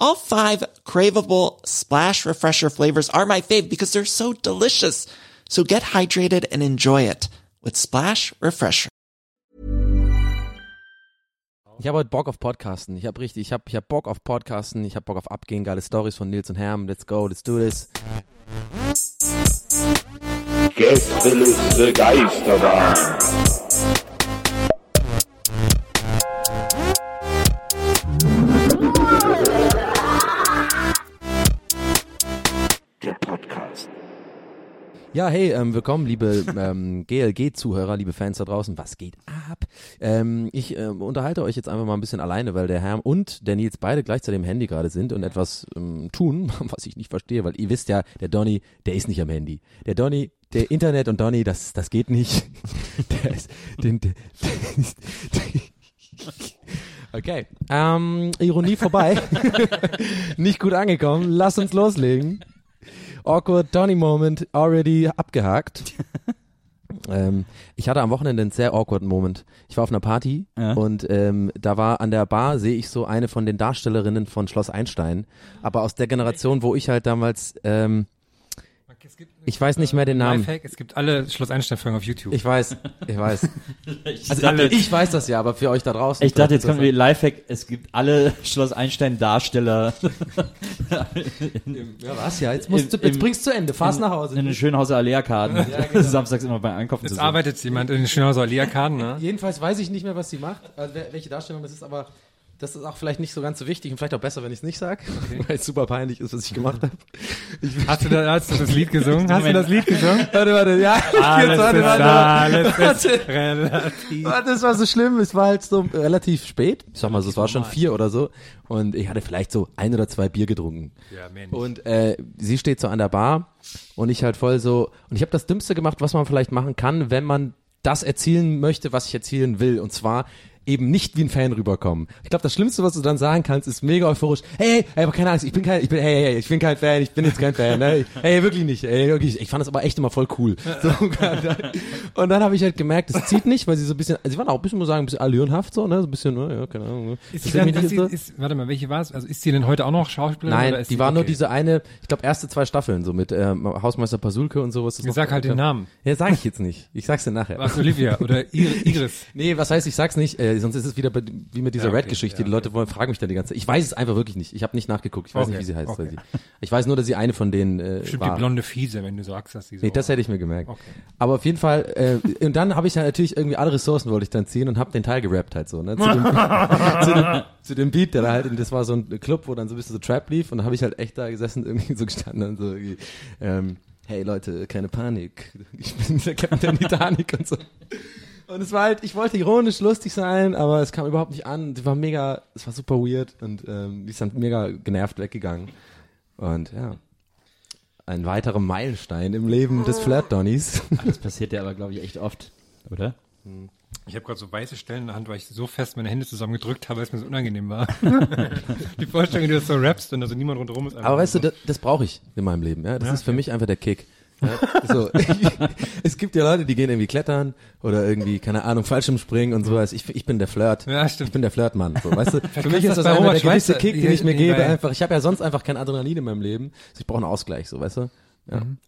All five craveable Splash Refresher flavors are my fave because they're so delicious. So get hydrated and enjoy it with Splash Refresher. Ich habe heute Bock auf Podcasten. Ich habe richtig, ich habe ich hab Bock auf Podcasten. Ich habe Bock auf Abgehen, geile Stories von Nils und Herm. Let's go, let's do this. Gästeliste Geisterbahn. Ja, hey, ähm, willkommen, liebe ähm, GLG-Zuhörer, liebe Fans da draußen. Was geht ab? Ähm, ich ähm, unterhalte euch jetzt einfach mal ein bisschen alleine, weil der Herm und der Nils beide gleichzeitig im Handy gerade sind und etwas ähm, tun, was ich nicht verstehe, weil ihr wisst ja, der Donny, der ist nicht am Handy. Der Donny, der Internet und Donny, das, das geht nicht. Der ist, den, der, der, Okay, ähm, Ironie vorbei. nicht gut angekommen. Lass uns loslegen. Awkward Donny Moment already abgehakt. ähm, ich hatte am Wochenende einen sehr awkward Moment. Ich war auf einer Party Ja. und ähm, da war an der Bar, sehe ich so eine von den Darstellerinnen von Schloss Einstein, aber aus der Generation, wo ich halt damals, ähm, ich weiß nicht mehr den Namen. Lifehack, es gibt alle Schloss Einstein-Folgen auf YouTube. Ich weiß, ich weiß. Also dachte- ich weiß das ja, aber für euch da draußen. Ich dachte, jetzt kommt wie Lifehack, es gibt alle Schloss Einstein Darsteller Ja, was ja, jetzt, musst du, jetzt bringst du zu Ende, fahrst nach Hause. in den Schönhauser Alea-Karten. genau. Samstags immer beim Einkaufen zu Jetzt arbeitet jemand in den Schönhauser Alea-Karten, ne? Jedenfalls weiß ich nicht mehr, was sie macht, also welche Darstellung das ist, aber das ist auch vielleicht nicht so ganz so wichtig und vielleicht auch besser, wenn ich es nicht sage, weil es super peinlich ist, was ich gemacht habe. Hast du, da, hast du das Lied gesungen? Hast du das Lied gesungen? Warte, warte, ja. Alles warte, ist, warte, alles warte. relativ. Warte, Das war so schlimm, es war halt so relativ spät. Ich sag mal, so, es war schon vier oder so. Und ich hatte vielleicht so ein oder zwei Bier getrunken. Ja, mehr nicht. Und äh, sie steht so an der Bar und ich halt voll so. Und ich habe das Dümmste gemacht, was man vielleicht machen kann, wenn man das erzielen möchte, was ich erzielen will. Und zwar eben nicht wie ein Fan rüberkommen. Ich glaube, das Schlimmste, was du dann sagen kannst, ist mega euphorisch. Hey, hey, aber keine Angst, ich bin kein, ich bin, hey, hey, ich bin kein Fan, ich bin jetzt kein Fan. Ne? Hey, wirklich nicht. Hey, wirklich. Ich fand das aber echt immer voll cool. So, und dann habe ich halt gemerkt, es zieht nicht, weil sie so ein bisschen, sie waren auch ein bisschen, muss ich sagen, ein bisschen allürenhaft so, ne, so ein bisschen, ne, ja, keine Ahnung. Ne? Ist sie dann, ist so. ist, warte mal, welche war es? Also ist sie denn heute auch noch Schauspielerin? Nein, die war nur okay. diese eine, ich glaube erste zwei Staffeln, so mit ähm, Hausmeister Pasulke und sowas. Ich sag halt den Namen. Ja, sag ich jetzt nicht. Ich sag's dir nachher. Was, Olivia oder Ir- Iris? Nee, was heißt, ich sag's nicht, äh, sonst ist es wieder bei, wie mit dieser Ja, okay, Red-Geschichte. ja, Die Leute wollen, fragen mich dann die ganze Zeit. Ich weiß es einfach wirklich nicht. Ich habe nicht nachgeguckt. Ich weiß Okay, nicht, wie sie heißt. okay. sie- Ich weiß nur, dass sie eine von denen äh, Bestimmt war. die blonde Fiese, wenn du sagst, dass sie so. Nee, das hätte ich mir gemerkt. Okay. Aber auf jeden Fall, äh, und dann habe ich ja natürlich irgendwie alle Ressourcen wollte ich dann ziehen und habe den Teil gerappt halt so, ne? Zu dem, zu, dem, zu dem Beat, der da halt, das war so ein Club, wo dann so ein bisschen so Trap lief und dann habe ich halt echt da gesessen, irgendwie so gestanden und so irgendwie, ähm, hey Leute, keine Panik, ich bin der Captain Titanic und so. Und es war halt, ich wollte ironisch lustig sein, aber es kam überhaupt nicht an. Die war mega, es war super weird und ähm, die ist dann mega genervt weggegangen. Und ja, ein weiterer Meilenstein im Leben des Flirt-Donnies. Das passiert ja aber, glaube ich, echt oft, oder? Ich habe gerade so weiße Stellen in der Hand, weil ich so fest meine Hände zusammengedrückt habe, weil es mir so unangenehm war. die Vorstellung, wie du das so rappst und also niemand rundherum ist. einfach Aber weißt du, so. das, das brauche ich in meinem Leben. Ja? Das Ja, ist für okay. mich einfach der Kick. So. es gibt ja Leute, die gehen irgendwie klettern oder irgendwie, keine Ahnung, Fallschirmspringen und sowas. Ich, ich bin der Flirt. Ja, stimmt. Ich bin der Flirtmann. So, weißt du? Für mich ist das einfach der gewisse Kick, den ich mir gebe. Einfach. Ich habe ja sonst einfach kein Adrenalin in meinem Leben. Also ich brauche einen Ausgleich, so, weißt du?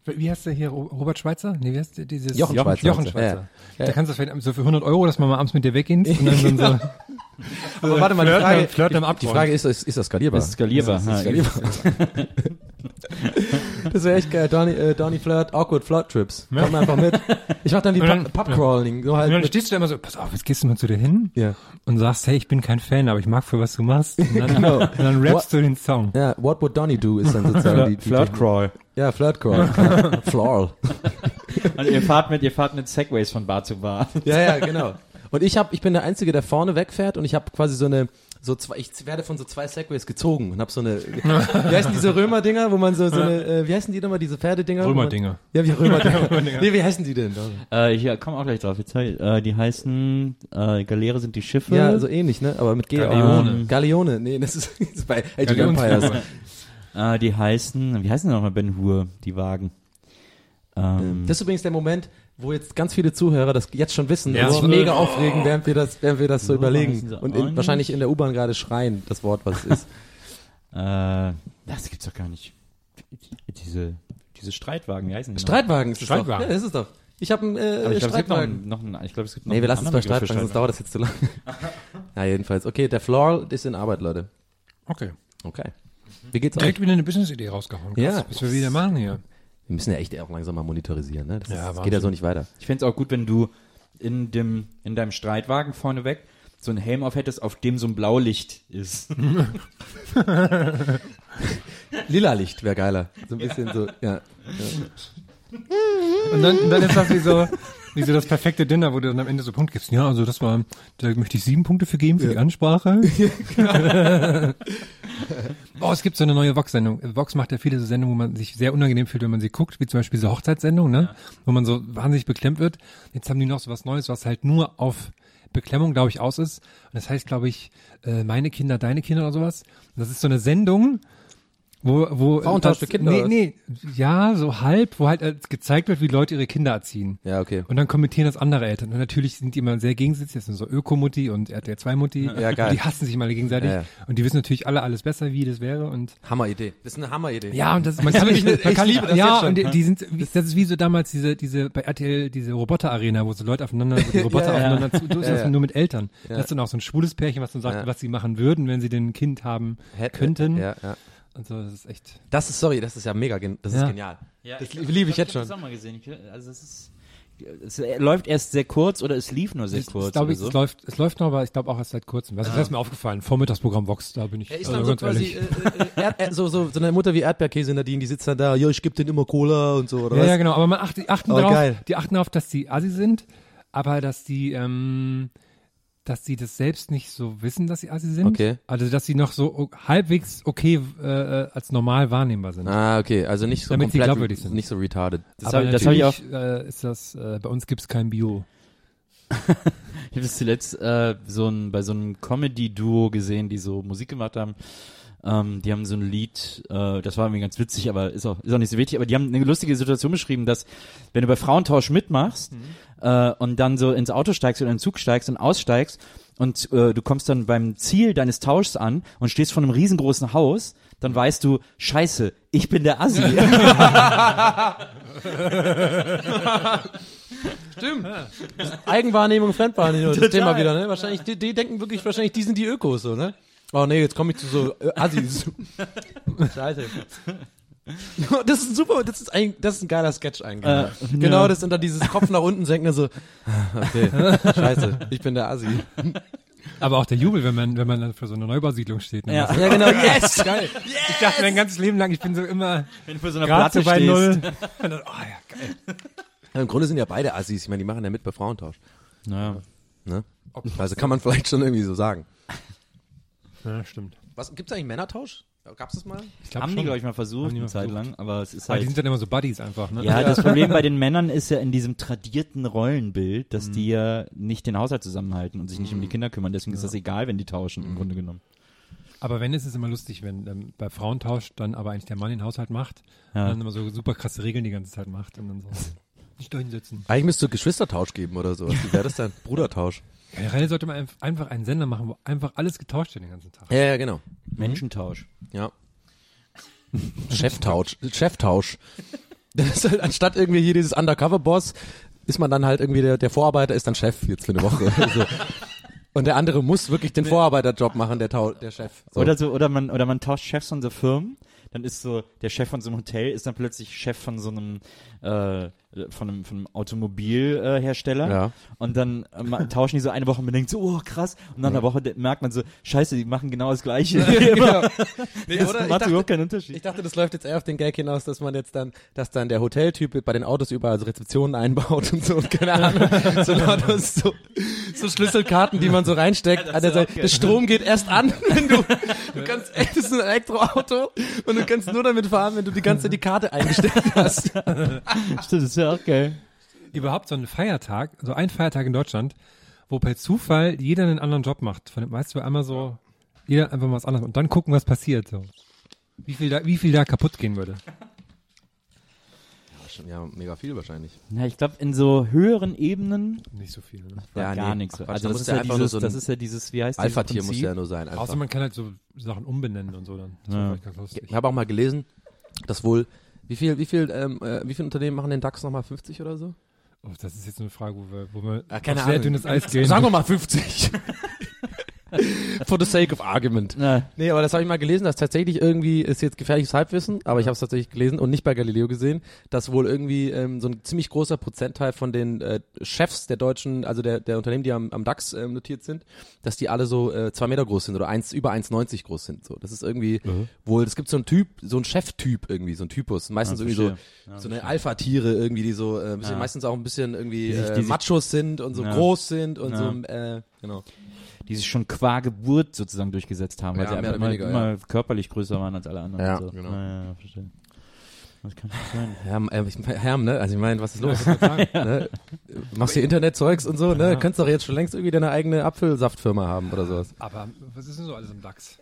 Wie heißt der hier? Ro- Robert Schweitzer? Nee, wie heißt der? Dieses Jochen Schweizer. Jochen Ja, Schweizer. ja. Da kannst du vielleicht so für 100 Euro, dass man mal abends mit dir weggehen und dann, dann so Aber warte mal, die Frage, am- Flirten am die. Frage ist, ist, ist das skalierbar? Das ist skalierbar. Ist Ja, das skalierbar? das wäre echt geil. Donny, äh, Donny Flirt, Awkward Flirt Trips. Komm einfach mit. Ich mach dann die Pubcrawling. So halt Und dann stehst du da immer so, pass auf, jetzt gehst du mal zu dir hin ja. und sagst, hey, ich bin kein Fan, aber ich mag für was du machst. Und dann, Genau. und dann rappst du den Song. ja, What Would Donny Do ist dann sozusagen die, die Flirtcrawl. Ja, Flirtcrawl. Ja. Floral. Und ihr fahrt mit, ihr fahrt mit Segways von Bar zu Bar. Ja, ja, genau. Und ich hab, ich bin der Einzige, der vorne wegfährt und ich habe quasi so eine, so zwei, ich werde von so zwei Segways gezogen und habe so eine, wie heißen diese Römer-Dinger, wo man so, so eine, äh, wie heißen die nochmal, diese Pferdedinger? Römer-Dinger. Ja, wie Römer-Dinger. nee, wie heißen die denn? Äh, hier, komm auch gleich drauf. Jetzt, äh, die heißen, äh, Galeere sind die Schiffe. Ja, so ähnlich, ne? Aber mit G. Galeone. Ähm, Galeone. Nee, das ist, das ist bei Age of Empires. Äh, die heißen, wie heißen die nochmal Ben Hur, die Wagen? Ähm, Das ist übrigens der Moment, wo jetzt ganz viele Zuhörer das jetzt schon wissen Ja. und sich mega aufregen, während wir das, während wir das so Wo überlegen. Und in, wahrscheinlich in der U-Bahn gerade schreien, das Wort, was es ist. äh, das gibt's doch gar nicht. Diese, diese Streitwagen, wie heißen die? noch? Streitwagen ist es Streitwagen. doch. Ja, ist es doch. Ich habe einen äh, Aber ich glaube, es gibt noch, Streitwagen. einen- noch einen, ich glaube, es gibt noch Nee, wir lassen es bei für Streitwagen, sonst dauert das jetzt zu lang. ja, jedenfalls. Okay, der Floral ist in Arbeit, Leute. Okay. Okay. Wie geht's euch? Direkt wieder eine Business-Idee rausgehauen. Ja. Was wir wieder machen hier. Wir müssen ja echt auch langsam mal monitorisieren, ne? Das, Ja, ist, das geht ja so nicht weiter. Ich fänd's auch gut, wenn du in dem, in deinem Streitwagen vorneweg so einen Helm auf hättest, auf dem so ein Blaulicht ist. Lila Licht wäre geiler. So ein bisschen so, ja. Und dann, und dann ist das wie so, wie so das perfekte Dinner, wo du dann am Ende so Punkt gibst. Ja, also das war, da möchte ich sieben Punkte für geben, für die Ansprache. Boah, es gibt so eine neue Vox-Sendung. Vox macht ja viele so Sendungen, wo man sich sehr unangenehm fühlt, wenn man sie guckt, wie zum Beispiel diese Hochzeitssendung, ne? Wo man so wahnsinnig beklemmt wird. Jetzt haben die noch so was Neues, was halt nur auf Beklemmung, glaube ich, aus ist. Und das heißt, glaube ich, äh, meine Kinder, deine Kinder oder sowas. Und das ist so eine Sendung, wo, wo Frauentausch Kinder, Nee, nee, ja, so halb, wo halt äh, gezeigt wird, wie Leute ihre Kinder erziehen. Ja, okay. Und dann kommentieren das andere Eltern. Und natürlich sind die immer sehr gegensätzlich. Das sind so Ökomutti und RTL 2 Mutti. Ja, geil. Und die hassen sich mal gegenseitig. Ja, ja. Und die wissen natürlich alle alles besser, wie das wäre. Und Hammeridee. Das ist eine Hammeridee. ja, und das, man kann nicht, man kann das ja, und die, die sind, das ist wie so damals diese, diese, bei RTL, diese Roboter-Arena, wo so Leute aufeinander, wo die Roboter Ja, aufeinander zu, so ist das ja. nur mit Eltern. Das ist dann auch so ein schwules Pärchen, was dann sagt, was sie machen würden, wenn sie den Kind haben Hätte- könnten. Ja, ja. Und so, das ist echt. Das ist, sorry, das ist ja mega, gen- das ist Ja. genial. Ja, Das liebe ich jetzt hab schon. das auch mal gesehen. Ich, also es ist, es läuft erst sehr kurz oder es lief nur sehr Ich, kurz. ich glaube, oder ich, so. es läuft, es läuft noch, aber ich glaube auch erst seit kurzem. Also, das ist mir aufgefallen. Vormittagsprogramm Vox, da bin ich, Er ist also dann so ganz quasi, ehrlich. äh, äh, äh, so, so, so eine Mutter wie Erdbeerkäse Nadine, die sitzt dann da, ja, ich geb denen immer Cola und so, oder Ja, was? ja, genau. Aber man acht, die achten Oh, darauf, geil. die achten darauf, dass die Assi sind, aber dass die, ähm, dass sie das selbst nicht so wissen, dass sie Assi sind. Okay. Also, dass sie noch so halbwegs okay äh, äh, als normal wahrnehmbar sind. Ah, okay, also nicht so Damit sie komplett, glaubwürdig sind. nicht so retarded. Das aber hab- das hab ich auch- äh, ist das, äh, bei uns gibt's kein Bio. Ich habe das zuletzt äh, so ein, bei so einem Comedy-Duo gesehen, die so Musik gemacht haben. Ähm, die haben so ein Lied, äh, das war irgendwie ganz witzig, aber ist auch, ist auch nicht so wichtig, aber die haben eine lustige Situation beschrieben, dass wenn du bei Frauentausch mitmachst äh, und dann so ins Auto steigst oder in den Zug steigst und aussteigst und äh, du kommst dann beim Ziel deines Tauschs an und stehst vor einem riesengroßen Haus, dann weißt du, scheiße, ich bin der Assi. Stimmt. Eigenwahrnehmung, Fremdwahrnehmung, das Total. Thema wieder, ne? Wahrscheinlich, die, die denken wirklich, wahrscheinlich, die sind die Ökos, so, ne? Oh nee, jetzt komme ich zu so äh, Assis. Scheiße. Das ist super, das ist ein, das ist ein geiler Sketch eigentlich. Äh, genau, ja. das sind dann dieses Kopf nach unten senken, so, okay, scheiße, ich bin der Assi. Aber auch der Jubel, wenn man, wenn man dann für so eine Neubausiedlung steht. Ne? Ja. Das ist Ja, genau, yes! geil. Ich dachte mein ganzes Leben lang, ich bin so immer Wenn du vor so einer so Platte bei Null. Und dann, oh ja, geil. Ja, Im Grunde sind ja beide Assis, ich meine, die machen ja mit bei Frauentausch, Naja. ne? Also kann man vielleicht schon irgendwie so sagen. Ja, stimmt. Was, gibt's eigentlich Männertausch? Gab's das mal? Ich glaub Haben die, schon. glaube ich, mal versucht, Haben die eine mal Zeit versucht. lang, aber es ist Aber die halt... sind dann immer so Buddies einfach, ne? Ja, das Problem bei den Männern ist ja in diesem tradierten Rollenbild, dass Mhm. die ja nicht den Haushalt zusammenhalten und sich nicht um die Kinder kümmern. Deswegen ist das egal, wenn die tauschen, Mhm. im Grunde genommen. Aber wenn, ist es immer lustig, wenn ähm, bei Frauentausch dann aber eigentlich der Mann den Haushalt macht Ja. und dann immer so super krasse Regeln die ganze Zeit macht und dann so nicht da hinsetzen. Eigentlich müsste Geschwistertausch geben oder so. Wie wäre das denn? Brudertausch. Generell sollte man einf- einfach einen Sender machen, wo einfach alles getauscht wird den ganzen Tag. Ja, ja, genau. Menschentausch. Ja. Cheftausch. Cheftausch. Das ist halt, anstatt irgendwie hier dieses Undercover-Boss, ist man dann halt irgendwie der, der Vorarbeiter ist dann Chef jetzt für eine Woche. so. Und der andere muss wirklich den Vorarbeiterjob machen, der, Tau, der Chef. So. Oder so, oder man, oder man tauscht Chefs von so Firmen. Dann ist so, der Chef von so einem Hotel ist dann plötzlich Chef von so einem, äh, von einem, von einem Automobilhersteller. Äh. Ja. Und dann äh, tauschen die so eine Woche und man denkt so, oh krass. Und nach einer Woche de- merkt man so, scheiße, die machen genau das Gleiche. genau. Nee, Das macht dachte, überhaupt keinen Unterschied. ich dachte, das läuft jetzt eher auf den Gag hinaus, dass man jetzt dann, dass dann der Hoteltyp bei den Autos überall so Rezeptionen einbaut und so und keine Ahnung. so lauter so, so Schlüsselkarten, die man so reinsteckt. das an der Strom geht erst an, wenn du, du kannst, ey, das ist ein Elektroauto und du kannst nur damit fahren, wenn du die ganze Zeit die Karte eingesteckt hast. Stimmt, das ist ja auch geil. Überhaupt so ein Feiertag, so ein Feiertag in Deutschland, wo per Zufall jeder einen anderen Job macht. Von dem weißt du einmal so, jeder einfach mal was anderes und dann gucken, was passiert. So. Wie viel da, wie viel da kaputt gehen würde. Ja, mega viel wahrscheinlich. Ja, ich glaube, in so höheren Ebenen Nicht so viel. Ne? Ja, gar nee, nichts. Quatsch, Also da das ist, ja ja einfach nur dieses, so ein das ist ja dieses, wie heißt dieses Alpha-Tier muss ja nur sein. Einfach. Außer man kann halt so Sachen umbenennen und so dann. Das Ja. wäre vielleicht ganz lustig. Ich habe auch mal gelesen, dass wohl, wie viel, wie viel, ähm, äh, wie viele Unternehmen machen den DAX nochmal 50 oder so? Oh, das ist jetzt eine Frage, wo wir, wo wir Ah, auf sehr Ahnung. dünnes Eis gehen. Sagen wir mal 50. For the sake of argument. Na, Nee, aber das habe ich mal gelesen, dass tatsächlich irgendwie, ist jetzt gefährliches Halbwissen, aber ich habe es tatsächlich gelesen und nicht bei Galileo gesehen, dass wohl irgendwie ähm, so ein ziemlich großer Prozentteil von den äh, Chefs der deutschen, also der, der Unternehmen, die am, am DAX ähm, notiert sind, dass die alle so äh, zwei Meter groß sind oder eins, über 1,90 groß sind. So, das ist irgendwie wohl, es gibt so einen Typ, so einen Cheftyp irgendwie, so ein Typus. Meistens Ah, irgendwie so. Ja, so eine Alpha-Tiere irgendwie, die so äh, ein bisschen, Ja. meistens auch ein bisschen irgendwie Die sich- äh, die sich- Machos sind und so Ja. groß sind und Ja. so, äh, genau. Die sich schon qua Geburt sozusagen durchgesetzt haben, weil Ja, sie einfach immer, weniger, immer körperlich größer waren als alle anderen. Ja, und so. genau. Ja, ja, verstehe. Das kann nicht sein. Herm, äh, ich, Herm, ne? Also ich meine, was ist los? ne? Machst hier Internetzeugs und so, ne? Ja. Könntest doch jetzt schon längst irgendwie deine eigene Apfelsaftfirma haben oder sowas. Aber was ist denn so alles im DAX?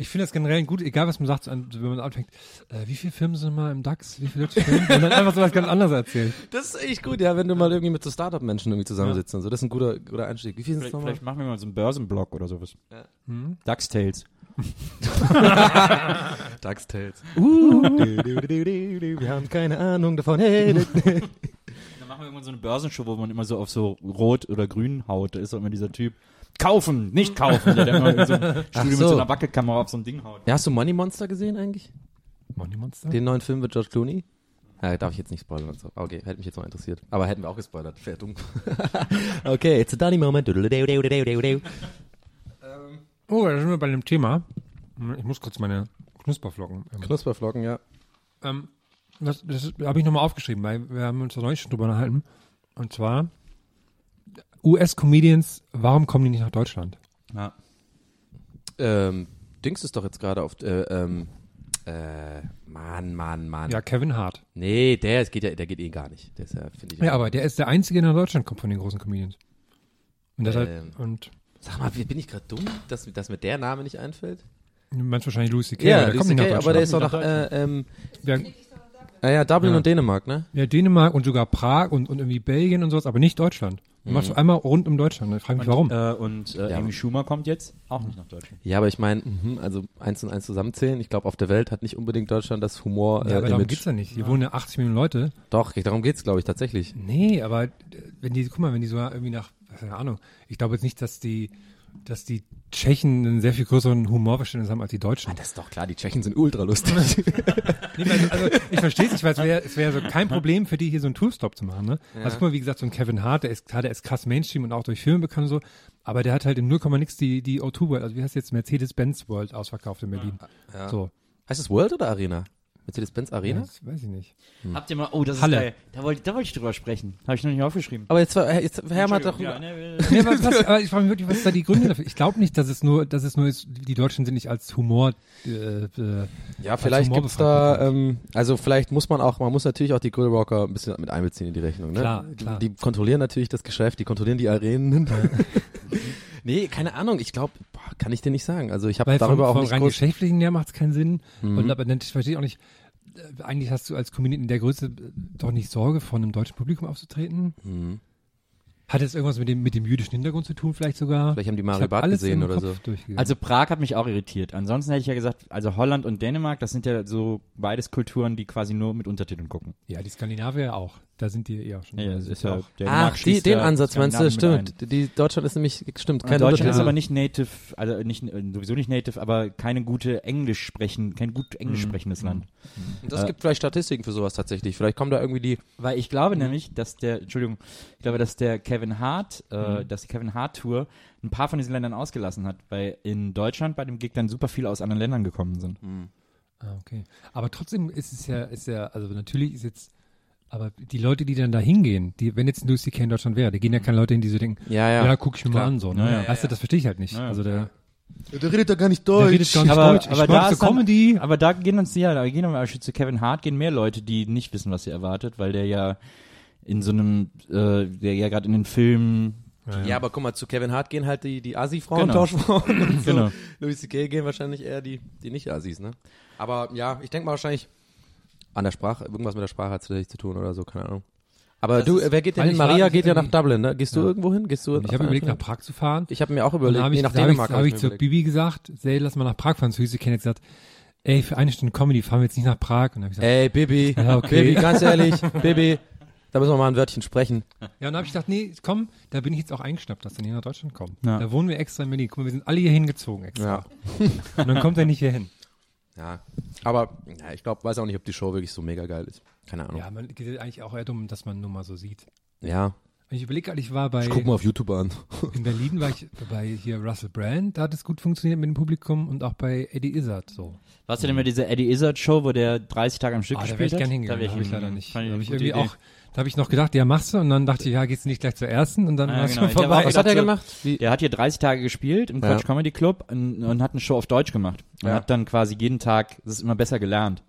Ich finde das generell gut, egal was man sagt, wenn man anfängt, äh, wie viele Firmen sind mal im DAX? Wie viele deutsche Firmen? Und dann einfach so was ganz anderes erzählt. Das ist echt gut, ja, wenn du mal irgendwie mit so Startup-Menschen irgendwie zusammensitzt und so. Das ist ein guter, guter Einstieg. Wie viel sind es Vielleicht, vielleicht machen wir mal so einen Börsenblock oder sowas. Hm? DAX Tales. Uh, du, du, du, wir haben keine Ahnung davon. Hey. Dann machen wir irgendwann so eine Börsenshow, wo man immer so auf so rot oder grün haut. Da ist doch immer dieser Typ. Kaufen, nicht kaufen. Der, in so Studio so. mit so einer Wackelkamera auf so ein Ding haut. Ja, hast du Money Monster gesehen eigentlich? Money Monster? Den neuen Film mit George Clooney? Ja, darf ich jetzt nicht spoilern. und so. Okay, hätte mich jetzt mal interessiert. Aber hätten wir auch gespoilert. Wäre dumm. okay, it's a Danny Moment. Oh, da sind wir bei dem Thema. Ich muss kurz meine Knusperflocken. Ähm, Knusperflocken, ja. ähm, das das habe ich nochmal aufgeschrieben, weil wir haben uns da neulich schon drüber unterhalten. Und zwar US-Comedians, warum kommen die nicht nach Deutschland? Ja. Ähm, Dings ist doch jetzt gerade auf, äh, ähm, äh, Mann, Mann, Mann. Ja, Kevin Hart. Nee, der ist- geht ja, der geht eh gar nicht. Der ist ja, finde ich. Ja, aber der ist der Einzige, der nach Deutschland kommt von den großen Comedians. Und deshalb, Ähm. und Sag mal, wie- bin ich gerade dumm, dass, dass mir der Name nicht einfällt? du meinst wahrscheinlich Louis C.K., Ja, aber der kommt nicht nach Deutschland. aber der ist doch nach, äh, ähm, ja, ah ja, Dublin Ja. und Dänemark, ne? ja, Dänemark und sogar Prag und, und irgendwie Belgien und sowas, aber nicht Deutschland. Du machst einmal rund um Deutschland. Ich frage mich, warum. Äh, und äh, Ja. Amy Schumer kommt jetzt auch nicht nach Deutschland. Ja, aber ich meine, mhm, also eins und eins zusammenzählen. Ich glaube, auf der Welt hat nicht unbedingt Deutschland das Humor ja, äh, aber darum Image. geht's ja nicht. Hier wohnen ja 80 Millionen Leute. Doch, darum geht's, glaube ich, tatsächlich. Nee, aber äh, wenn die, guck mal, wenn die so irgendwie nach, keine Ahnung, ich glaube jetzt nicht, dass die, dass die Tschechen einen sehr viel größeren Humorverständnis haben als die Deutschen. Ah, das ist doch klar, die Tschechen sind ultra lustig. Nee, weil, also, ich verstehe es, ich weiß, es wäre es wär so kein Problem für die, hier so einen Toolstop zu machen. Ne? Also guck mal, wie gesagt, so ein Kevin Hart, der ist, klar, der ist krass Mainstream und auch durch Filme bekannt und so, aber der hat halt in 0, nix die, die O2 World, also wie heißt jetzt Mercedes-Benz World ausverkauft in Berlin. Ja. So, heißt es World oder Arena? Mercedes-Benz ja, Arena? das weiß ich nicht. Habt ihr mal, oh, das Halle. ist geil. Da wollte, da wollte ich drüber sprechen. Habe ich noch nicht aufgeschrieben. Aber jetzt, war- jetzt Herr hat doch, Ja, ne, Nee, was, was, aber ich frage mich wirklich, was ist da die Gründe dafür? Ich glaube nicht, dass es nur, dass es nur ist, die Deutschen sind nicht als Humor, äh, äh, ja, vielleicht Humor gibt's da, ähm, also vielleicht muss man auch, man muss natürlich auch die Grillwalker ein bisschen mit einbeziehen in die Rechnung, ne? Klar, klar. Die kontrollieren natürlich das Geschäft, die kontrollieren die Arenen. nee, keine Ahnung, ich glaube, kann ich dir nicht sagen. Also ich habe darüber vom, auch vom nicht rein groß, geschäftlichen her macht es keinen Sinn. Mhm. Und aber ich verstehe auch nicht, äh, eigentlich hast du als Comedian in der Größe äh, doch nicht Sorge, vor einem deutschen Publikum aufzutreten. Mhm. Hat es irgendwas mit dem, mit dem jüdischen Hintergrund zu tun, vielleicht sogar? Vielleicht haben die alles gesehen oder Kopf so. Also Prag hat mich auch irritiert. Ansonsten hätte ich ja gesagt, also Holland und Dänemark, das sind ja so beides Kulturen, die quasi nur mit Untertiteln gucken. ja, die Skandinavier auch. Da sind die eher schon. Ja, ist ja, Ach, Dänemark die, den Ansatz meinst du, stimmt. Die, Deutschland ist nämlich, stimmt, ein. kein Deutschland ist aber nicht native, also nicht, äh, sowieso nicht native, aber keine gute Englisch sprechen, kein gut Englisch sprechendes Land. Und das gibt vielleicht Statistiken für sowas tatsächlich. Vielleicht kommen da irgendwie die, Weil ich glaube nämlich, dass der, Entschuldigung, ich glaube, dass der Kevin Hart, äh, dass die Kevin Hart Tour ein paar von diesen Ländern ausgelassen hat, weil in Deutschland bei dem Gig dann super viele aus anderen Ländern gekommen sind. Ah, okay. Aber trotzdem ist es ja, ist ja, also natürlich ist jetzt, aber die Leute, die dann da hingehen, die, wenn jetzt ein Lucy Kay in Deutschland wäre, da gehen ja keine Leute hin, die so denken, ja, ja. ja, guck ich mir klar. mal an, so, ne? Ja, ja. weißt du, das verstehe ich halt nicht. Also der, Der redet da gar nicht der redet gar nicht aber, Deutsch. Ich aber mag da ist dann, Comedy. aber da gehen uns ja, da gehen aber zu Kevin Hart gehen mehr Leute, die nicht wissen, was sie erwartet, weil der ja in so einem, äh, der ja gerade in den Filmen, Ja, aber guck mal, zu Kevin Hart gehen halt die, die Asi-Frauen, Genau. Tauschfrauen und so. Genau. Louis C.K. gehen wahrscheinlich eher die, die Nicht-Asis, ne? Aber ja, ich denke mal wahrscheinlich an der Sprache, irgendwas mit der Sprache hat es tatsächlich zu tun oder so, keine Ahnung. Aber Das du, ist- wer geht denn hin? Maria geht ja nach Dublin, ne? Gehst du Ja. irgendwo hin? Gehst du ich habe überlegt, nach Prag zu fahren. Ich habe mir auch überlegt, dann habe nee, ich, nach da hab Dänemark ich, hab ich überlegt. Bibi gesagt, ey, lass mal nach Prag fahren. Süße Ken hat gesagt, ey, für eine Stunde Comedy fahren wir jetzt nicht nach Prag. Und dann habe ich gesagt, Ey, Bibi, Ja, okay. Bibi, ganz ehrlich, Bibi, da müssen wir mal ein Wörtchen sprechen. ja, und dann habe ich gedacht, nee, komm, da bin ich jetzt auch eingeschnappt, dass er nicht nach Deutschland kommt. Ja. Da wohnen wir extra in Berlin. Guck mal, wir sind alle hier hingezogen extra. Ja. Und dann kommt er nicht hier hin. Ja, aber ja, ich glaube, weiß auch nicht, ob die Show wirklich so mega geil ist. Keine Ahnung. Ja, man geht eigentlich auch eher dumm, dass man nur mal so sieht. Ja, Und ich überlege gerade, ich war bei, ich guck mal auf YouTube an. in Berlin war ich bei hier Russell Brand, da hat es gut funktioniert mit dem Publikum und auch bei Eddie Izzard so. was denn immer diese Eddie Izzard Show, wo der 30 Tage am Stück Ah, da wäre gespielt ich hat? gern hingegangen, wär da habe ich leider hingegangen. nicht. Fand Da ich habe ich irgendwie Idee. auch, da habe ich noch gedacht, ja, machst du und dann dachte ich, ja, gehst du nicht gleich zur ersten und dann Ah, war es genau. schon vorbei. Was hat er gemacht? Wie? Der hat hier 30 Tage gespielt im Ja. Quatsch Comedy Club und, und hat eine Show auf Deutsch gemacht. Und Ja. hat dann quasi jeden Tag, das ist immer besser gelernt.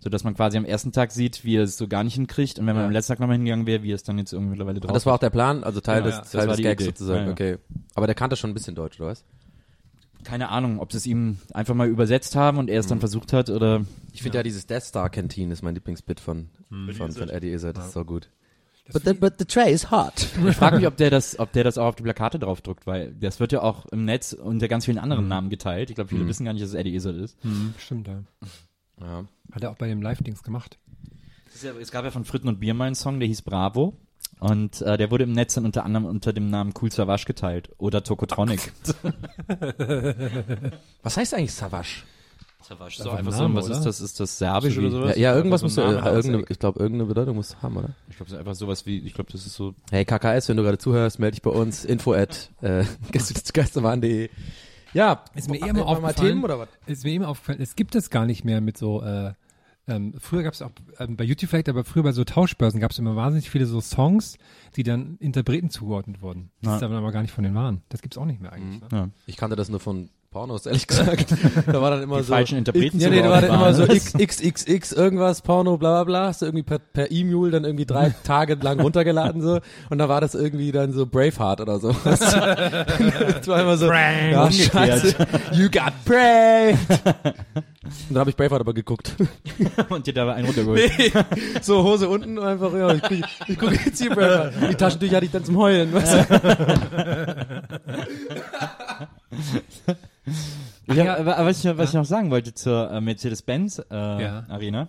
So dass man quasi am ersten Tag sieht, wie er es so gar nicht hinkriegt und wenn man Ja. am letzten Tag nochmal hingegangen wäre, wie er es dann jetzt irgendwie mittlerweile drauf Und das war auch der Plan, also Teil Ja, des, ja. Teil des Gags Idee. sozusagen, Ja, ja. okay. Aber der kannte schon ein bisschen Deutsch, oder was? Keine Ahnung, ob sie es ihm einfach mal übersetzt haben und er es dann versucht hat oder Ich finde ja. dieses Death Star Canteen ist mein Lieblingsbit von, von, von Eddie Izzard, das ist so gut. But the, but the tray is hot. Ich frage mich, ob der das, ob der das auch auf die Plakate draufdruckt, weil das wird ja auch im Netz unter ganz vielen anderen Namen geteilt. Ich glaube, viele wissen gar nicht, dass es Eddie Izzard ist. Hm, stimmt, ja. Ja. Hat er auch bei dem Live-Dings gemacht. Ja, es gab ja von Fritten und Bier mal einen Song, der hieß Bravo. Und äh, der wurde im Netz dann unter anderem unter dem Namen Cool Savage geteilt. Oder Tokotronic. Was heißt eigentlich Savage? Savage ist doch einfach so, was ist das? Ist das Serbisch So oder sowas? Ja, ja irgendwas so muss, ein äh, irgendeine, ich glaube, irgendeine Bedeutung muss es haben, oder? Ich glaube, es ist einfach sowas wie, ich glaube, das ist so. Hey, KKS, wenn du gerade zuhörst, melde dich bei uns, info at, äh, geisterwahn.de. Ja, Ist mir eh immer mal aufgefallen. Themen oder was? Ist mir immer aufgefallen, es gibt es gar nicht mehr mit so, äh, ähm, früher gab es auch, ähm, bei YouTube vielleicht, aber früher bei so Tauschbörsen gab es immer wahnsinnig viele so Songs, die dann Interpreten zugeordnet wurden. Das Ja. ist aber gar nicht von den Waren. Das gibt's auch nicht mehr eigentlich. Ne? Ja. Ich kannte das nur von Pornos, ehrlich gesagt. da war dann immer Die so. falschen Interpreten Ja, nee, da war dann immer so X, XXX irgendwas, Porno, bla bla bla. Hast du irgendwie per, per E-Mule dann irgendwie drei Tage lang runtergeladen so. Und da war das irgendwie dann so Braveheart oder so. das war immer so, ja, scheiße, you got brave. Und dann habe ich Braveheart aber geguckt. und dir dabei einen runtergeholt. Nee, so Hose unten einfach, ja, ich, guck- ich gucke jetzt hier Braveheart. Die Taschentücher hatte ich dann zum Heulen, weißt du? Ich hab, aber was, ich, was ich noch sagen wollte zur äh, Mercedes-Benz äh, Ja. Arena,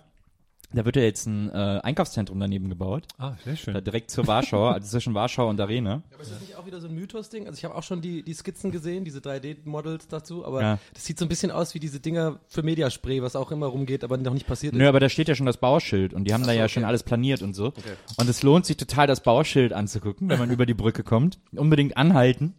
da wird ja jetzt ein äh, Einkaufszentrum daneben gebaut. Ah, sehr schön. Da direkt zur Warschau, also zwischen Warschau und Arena. Aber ist das nicht auch wieder so ein Mythos-Ding? Also ich habe auch schon die, die Skizzen gesehen, diese 3D-Models dazu, aber Ja. das sieht so ein bisschen aus wie diese Dinger für Mediaspray, was auch immer rumgeht, aber noch nicht passiert Nö, ist. aber da steht ja schon das Bauschild und die haben da ja okay. schon alles planiert und so. Und es lohnt sich total, das Bauschild anzugucken, wenn man über die Brücke kommt. Unbedingt anhalten,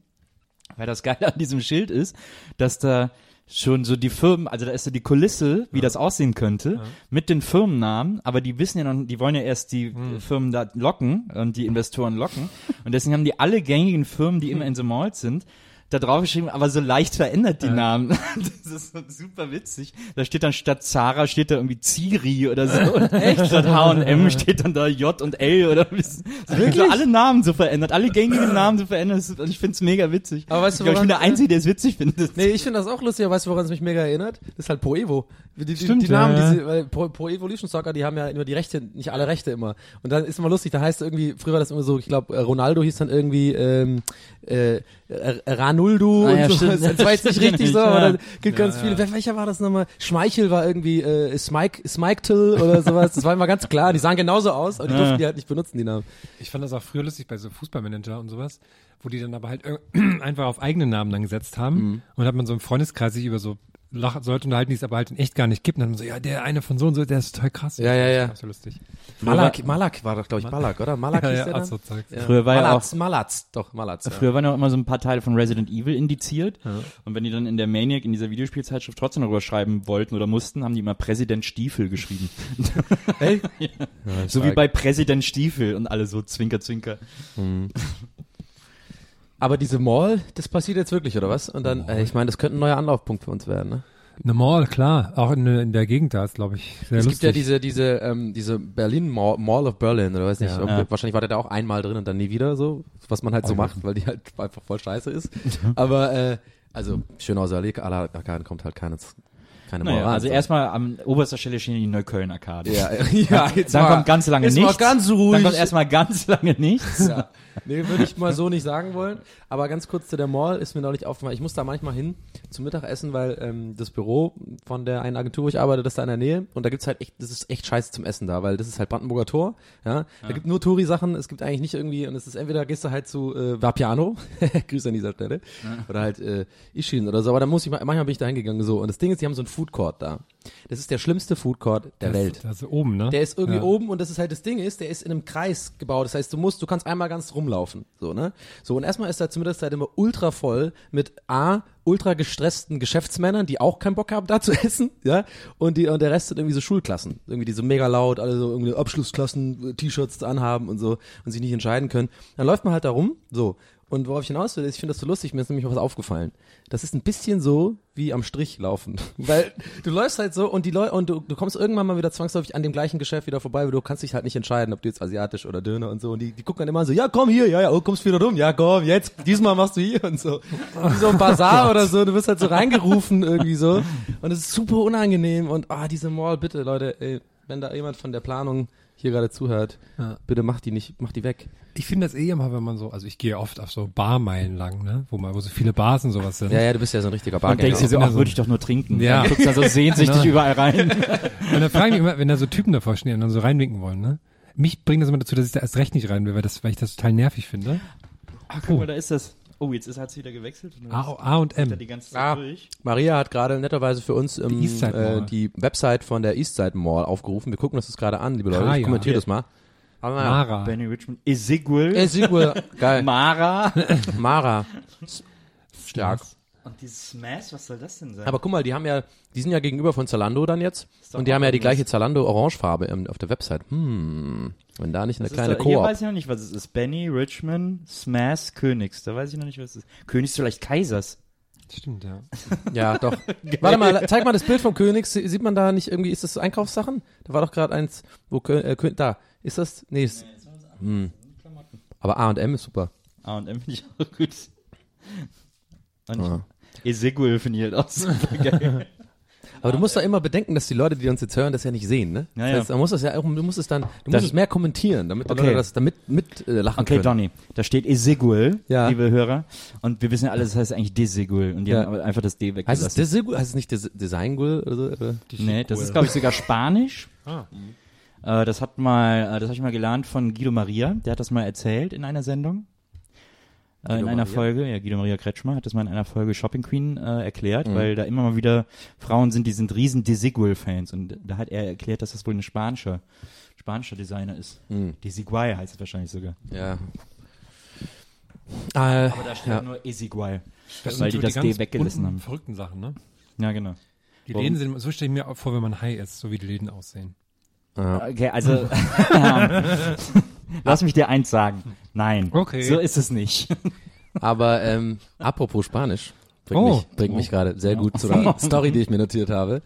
weil das Geile an diesem Schild ist, dass da schon so die Firmen, also da ist so die Kulisse, wie das aussehen könnte, mit den Firmennamen, aber die wissen ja noch, die wollen ja erst die Firmen da locken und die Investoren locken. Und deswegen haben die alle gängigen Firmen, die immer in so Malls sind, da drauf geschrieben, aber so leicht verändert die Namen. Das ist so super witzig. Da steht dann statt Zara steht da irgendwie Ciri oder so. Und statt H&M steht dann da J und L oder so. so alle Namen so verändert, alle gängigen Namen so verändert. Und ich find's mega witzig. Aber weißt du, ich, glaub, ich bin der Einzige, der es witzig findet. Nee, ich finde das auch lustig, aber weißt du, woran es mich mega erinnert? Das ist halt Pro Evo. Die, die, Stimmt, die Namen, ja, ja. diese, weil Pro, Pro Evolution Soccer, die haben ja immer die Rechte, nicht alle Rechte immer. Und dann ist immer lustig, da heißt irgendwie, früher war das immer so, ich glaube, Ronaldo hieß dann irgendwie ähm, äh, Ranuldu Ah, und ja, so. stimmt. Das war jetzt nicht richtig so, Ja. aber dann gibt ganz viele. Welcher war das nochmal? Schmeichel war irgendwie äh, Smike, Smiketel oder sowas. Das war immer ganz klar. Die sahen genauso aus, aber die Ja. durften die halt nicht benutzen, die Namen. Ich fand das auch früher lustig bei so Fußballmanager und sowas, wo die dann aber halt einfach auf eigene Namen dann gesetzt haben. Mhm. Und hat man so im Freundeskreis sich über so lach, Leute unterhalten, die es aber halt in echt gar nicht gibt. Und dann so, ja, der eine von so und so, der ist total krass. Ja, ja, ja. So lustig. Malak, Malak war doch, glaube ich, Malak, oder? Malak Ja, ja, der auch dann? so Zeug. Ja. Früher war ja Malatz, Malatz, doch, Malatz. Ja. Früher waren ja auch immer so ein paar Teile von Resident Evil indiziert. Und wenn die dann in der Maniac, in dieser Videospielzeitschrift trotzdem darüber schreiben wollten oder mussten, haben die immer Präsident Stiefel geschrieben. Hey? so wie bei Präsident Stiefel und alle so Zwinker, Zwinker. Aber diese Mall, das passiert jetzt wirklich, oder was? Und dann, äh, ich meine, das könnte ein neuer Anlaufpunkt für uns werden, ne? Eine Mall, klar. Auch in, in der Gegend da ist, glaube ich, sehr es lustig. gibt ja diese, diese, ähm, diese Berlin Mall, Mall of Berlin, oder weiß nicht, Ja. ob- Ja. wahrscheinlich war der da auch einmal drin und dann nie wieder so, was man halt so macht, weil die halt einfach voll scheiße ist. Aber, äh, also, Schönhauser Allee, à la Arcade kommt halt keine, keine Naja, also so. erstmal an oberster Stelle stehen die Neukölln-Arcade. Ja, ja, jetzt Dann mal, kommt ganz lange nichts. mal ganz ruhig. Dann kommt erstmal ganz lange nichts. Ja. Nee, würde ich mal so nicht sagen wollen. Aber ganz kurz zu der Mall ist mir neulich aufgefallen. Ich muss da manchmal hin zum Mittagessen, weil ähm, das Büro von der einen Agentur, wo ich arbeite, das ist da in der Nähe. Und da gibt's halt echt, das ist echt scheiße zum Essen da, weil das ist halt Brandenburger Tor. Ja, da gibt nur Touri-Sachen. Es gibt eigentlich nicht irgendwie, und es ist entweder gehst du halt zu äh, Vapiano, Grüße an dieser Stelle, oder halt äh, Ishin oder so. Aber da muss ich mal, manchmal bin ich da hingegangen so. Und das Ding ist, die haben so einen Food Court da. Das ist der schlimmste Food Court der das, Welt. Das ist oben, ne? Der ist irgendwie ja. oben und das ist halt das Ding ist, der ist in einem Kreis gebaut. Das heißt, du musst, du kannst einmal ganz rumlaufen, so ne. So und erstmal ist da zur Mittagszeit immer ultra voll mit a ultra gestressten Geschäftsmännern, die auch keinen Bock haben, da zu essen, ja. Und die und der Rest sind irgendwie so Schulklassen, irgendwie die so mega laut, alle so irgendwie Abschlussklassen äh, T-Shirts anhaben und so und sich nicht entscheiden können. Dann läuft man halt da rum, so. Und worauf ich hinaus will, ist, ich finde das so lustig, mir ist nämlich was aufgefallen. Das ist ein bisschen so wie am Strich laufen. Weil du läufst halt so und die Leute und du, du kommst irgendwann mal wieder zwangsläufig an dem gleichen Geschäft wieder vorbei, weil du kannst dich halt nicht entscheiden, ob du jetzt asiatisch oder Döner und so. Und die, die gucken dann immer so, ja komm hier, ja, ja, oh, kommst wieder rum, ja komm, jetzt, diesmal machst du hier und so. Wie so ein Bazar oder so, du wirst halt so reingerufen irgendwie so. Und es ist super unangenehm und ah, diese Mall, bitte Leute, ey, wenn da jemand von der Planung hier gerade zuhört, Ja. bitte mach die nicht, mach die weg. Ich finde das eh immer, wenn man so, also ich gehe oft auf so Barmeilen lang, ne? Wo mal, wo so viele Bars und sowas sind. Ja, ja, du bist ja so ein richtiger Und Bargänger. denkst dir so, ach, würde ich doch nur trinken. Ja. Dann guckst du dann so sehnsüchtig überall rein. Und dann frage ich mich immer, wenn da so Typen davor stehen und dann so reinwinken wollen, ne? Mich bringt das immer dazu, dass ich da erst recht nicht rein will, weil, das, weil ich das total nervig finde. Ach, guck mal, da ist das. Oh, jetzt ist hat's wieder gewechselt. Und A, A und M. die ganze Zeit Ah, durch. Maria hat gerade netterweise für uns ähm, Die äh, die Website von der Eastside Mall aufgerufen. Wir gucken uns das gerade an, liebe Leute. Ah, ich ja. kommentiere Hier. das mal. Aber. Mara. Benny Richmond. Ezequiel. Sigurd, geil. Mara. Mara. Stark. Und dieses Smash, was soll das denn sein? Aber guck mal, die haben ja, die sind ja gegenüber von Zalando dann jetzt. Und die haben ja die gleiche Zalando Orangefarbe ähm, auf der Website. Hm, wenn da nicht eine Das kleine da, hier Koop. weiß ich noch nicht, was es ist. Benny, Richmond, Smash, Königs. Da weiß ich noch nicht, was es ist. Königs vielleicht Kaisers. Stimmt, ja. Ja, doch. Warte mal, zeig mal das Bild vom Königs. Sie- Sieht man da nicht irgendwie, ist das Einkaufssachen? Da war doch gerade eins, wo äh, da. Ist das? Nee, ist, hm. Aber A&M ist super. A&M finde ich auch gut. Und Ja. Ezequiel finde ich halt auch super geil. Aber du musst da immer bedenken, dass die Leute, die uns jetzt hören, das ja nicht sehen, ne? Ja, das ja. heißt, man muss das ja auch, du musst es dann, du Das- musst es mehr kommentieren, damit die Okay. Leute das damit mit äh, lachen Okay, können. Donny, da steht Ezequiel, Ja. liebe Hörer. Und wir wissen ja alle, das heißt eigentlich Deseguil. Und die Ja. haben einfach das D Heißt es weggelassen. Design, heißt es nicht Des Design oder so? Oder? nee, das ist, glaube ich, sogar Spanisch. Ah. Äh, das hat mal, äh, das habe ich mal gelernt von Guido Maria. Der hat das mal erzählt in einer Sendung. Äh, in Guido einer Maria? Folge, ja, Guido Maria Kretschmer hat das mal in einer Folge Shopping Queen äh, erklärt, Mhm. weil da immer mal wieder Frauen sind, die sind riesen Desigual-Fans. Und da hat er erklärt, dass das wohl ein spanischer, spanischer Designer ist. Mhm. Desigual heißt es wahrscheinlich sogar. Ja. Äh, Aber da steht ja. nur Esigual. Das weil die so das D weggelassen haben. verrückten Sachen, ne? Ja, genau. Die Warum? Läden sind, so stelle ich mir auch vor, wenn man high ist, so wie die Läden aussehen. ja. Okay, also lass mich dir eins sagen. Nein, Okay. so ist es nicht. Aber ähm, apropos Spanisch, bringt Oh. mich, bringt mich gerade sehr gut zu der Story, die ich mir notiert habe.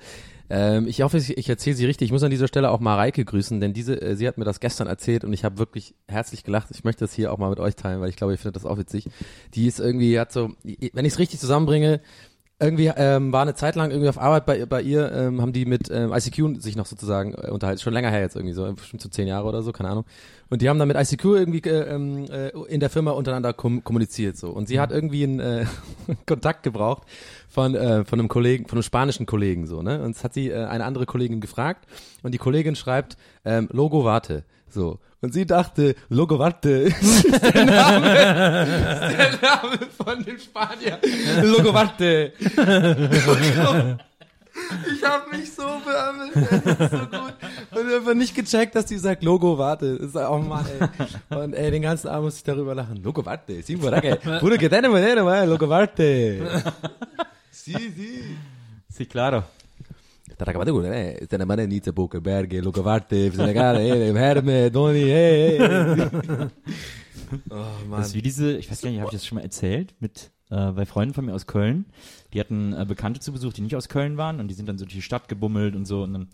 Ähm, ich hoffe, ich, ich erzähle sie richtig. Ich muss an dieser Stelle auch Mareike grüßen, denn diese, äh, sie hat mir das gestern erzählt und ich habe wirklich herzlich gelacht. Ich möchte das hier auch mal mit euch teilen, weil ich glaube, ihr findet das auch witzig. Die ist irgendwie, hat so, wenn ich es richtig zusammenbringe, irgendwie ähm, war eine Zeit lang irgendwie auf Arbeit bei, bei ihr, ähm, haben die mit ähm, ICQ sich noch sozusagen äh, unterhalten, schon länger her jetzt irgendwie so, bestimmt so zehn Jahre oder so, keine Ahnung. Und die haben dann mit ICQ irgendwie äh, ähm, äh, in der Firma untereinander kom kommuniziert so. Und sie hat irgendwie einen äh, Kontakt gebraucht von äh, von einem Kollegen, von einem spanischen Kollegen so, ne? Und das hat sie äh, eine andere Kollegin gefragt und die Kollegin schreibt ähm, Logo Warte. So. Und sie dachte, Logo Warte ist der Name, ist der Name von dem Spanier. Logo Warte. Ich habe mich so beömmelt, das ist so gut. Und einfach nicht gecheckt, dass die sagt, Logo, warte. Das ist, oh Mann, ey. Und ey, den ganzen Abend musste ich darüber lachen. Logo, warte. Por acá. Puro que tenemos, Logo, warte. Sí, sí. Sí, claro. Taracabate, eh. Te ne mane niente poche berge, Logo, warte. Senegal, eh, Herme, Doni, eh, eh. Oh Mann. Das ist wie diese, ich weiß gar nicht, habe ich das schon mal erzählt, mit äh, bei Freunden von mir aus Köln. Die hatten äh, Bekannte zu Besuch, die nicht aus Köln waren und die sind dann so durch die Stadt gebummelt und so und dann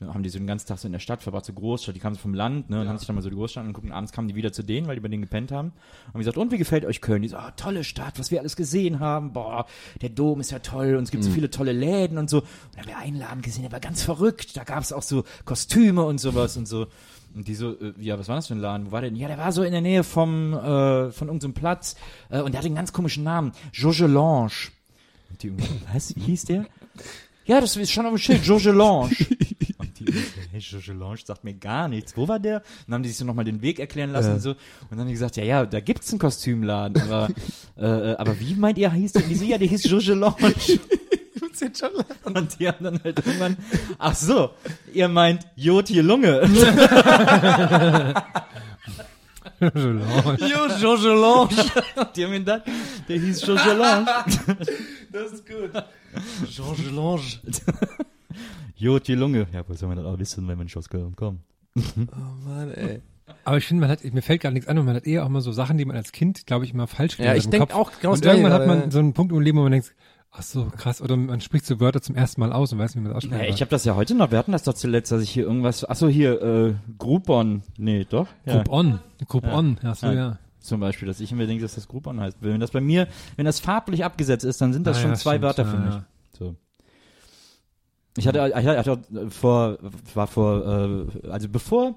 ja, haben die so den ganzen Tag so in der Stadt verbracht, so Großstadt, die kamen so vom Land, ne, und haben sich dann mal so die Großstadt angeguckt und abends kamen die wieder zu denen, weil die bei denen gepennt haben. Und haben gesagt, und wie gefällt euch Köln? Die so, ah, tolle Stadt, was wir alles gesehen haben, boah, der Dom ist ja toll und es gibt so viele tolle Läden und so. Und dann haben wir einen Laden gesehen, der war ganz verrückt, da gab es auch so Kostüme und sowas und so. Und die so, äh, ja, was war das für ein Laden? Wo war der denn? Ja, der war so in der Nähe vom, äh, von irgendeinem Platz. Äh, und der hatte einen ganz komischen Namen. Jogelange. Und die, was? Wie hieß der? Ja, das ist schon auf dem Schild. Jogelange. und hey, Jogelange sagt mir gar nichts. Wo war der? Und dann haben die sich so nochmal den Weg erklären lassen und so. Und dann haben die gesagt, ja, ja, da gibt's einen Kostümladen. Aber, äh, äh, aber wie meint ihr, hieß der? Die so, ja, der hieß Jogelange. Und die haben dann halt irgendwann, ach so, ihr meint Jotje Lunge. Jo, Jojo Die haben gedacht, der hieß Jogelange. Das ist gut. Georges Lange. Jotje Lunge. Ja, wohl soll man das auch wissen, wenn man nicht aus Köln kommt. Oh Mann, ey. Aber ich finde, man hat, mir fällt gar nichts an und man hat eher auch mal so Sachen, die man als Kind, glaube ich, immer falsch Ja, ich im denk Kopf. auch genau Und irgendwann hat man so einen Punkt im Leben, wo man denkt, ach so, krass, oder man spricht so Wörter zum ersten Mal aus und weiß, wie man das ausspricht. Ja, ich habe das ja heute noch, wir hatten das doch zuletzt, dass ich hier irgendwas, ach so, hier, äh, Groupon, nee, doch? Ja. Group on, Group on, ja, so, Ja. ja. Zum Beispiel, dass ich immer denke, dass das Groupon heißt. Wenn das bei mir, wenn das farblich abgesetzt ist, dann sind das Ah, schon ja, zwei stimmt, Wörter ja, für mich. Ich hatte, ich hatte, ich hatte vor, war vor, äh, also bevor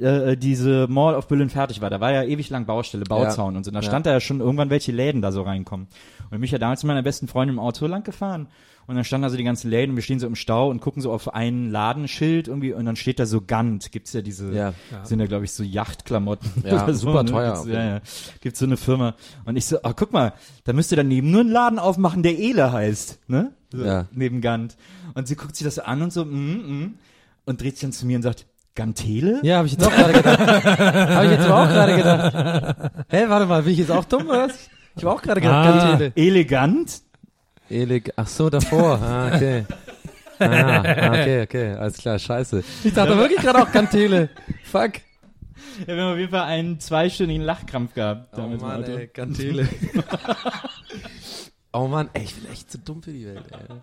äh, diese Mall of Berlin fertig war, da war ja ewig lang Baustelle, Bauzaun und so. Da Ja. stand da ja schon irgendwann, welche Läden da so reinkommen. Und ich bin ja damals mit meiner besten Freundin im Auto lang gefahren. Und dann standen da so die ganzen Läden und wir stehen so im Stau und gucken so auf ein Ladenschild irgendwie und dann steht da so Gant. Gibt's ja diese, Ja. sind ja glaube ich so Yachtklamotten. Ja, oder so, super ne? teuer. Gibt's, ja, ja. Gibt's so eine Firma. Und ich so, ah, guck mal, da müsste daneben nur ein Laden aufmachen, der Ele heißt, ne? So, Ja. Neben Gant. Und sie guckt sich das an und so, mm, mm, und dreht sich dann zu mir und sagt, Gantele? Ja, habe ich jetzt auch gerade gedacht. habe ich jetzt aber auch gerade gedacht. Hä, warte mal, bin ich jetzt auch dumm oder was? Ich war auch gerade gedacht, Ah. Kantele. Elegant? Elig, ach so, davor. Ah, okay. Ah, ah, okay, okay, alles klar, scheiße. Ich dachte wirklich gerade auch Kantele. Fuck. Ja, wir haben auf jeden Fall einen zweistündigen Lachkrampf gehabt. Oh Mann, ey, Kantele. oh Mann, ey, ich bin echt zu dumm für die Welt, ey.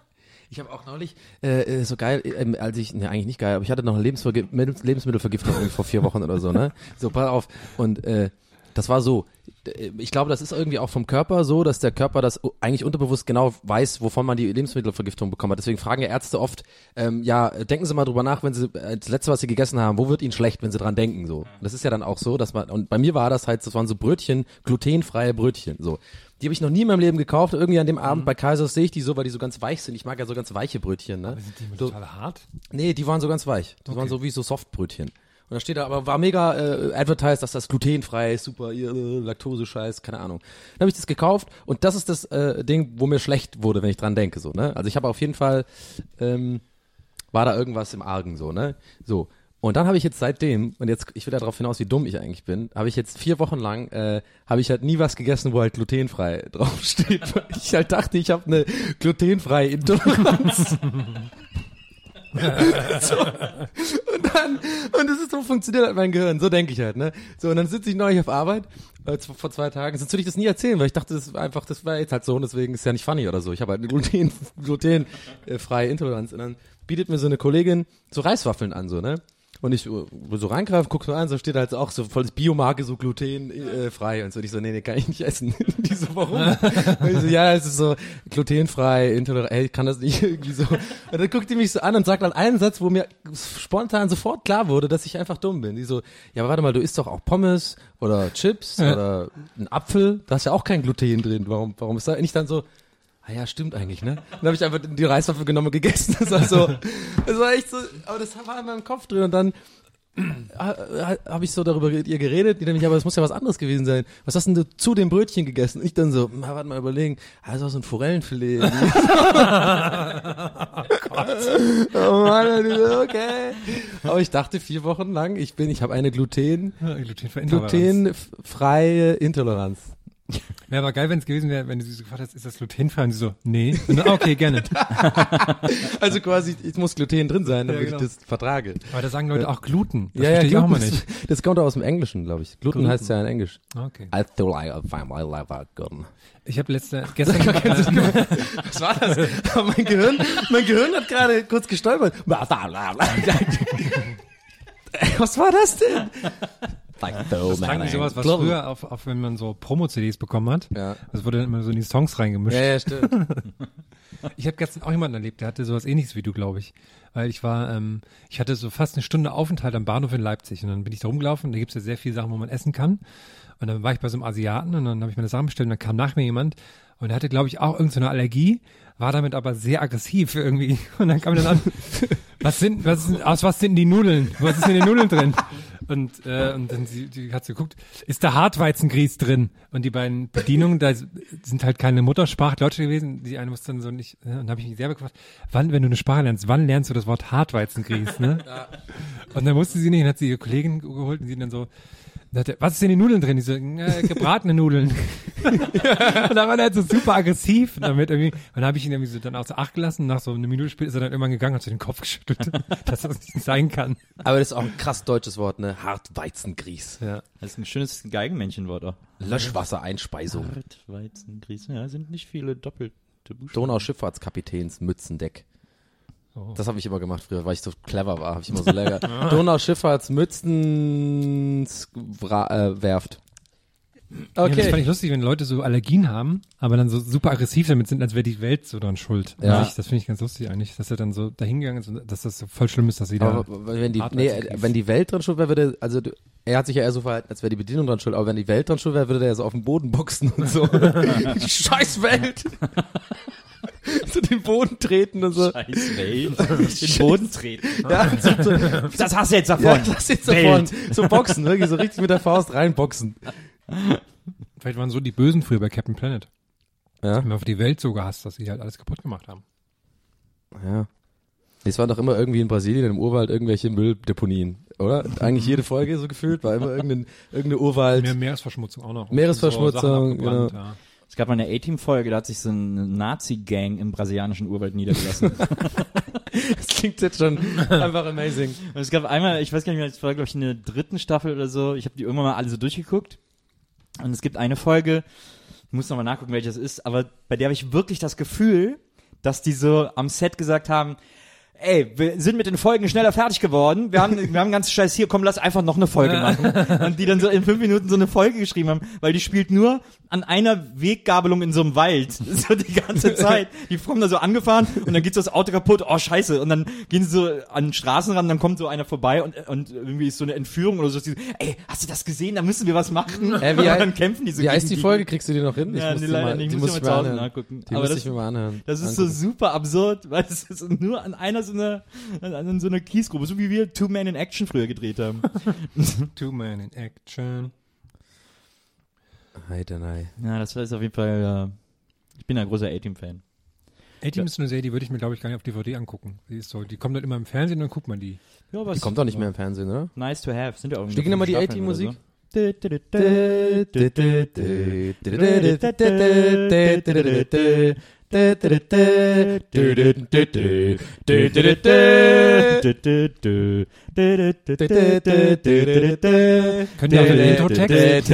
Ich habe auch neulich, äh, äh, so geil, ähm, als ich, ne, eigentlich nicht geil, aber ich hatte noch eine Lebensvergi Lebensmittelvergiftung irgendwie vor vier Wochen oder so, ne? So, pass auf. Und äh, das war so, äh, ich glaube, das ist irgendwie auch vom Körper so, dass der Körper das eigentlich unterbewusst genau weiß, wovon man die Lebensmittelvergiftung bekommen hat. Deswegen fragen ja Ärzte oft, ähm, ja, denken Sie mal drüber nach, wenn Sie äh, das letzte, was Sie gegessen haben, wo wird Ihnen schlecht, wenn Sie dran denken, so. Das ist ja dann auch so, dass man, und bei mir war das halt, das waren so Brötchen, glutenfreie Brötchen, so. Die habe ich noch nie in meinem Leben gekauft. Irgendwie an dem Abend bei Kaisers sehe ich die so, weil die so ganz weich sind. Ich mag ja so ganz weiche Brötchen, ne? Sind die So- total hart? Nee, die waren so ganz weich. Das waren so wie so Softbrötchen. Und da steht da, aber war mega äh, advertised, dass das glutenfrei ist, super, äh, Laktose-Scheiß, keine Ahnung. Dann habe ich das gekauft und das ist das äh, Ding, wo mir schlecht wurde, wenn ich dran denke, so, ne? Also ich habe auf jeden Fall, ähm, war da irgendwas im Argen, so, ne? So. Und dann habe ich jetzt seitdem, und jetzt, ich will darauf hinaus, wie dumm ich eigentlich bin, habe ich jetzt vier Wochen lang, äh, habe ich halt nie was gegessen, wo halt glutenfrei draufsteht. weil ich halt dachte, ich habe eine glutenfreie Intoleranz. so. Und dann, und das ist so funktioniert halt mein Gehirn, so denke ich halt, ne? So, und dann sitze ich neulich auf Arbeit, äh, vor zwei Tagen, sonst würde ich das nie erzählen, weil ich dachte, das war einfach, das war jetzt halt so und deswegen ist ja nicht funny oder so. Ich habe halt eine Gluten, glutenfreie Intoleranz und dann bietet mir so eine Kollegin so Reiswaffeln an, so, ne? Und ich äh, so reingreife, guck so an, so steht halt auch so volles Biomarke, so glutenfrei äh, und so. Und ich so, nee, nee, kann ich nicht essen. die so, warum? und ich so, ja, es ist so glutenfrei, intolerant, ey, ich kann das nicht irgendwie so. Und dann guckt die mich so an und sagt dann einen Satz, wo mir spontan sofort klar wurde, dass ich einfach dumm bin. Die so, ja, aber warte mal, du isst doch auch Pommes oder Chips oder einen Apfel, da ist ja auch kein Gluten drin. Warum, warum ist da nicht dann so, Ah ja, stimmt eigentlich, ne? Dann habe ich einfach die Reiswaffe genommen und gegessen. Das war so, das war echt so, aber das war in meinem Kopf drin und dann habe ich so darüber mit ihr geredet, die nämlich, aber es muss ja was anderes gewesen sein. Was hast denn du zu dem Brötchen gegessen? Und ich dann so, na, warte mal überlegen, ah, das war so ein Forellenfilet. oh Mann, und ich so, okay. Aber ich dachte vier Wochen lang, ich bin, ich habe eine Gluten, Glutenfreie Intoleranz. glutenfreie Intoleranz. Wäre aber geil, wenn es gewesen wäre, wenn du sie so gefragt hast, ist das glutenfrei? Und sie so, nee. Und dann, okay, gerne. Also quasi, es muss Gluten drin sein, damit Ja, genau. ich das vertrage. Aber da sagen Leute auch Gluten. Das ja, ja, ich auch mal Gluten nicht. Das kommt auch aus dem Englischen, glaube ich. Gluten, Gluten. heißt ja in Englisch. Okay. I like I find my life out gluten. Ich habe letzte, gestern, Was war das? mein Gehirn, mein Gehirn hat gerade kurz gestolpert. Was war das denn? Like das klang wie sowas, was früher auf, auf wenn man so Promo-CDs bekommen hat. Ja. Das wurde dann immer so in die Songs reingemischt. Ja, ja, stimmt. Ich habe gestern auch jemanden erlebt, der hatte sowas ähnliches wie du, glaube ich. Weil ich war, ähm, ich hatte so fast eine Stunde Aufenthalt am Bahnhof in Leipzig und dann bin ich da rumgelaufen. Da gibt's ja sehr viele Sachen, wo man essen kann. Und dann war ich bei so einem Asiaten und dann habe ich meine Sachen bestellt und dann kam nach mir jemand und der hatte, glaube ich, auch irgendeine so eine Allergie, war damit aber sehr aggressiv irgendwie. Und dann kam er dann an, was sind, was sind, aus was sind die Nudeln? Was ist in den Nudeln drin? Und, äh, und dann sie, die hat so geguckt, ist da Hartweizengrieß drin? Und die beiden Bedienungen, da sind halt keine Muttersprache Deutsche gewesen. Die eine wusste dann so nicht, äh, und dann habe ich mich selber gefragt, wann, wenn du eine Sprache lernst, wann lernst du das Wort Hartweizengrieß, ne? Und dann wusste sie nicht, und hat sie ihre Kollegin geholt und sie dann so, und hat er, was ist in den Nudeln drin? Die so, äh, gebratene Nudeln. und dann war er halt so super aggressiv. Und damit irgendwie, und dann habe ich ihn irgendwie so dann außer Acht gelassen. Nach so einer Minute später ist er dann irgendwann gegangen und hat so den Kopf geschüttelt, dass das nicht sein kann. Aber das ist auch ein krass deutsches Wort, ne? Hartweizengrieß. Ja. Das ist ein schönes Geigenmännchenwort auch. Löschwassereinspeisung. Weizengrieß. Ja, sind nicht viele doppelte Buchstaben. Donau-Schifffahrtskapitäns Mützendeck. Oh. Das habe ich immer gemacht früher, weil ich so clever war. Habe ich immer so länger. Donau-Schifffahrtsmützen-Werft. Ja, das fand Okay. ich lustig, wenn Leute so Allergien haben, aber dann so super aggressiv damit sind, als wäre die Welt so dann schuld. Ja. Das, das finde ich ganz lustig eigentlich, dass er dann so dahingegangen ist und dass das so voll schlimm ist, dass sie da. Aber wenn die, nee, wenn die Welt dran schuld wäre, würde, also er hat sich ja eher so verhalten, als wäre die Bedienung dran schuld, aber wenn die Welt dran schuld wäre, würde der ja so auf den Boden boxen und so. die scheiß Welt! so den Boden treten und so. Scheiß Welt. Den Boden treten. Ja, so, so, Das hast du jetzt davon. ja, lass jetzt davon. So boxen, wirklich, so richtig mit der Faust reinboxen. Vielleicht waren so die Bösen früher bei Captain Planet. Ja. Haben auf die Welt so gehasst, dass sie halt alles kaputt gemacht haben. Ja. Es waren doch immer irgendwie in Brasilien im Urwald irgendwelche Mülldeponien, oder? Eigentlich jede Folge so gefühlt war immer irgendein, irgendeine Urwald. Mehr Meeresverschmutzung auch noch. Meeresverschmutzung, So genau. ja. Es gab mal eine A-Team-Folge, da hat sich so eine Nazi-Gang im brasilianischen Urwald niedergelassen. Das klingt jetzt schon einfach amazing. Und es gab einmal, ich weiß gar nicht mehr, es war glaube ich in der dritten Staffel oder so, ich habe die irgendwann mal alle so durchgeguckt. Und es gibt eine Folge, ich muss nochmal nachgucken, welche das ist, aber bei der habe ich wirklich das Gefühl, dass die so am Set gesagt haben, ey, wir sind mit den Folgen schneller fertig geworden, wir haben, wir haben ganz Scheiß hier, komm, lass einfach noch eine Folge machen. Und die dann so in fünf Minuten so eine Folge geschrieben haben, weil die spielt nur an einer Weggabelung in so einem Wald, so die ganze Zeit. Die kommen da so angefahren und dann geht so das Auto kaputt, oh scheiße, und dann gehen sie so an den Straßenrand, dann kommt so einer vorbei und, und irgendwie ist so eine Entführung oder so, ey, hast du das gesehen, da müssen wir was machen. Äh, wie und dann kämpfen die so Wie heißt die Folge? Kriegst du die noch hin? Ja, muss nee, die leider nicht. die Ich muss muss ich ich mal zu Hause anhören. nachgucken. Die Aber muss das- ich mir mal anhören. Das ist so super absurd, weil es ist nur an einer so einer, an, an so einer Kiesgrube, so wie wir Two Men in Action früher gedreht haben. Two Man in Action. Heiter, nein. ja, das ist auf jeden Fall, äh, ich bin ein großer A-Team-Fan. A-Team ist eine Serie, die würde ich mir, glaube ich, gar nicht auf DVD angucken. Die ist so, die kommt dann immer im Fernsehen und dann guckt man die. Ja, aber Die kommt doch nicht mehr im Fernsehen, oder? Nice to have, sind ja auch Spielen immer die A-Team-Musik? Staffeln oder Könnt ihr auch den Intro-Text?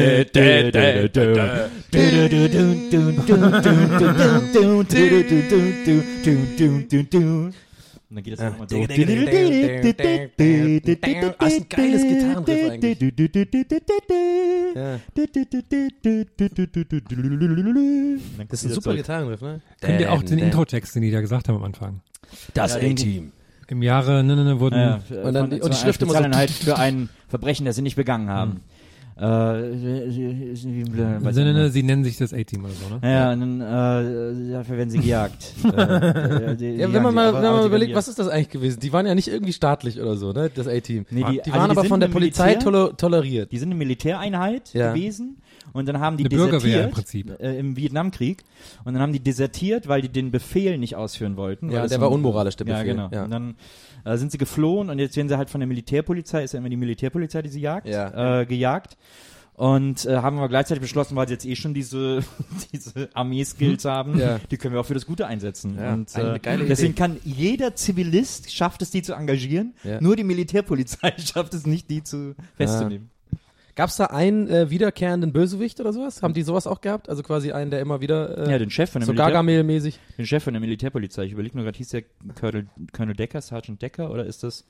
Und dann geht das auch mal so. Ah, ist ein geiles Gitarrenriff eigentlich. Ja. Das ist ein super Gitarrenriff, ne? Könnt ihr auch den Intro-Text, den die da gesagt haben am Anfang? Das A-Team. Im Jahre, ne, ne, ne, wurden, Ja, Und dann die- und Schrift immer so- Spezialeinheit für ein Verbrechen, das sie nicht begangen haben. Äh, ne, weiß ne, ich ne, nicht. sie nennen sich das A-Team oder so, ne? Ja, und dann, äh, dafür werden sie gejagt. äh, die- die Ja, wenn man mal, aber- wenn man überlegt, was ist das eigentlich gewesen? Die waren ja nicht irgendwie staatlich oder so, ne? Das A-Team. Nee, die- die also waren die aber von der Polizei Militär. toleriert. Die sind eine Militäreinheit Ja. gewesen und dann haben die Eine Bürgerwehr desertiert im Prinzip. Äh, im Vietnamkrieg und dann haben die desertiert, weil die den Befehl nicht ausführen wollten. Ja, der war ein- unmoralisch, der Ja, Befehl. genau. Ja. Und dann äh, sind sie geflohen und jetzt werden sie halt von der Militärpolizei, ist ja immer die Militärpolizei, die sie jagt, Ja. äh, gejagt. Und äh, haben wir gleichzeitig beschlossen, weil sie jetzt eh schon diese, diese Armee-Skills haben, Ja. die können wir auch für das Gute einsetzen. Ja, und äh, deswegen Idee. kann jeder Zivilist schafft es, die zu engagieren, Ja. nur die Militärpolizei schafft es nicht, die zu festzunehmen. Gab's da einen äh, wiederkehrenden Bösewicht oder sowas? Haben die sowas auch gehabt? Also quasi einen, der immer wieder äh, Ja, den Chef von der so Gargamel-mäßig. Den Chef von der Militärpolizei. Ich überlege nur gerade, hieß der Colonel, Colonel Decker, Sergeant Decker oder ist das,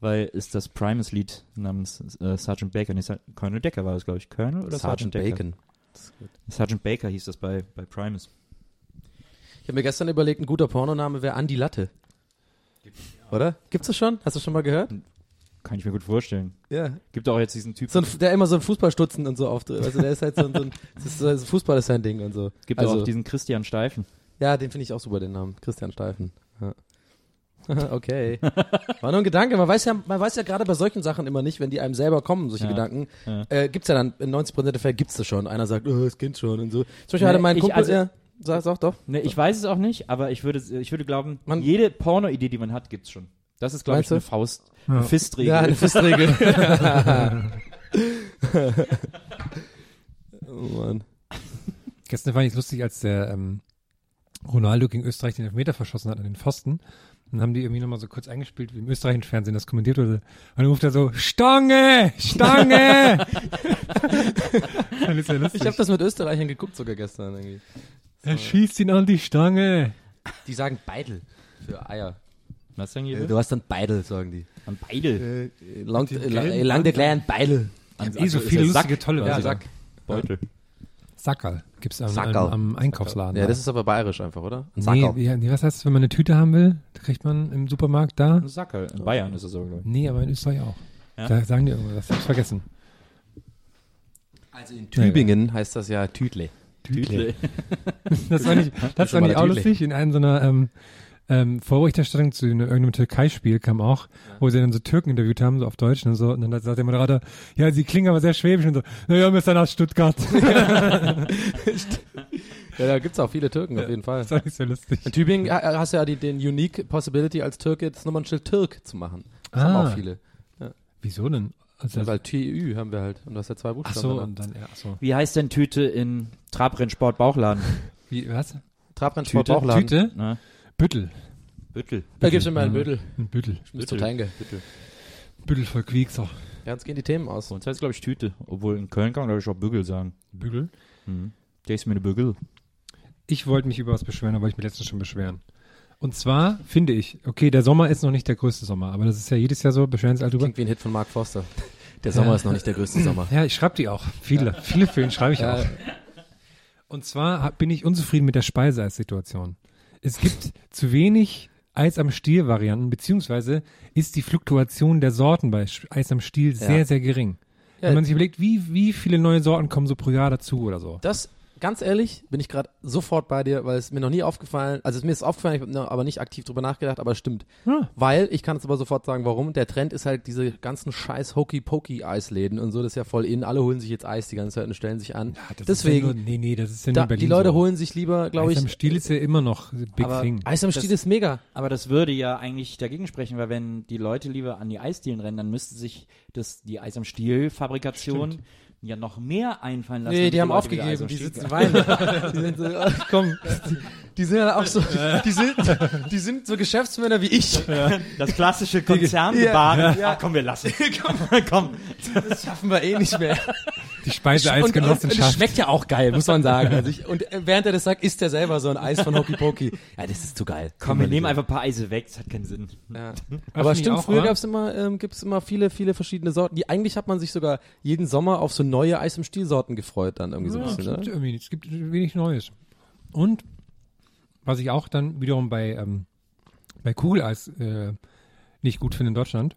weil ist das Primus-Lied namens äh, Sergeant Baker? Nee, Ser Colonel Decker war das, glaube ich. Colonel oder Sergeant, Sergeant Decker? Bacon. Sergeant Baker hieß das bei, bei Primus. Ich habe mir gestern überlegt, ein guter Pornoname wäre Andi Latte. Oder? Gibt's das schon? Hast du schon mal gehört? Kann ich mir gut vorstellen. Ja. Gibt auch jetzt diesen Typ. So ein, der immer so ein Fußballstutzen und so auftritt. Also der ist halt so ein, so ein das ist so, Fußball ist sein Ding und so. Gibt also, auch diesen Christian Steifen. Ja, den finde ich auch super, den Namen. Christian Steifen. Ja. okay. War nur ein Gedanke. Man weiß ja, man weiß ja gerade bei solchen Sachen immer nicht, wenn die einem selber kommen, solche Ja. Gedanken. Ja. Äh, gibt's ja dann, in 90% der Fälle gibt's das schon. Einer sagt, oh, das Kind schon und so. Zum Beispiel Nee, hatte mein ich- Kumpel, also- ja, sag, sag doch. Ne, ich weiß es auch nicht, aber ich würde, ich würde glauben, Man- jede Porno-Idee, die man hat, gibt's schon. Das ist, glaube ich, eine Faust, Ja. eine Fistregel. Ja, eine Fistregel. oh Mann. Gestern fand ich es lustig, als der ähm, Ronaldo gegen Österreich den Elfmeter verschossen hat an den Pfosten. Dann haben die irgendwie nochmal so kurz eingespielt, wie im österreichischen Fernsehen das kommentiert wurde. Und dann ruft er so, Stange! Stange! dann ist ja lustig. Ich habe das mit Österreichern geguckt sogar gestern irgendwie. er schießt ihn an die Stange. Die sagen Beidel für Eier. Was sagen die? Du hast dann Beidel, sagen die. An beide. Lang, die äh, lang der kleinen Beidel. An, Eh so also viele lustige, tolle quasi. Ja. Sack. Beutel. Sackerl gibt's am, am, Sackerl. am Einkaufsladen. Ja, da. das ist aber bayerisch einfach, oder? Ein nee, Sackerl. nee, was heißt das, wenn man eine Tüte haben will? Da kriegt man im Supermarkt da? Ein Sackerl. In Bayern ist es so, glaube ich. Nee, aber in Österreich auch. Ja? Da sagen die irgendwas, ich hab's vergessen. Also in Tübingen heißt das ja Tütle. Tütle. Das war nicht, das war nicht auch lustig. In einer so einer ähm, ähm, Vorberichterstattung zu einer- irgendeinem Türkei-Spiel kam auch, wo sie dann so Türken interviewt haben, so auf Deutsch und so. Und dann sagt der Moderator, ja, sie klingen aber sehr schwäbisch und so, naja, wir sind aus Stuttgart. Ja, da gibt's auch viele Türken auf jeden Fall. das nicht sehr lustig. In Tübingen äh, hast du ja die, den Unique Possibility als Türke, das Nummernschild Türk zu machen. Das haben Ah. auch viele. Wieso denn? Also, Ja, weil TÜ haben wir halt. Und du hast ja zwei ach Buchstaben. so, danach. und dann, ja, ach so. Wie heißt denn Tüte in Trabrennsport Bauchladen? Wie, was? Trabrennsport Tüte? Bauchladen. Tüte? Na, Büttel. Büttel. Da gibt's immer einen. Büttel. Ein Büttel. Muss zur Tanke. Büttel voll Quiekser. Ja, jetzt gehen die Themen aus. Bei uns heißt glaube ich Tüte. Obwohl in Köln kann man glaube ich auch Bügel sagen. Bügel? Mhm. Der ist mir eine Bügel. Ich wollte mich über was beschweren, aber ich mich letztens schon beschweren. Und zwar finde ich, okay, der Sommer ist noch nicht der größte Sommer, aber das ist ja jedes Jahr so, beschweren sich alle drüber. Klingt wie ein Hit von Mark Forster. Der Sommer Ja. ist noch nicht der größte Sommer. Ja, ich schreibe die auch. Viele, viele Filme schreibe ich Ja. auch. Und zwar hab- bin ich unzufrieden mit der Speiseeissituation. Es gibt zu wenig Eis am Stiel Varianten, beziehungsweise ist die Fluktuation der Sorten bei Eis am Stiel sehr, sehr gering. Ja. Wenn man sich überlegt, wie, wie viele neue Sorten kommen so pro Jahr dazu oder so. Das, ganz ehrlich, bin ich gerade sofort bei dir, weil es mir noch nie aufgefallen, also es mir ist aufgefallen, ich habe aber nicht aktiv drüber nachgedacht, aber es stimmt. Ja. Weil, ich kann es aber sofort sagen, warum. Der Trend ist halt diese ganzen scheiß Hokey-Pokey-Eisläden und so, das ist ja voll in. Alle holen sich jetzt Eis die ganze Zeit und stellen sich an. Das Deswegen, Ist ja nur, nee, nee, das ist ja da, Berlin die Leute so. holen sich lieber, glaube Eis ich, am Stiel ist ja immer noch Big Aber Thing. Eis am Stiel Das- ist mega. Aber das würde ja eigentlich dagegen sprechen, weil wenn die Leute lieber an die Eisdielen rennen, dann müsste sich das, die Eis am Stiel Fabrikation ja noch mehr einfallen lassen. Nee, die haben wieder aufgegeben, und die sitzen weinen. die sind so, ach, komm, die, die sind ja auch so, die sind, die sind so Geschäftsmänner wie ich. Das klassische Konzerngebaren. Ja. Ah, komm, wir lassen. komm. Das schaffen wir eh nicht mehr. Die Und, und, und Speiseeisgenossenschaft. schmeckt ja auch geil, muss man sagen. Also ich, und während er das sagt, isst er selber so ein Eis von Hoki Poki. Ja, das ist zu geil. Komm, wir nehmen einfach ein paar Eise weg, das hat keinen Sinn. Ja. Aber stimmt, auch, früher oder? gab's immer, ähm, gibt's immer viele, viele verschiedene Sorten. Die eigentlich hat man sich sogar jeden Sommer auf so neue Eis im Stiel-Sorten gefreut, dann irgendwie so ein Ja, bisschen, stimmt oder? irgendwie nicht. Es gibt wenig Neues. Und was ich auch dann wiederum bei, ähm, bei Kugeleis äh, nicht gut finde in Deutschland,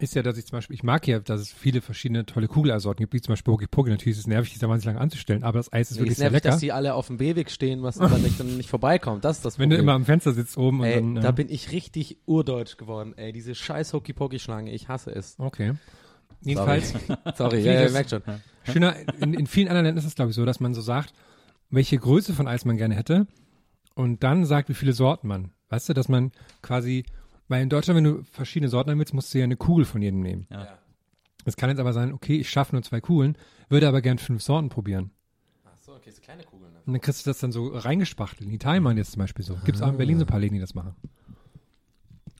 ist ja, dass ich zum Beispiel, ich mag ja, dass es viele verschiedene tolle Kugeleissorten gibt, wie zum Beispiel Poki Poki. Natürlich ist es nervig, die da wahnsinnig lang anzustellen, aber das Eis ist Nee, wirklich ist sehr nervig, lecker. dass die alle auf dem B-Weg stehen, was dann nicht, dann nicht vorbeikommt. Das ist das Wenn du immer am Fenster sitzt oben Ey, und dann. da bin ich richtig urdeutsch geworden, ey. Diese scheiß Hoki-Poki-Schlange, ich hasse es. okay. Jedenfalls, Sorry, Wie ja, ja, merkt schon. schöner, in, in vielen anderen Ländern ist es, glaube ich, so, dass man so sagt, welche Größe von Eis man gerne hätte und dann sagt, wie viele Sorten man. Weißt du, dass man quasi, weil in Deutschland, wenn du verschiedene Sorten haben willst, musst du ja eine Kugel von jedem nehmen. Ja. Es kann jetzt aber sein, okay, ich schaffe nur zwei Kugeln, würde aber gern fünf Sorten probieren. Ach so, okay, so kleine Kugeln. Ne? Und dann kriegst du das dann so reingespachtelt. In Italien machen die das zum Beispiel so. Gibt es auch in Berlin so ein paar Läden, die das machen.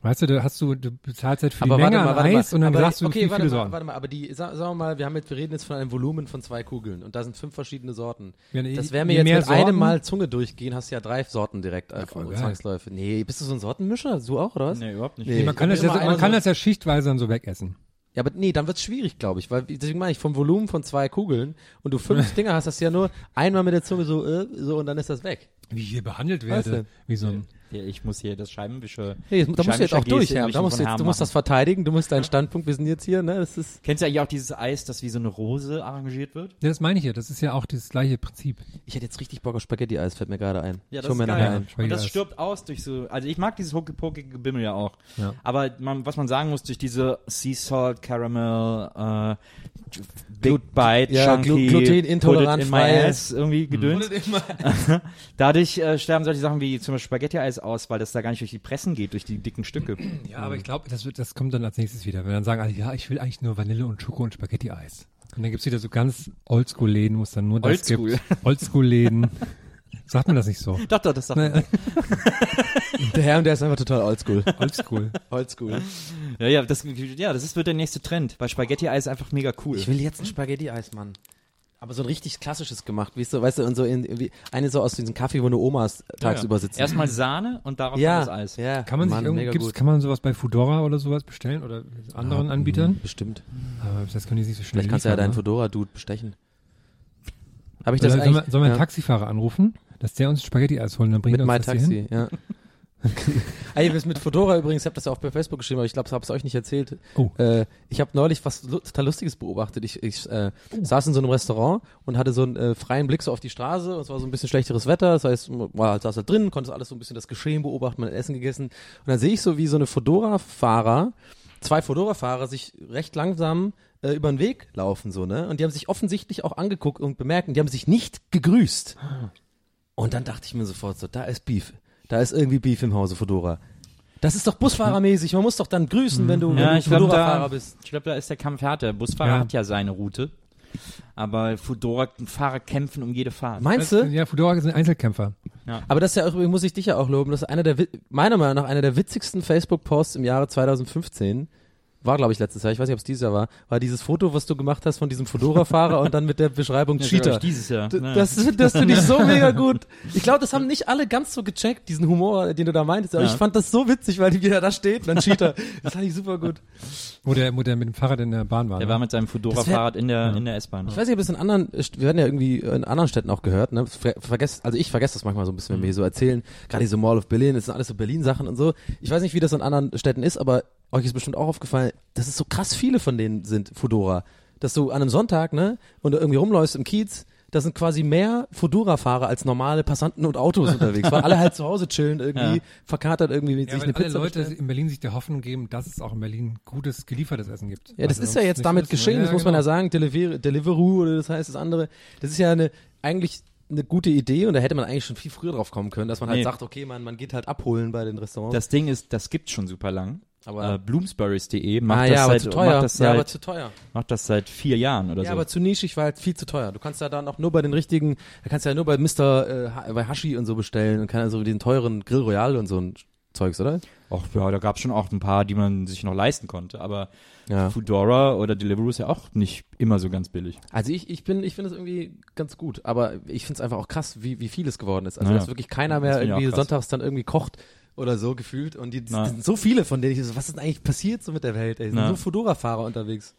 Weißt du, da hast du, du bezahlst halt für die Menge an Eis und dann aber, sagst du, okay, wie warte viele mal, Sorten. warte mal, aber die, sa- sagen wir mal, wir haben jetzt, wir reden jetzt von einem Volumen von zwei Kugeln und da sind fünf verschiedene Sorten. Ja, nee, Das wäre mir je jetzt mehr mit einem Sorten- Mal Zunge durchgehen, hast du ja drei Sorten direkt äh, voll von geil. Zwangsläufig. Nee, bist du so ein Sortenmischer? Du auch, oder was? Nee, überhaupt nicht. Nee. Nee, man kann, das ja, man kann so- das ja schichtweise dann so wegessen. Ja, aber nee, dann wird's schwierig, glaube ich, weil deswegen meine ich vom Volumen von zwei Kugeln und du fünf Dinger hast, hast du ja nur einmal mit der Zunge so, äh, so und dann ist das weg. Wie ich hier behandelt werde. denn? Wie so ein. Ja, ich muss hier das Scheibenwischer. Hey, da musst du jetzt auch durch, in Herr. Da Richtung musst du, jetzt, du musst das verteidigen, du musst deinen Standpunkt, wir sind jetzt hier, ne? Das ist, Kennst du eigentlich auch dieses Eis, das wie so eine Rose arrangiert wird? Ja, das meine ich ja. Das ist ja auch das gleiche Prinzip. ich hätte jetzt richtig Bock auf Spaghetti-Eis, fällt mir gerade ein. Ja, Ich das ist mir nachher ein. Und das stirbt aus durch so, also ich mag dieses Hoki-Poki-Gebimmel ja auch. Ja. Aber man, was man sagen muss, durch diese Sea Salt Caramel, äh, Big Bite, ja, Chunky, glu- glutenintolerant, in my ass, irgendwie gedöns. Dadurch äh, sterben solche Sachen wie zum Beispiel Spaghetti-Eis aus, weil das da gar nicht durch die Pressen geht, durch die dicken Stücke. Ja, aber ich glaube, das, wird- das kommt dann als nächstes wieder. Wenn dann sagen alle, ja, ich will eigentlich nur Vanille und Schoko und Spaghetti-Eis. Und dann gibt's wieder so ganz Oldschool-Läden, wo es dann nur das Oldschool. gibt. Oldschool-Läden. Sagt man das nicht so? Doch, doch, das sagt man. Der Herr, der ist einfach total oldschool. Oldschool. oldschool. Ja, ja, das, ja, das ist, wird der nächste Trend, weil Spaghetti-Eis einfach mega cool. Ich will jetzt ein Spaghetti-Eis, Mann. Aber so ein richtig klassisches gemacht, wie so, weißt du, und so in, wie, eine so aus diesem Kaffee, wo nur Omas tagsüber sitzen. Erstmal Sahne und darauf ja, das Eis. ja. Kann man sich Mann, irgendwie, mega gibt's, gut. kann man sowas bei Foodora oder sowas bestellen oder anderen Anbietern? Bestimmt. Aber das können die nicht so schnell Vielleicht kannst du ja liefern, deinen ne? Fodora-Dude bestechen. Habe ich das Soll, soll, eigentlich? man, soll man einen ja. Taxifahrer anrufen, dass der uns Spaghetti-Eis holt und dann bringt Mit er uns My das? Taxi, ja. Ey, das mit Fedora übrigens, ich habe das ja auch bei Facebook geschrieben, aber ich glaube, ich habe es euch nicht erzählt. Oh. Äh, ich habe neulich was total Lustiges beobachtet. Ich, ich äh, Oh. saß in so einem Restaurant und hatte so einen äh, freien Blick so auf die Straße und es war so ein bisschen schlechteres Wetter. Das heißt, man war, saß halt drin, konnte alles so ein bisschen das Geschehen beobachten, man hat Essen gegessen. Und dann sehe ich so, wie so eine Fedora-Fahrer, zwei Fedora-Fahrer sich recht langsam äh, über den Weg laufen, so, ne? Und die haben sich offensichtlich auch angeguckt und bemerkt, und die haben sich nicht gegrüßt. Und dann dachte ich mir sofort so, da ist Beef. Da ist irgendwie Beef im Hause Fedora. Das ist doch Busfahrermäßig. Man muss doch dann grüßen, wenn du, wenn Ja, du ich glaube, Fedora-Fahrer da, bist. ich glaub, da ist der Kampf härter. Der Busfahrer Ja. hat ja seine Route. Aber Fudora-Fahrer kämpfen um jede Fahrt. Meinst du? Ja, Foodora sind Einzelkämpfer. Aber das ist ja auch, muss ich dich ja auch loben, das ist einer der, meiner Meinung nach einer der witzigsten Facebook-Posts im Jahre 2015. War, glaube ich, letztes Jahr. Ich weiß nicht, ob es dieses Jahr war. War dieses Foto, was du gemacht hast von diesem Fedora-Fahrer und dann mit der Beschreibung Ja, Cheater. Dieses Jahr. D- Ja. Das, das finde ich so mega gut. Ich glaube, das haben nicht alle ganz so gecheckt, diesen Humor, den du da meintest. Aber Ja. ich fand das so witzig, weil die wieder da steht, dann Cheater. Das fand ich super gut. Wo der, wo der mit dem Fahrrad in der Bahn war. Der ne? war mit seinem Fudora-Fahrrad in der, in der S-Bahn. Ich weiß nicht, ob es in anderen, wir werden ja irgendwie in anderen Städten auch gehört, ne? Ver vergesst, also ich vergesse das manchmal so ein bisschen, wenn wir hier so erzählen, gerade diese Mall of Berlin, das sind alles so Berlin-Sachen und so. Ich weiß nicht, wie das in anderen Städten ist, aber euch ist bestimmt auch aufgefallen, dass es so krass viele von denen sind, Fudora. Dass du an einem Sonntag, ne, und du irgendwie rumläufst im Kiez, da sind quasi mehr Fudora-Fahrer als normale Passanten und Autos unterwegs, weil alle halt zu Hause chillen, irgendwie Ja. verkatert irgendwie Ja, sich weil eine alle Pizza Leute bestellen. in Berlin sich der Hoffnung geben, dass es auch in Berlin gutes geliefertes Essen gibt. Ja, das Was ist ja jetzt damit geschehen, das Ja, muss man ja genau. sagen. Deliver Deliveroo oder das heißt das andere. Das ist ja eine eigentlich eine gute Idee und da hätte man eigentlich schon viel früher drauf kommen können, dass man halt Nee. sagt, okay, man, man geht halt abholen bei den Restaurants. Das Ding ist, das gibt's schon super lang. Aber äh, Bloomsburys.de macht, ah, das ja, aber seit, zu teuer. macht das ja, seit, aber zu teuer. macht das seit vier Jahren oder Ja, so. aber zu nischig, weil viel zu teuer. Du kannst ja dann auch nur bei den richtigen, da kannst du ja nur bei Mr. Äh, bei Hashi und so bestellen und kann also den teuren Grill Royal und so ein Zeugs, oder? Ach ja, da gab es schon auch ein paar, die man sich noch leisten konnte, aber Ja. Foodora oder Deliveroo ist ja auch nicht immer so ganz billig. Also ich, ich bin, ich finde es irgendwie ganz gut, aber ich finde es einfach auch krass, wie, wie viel es geworden ist. Also Ja. dass wirklich keiner Das mehr irgendwie sonntags dann irgendwie kocht oder so gefühlt und die, Ja. sind so viele von denen ich so, was ist eigentlich passiert so mit der Welt? Ey, sind Ja. nur Fedora-Fahrer unterwegs.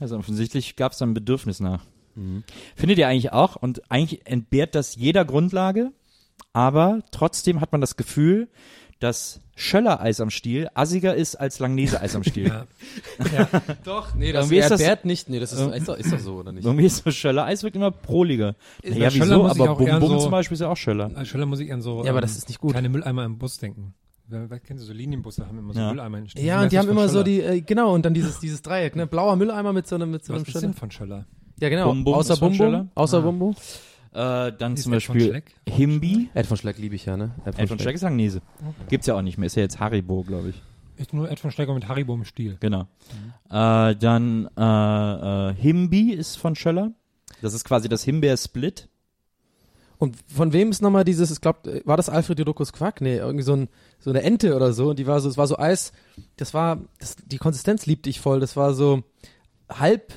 Also offensichtlich gab es da ein Bedürfnis nach. Mhm. Findet ihr eigentlich auch? Und eigentlich entbehrt das jeder Grundlage, aber trotzdem hat man das Gefühl, dass Schöller-Eis am Stiel assiger ist als Langnese-Eis am Stiel. Ja. Doch, nee, das- ist das- nicht, nee, das ist, Ähm, ist, doch, ist doch so, oder nicht? Irgendwie ist so Schöller-Eis wirkt immer proliger. Ja, bei Schöller wieso? muss ich Aber auch Bum Bum so- zum Beispiel ist ja auch Schöller. Schöller muss ich an so Ja, aber ähm, das ist nicht gut. kleine Mülleimer im Bus denken. Wer, wer kennt ihr so Linienbusse, haben immer so Ja. Mülleimer. in- Ja, Das und die haben immer so Schöller. die, äh, genau, und dann dieses, dieses Dreieck, ne? Blauer Mülleimer mit so einem, mit so Was einem ist Schöller. denn von Schöller? Ja, genau. Bum Bum außer ist von Bum Schöller? Bum, außer Ah. Bum Bum. Äh, dann Ist zum Ed von Beispiel Schleck? Himbi. Ed von Schleck liebe ich ja, ne? Ed von Schleck ist Langnese. Gibt's ja auch nicht mehr. Ist ja jetzt Haribo, glaube ich. Ist nur Ed von Schlecker mit Haribo im Stil. Genau. Äh, dann äh, äh, Himbi ist von Schöller. Das ist quasi das Himbeer-Split. Und von wem ist nochmal dieses, ich glaube, war das Alfred Jodokus Quack? Nee, irgendwie so, ein, so eine Ente oder so. Und die war so, es war so Eis, das war, das, die Konsistenz liebte ich voll. Das war so halb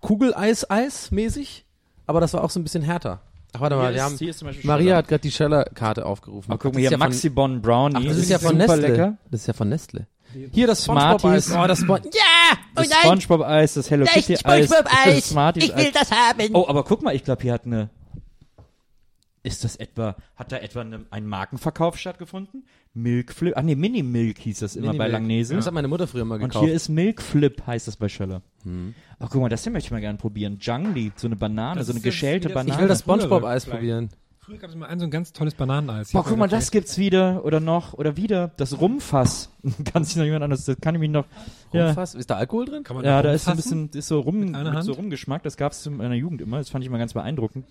Kugeleis-Eis mäßig, aber das war auch so ein bisschen härter. Ach, warte mal, Hier wir ist- haben, hier ist zum Beispiel Maria hat gerade die Scheller-Karte aufgerufen. Oh, guck mal ist hier, ja Maxi Bon Brownie. Ach, das ist ja von super Nestle. lecker. Das ist ja von Nestle. Hier das. Smarties. Oh, das Spon ja! Das Spongebob-Eis, das Hello Kitty-Eis. Das Smarties-Eis. das haben. Oh, aber guck mal, ich glaube, hier hat eine. Ist das etwa, hat da etwa eine, ein Markenverkauf stattgefunden? Milk Flip, ach nee, Mini Milk hieß das immer bei Minimilk. Langnese. Das hat meine Mutter früher mal Und gekauft. hier ist Milk Flip, heißt das bei Schöller. Ach, guck mal, das hier möchte ich mal gerne probieren. Jungly, so eine Banane, Das so eine geschälte Banane. ich will das SpongeBob-Eis probieren. Früher gab es mal ein so ein ganz tolles Bananeneis. Boah, guck mal, das gibt's wieder oder noch oder wieder. Das Rumfass. kann sich noch jemand anderes, das kann ich mich noch. Ja, Rumfass. Ist da Alkohol drin? Kann man ja da ist so ein bisschen, ist so rum, Mit mit so? Rumgeschmack. Das gab's in meiner Jugend immer. Das fand ich immer ganz beeindruckend.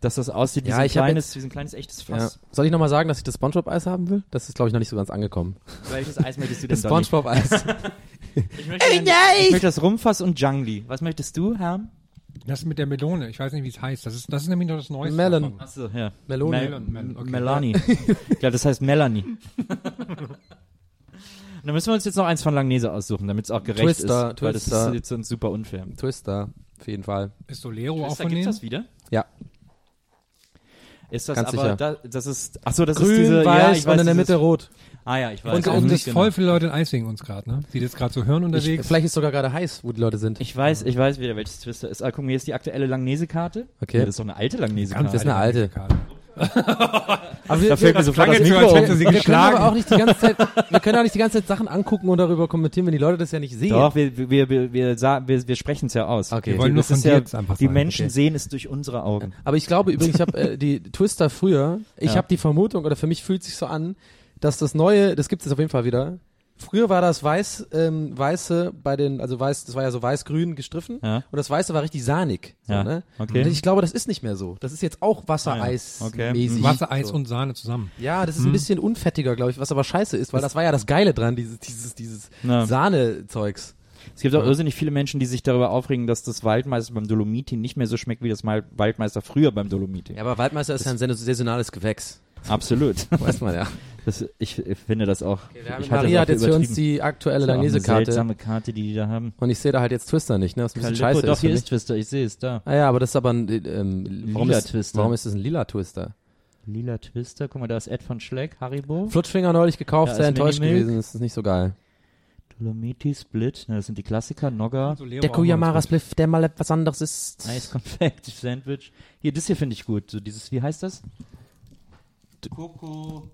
Dass das aussieht wie Ja, so ein kleines, wie so ein kleines echtes Ja. Fass. Soll ich nochmal sagen, dass ich das SpongeBob-Eis haben will? Das ist, glaube ich, noch nicht so ganz angekommen. Welches Eis möchtest du denn, Das? SpongeBob-Eis. Ich möchte, oh, ich möchte das Rumfass und Jungly. Was möchtest du, Herr? Das mit der Melone, ich weiß nicht, wie es heißt. Das ist, das ist nämlich noch das Neueste. Melon. Achso, ja. Melone. Mel Melon, Melon, okay. Melanie. ich glaube, das heißt Melanie. Dann müssen wir uns jetzt noch eins von Langnese aussuchen, damit es auch gerecht Twister, ist. Weil das Twister. ist jetzt uns super unfair. Twister, auf jeden Fall. Ist Solero auch Twister, von gibt's denen? das wieder? Ja. Ist das Ganz aber, sicher. da, das ist, ach so, das Grün, ist diese, weiß ja, ich weiß, und in der Mitte rot. Ah ja, ich weiß. Und nicht ist voll viele Leute in Eis wegen uns gerade, ne? Die jetzt gerade so hören Ich, unterwegs. vielleicht ist sogar gerade heiß, wo die Leute sind. Ich weiß, ich weiß wieder, welches Twister ist. Ah, guck mal, hier ist die aktuelle Langnese-Karte. Okay. Ja, das ist doch eine alte Langnese-Karte. das ist eine alte. Karte. Aber wir, Da fällt mir sofort das Mikro um. sie wir können aber auch nicht die ganze Zeit, wir können auch nicht die ganze Zeit Sachen angucken und darüber kommentieren, wenn die Leute das ja nicht sehen. Doch, wir, wir, wir, wir, wir, wir sprechen es ja aus. Okay. Wir wollen nur von ja, einfach Die. Menschen Okay. sehen es durch unsere Augen. Aber ich glaube übrigens, ich habe äh, die Twister früher, ich Ja. habe die Vermutung, oder für mich fühlt sich so an, dass das neue, das gibt es auf jeden Fall wieder. Früher war das weiß, ähm, weiße bei den, also weiß, das war ja so weiß-grün gestriffen Ja. und das weiße war richtig sahnig. So, Ja, ne? okay. Und ich glaube, das ist nicht mehr so. Das ist jetzt auch Wassereis Ah, ja. Okay. mäßig. Wasser, Eis so. und Sahne zusammen. Ja, das ist ein bisschen unfettiger, glaube ich, was aber scheiße ist, weil das war ja das Geile dran, dieses, dieses, dieses Ja. Sahne-Zeugs. Es gibt auch irrsinnig viele Menschen, die sich darüber aufregen, dass das Waldmeister beim Dolomiti nicht mehr so schmeckt wie das Mal Waldmeister früher beim Dolomiti. Ja, aber Waldmeister ist ja ein saisonales Gewächs. Absolut. Weiß man ja. Das, ich, ich finde das auch. Halte Maria das hat jetzt für uns die aktuelle Das ist Langnese-Karte seltsame Karte, die die da haben. und ich sehe da halt jetzt Twister nicht, ne? Was ein bisschen scheiße doch, ist. für hier mich. ist Twister, ich sehe es da. Ah ja, aber das ist aber ein, ähm, warum Lila ist, Twister. Warum ist das ein lila Twister? Lila Twister, guck mal, da ist Ed von Schleck, Haribo. Flutschfinger neulich gekauft, Ja, sehr ist enttäuscht Minimilk. gewesen, das ist nicht so geil. Dolomiti, Split, na, das sind die Klassiker, Nogga, Kuyamara ganz gut. Spliff, der mal etwas anderes ist. Eiskonfekt, Sandwich. Hier, das hier finde ich gut. So dieses, wie heißt das? Coco.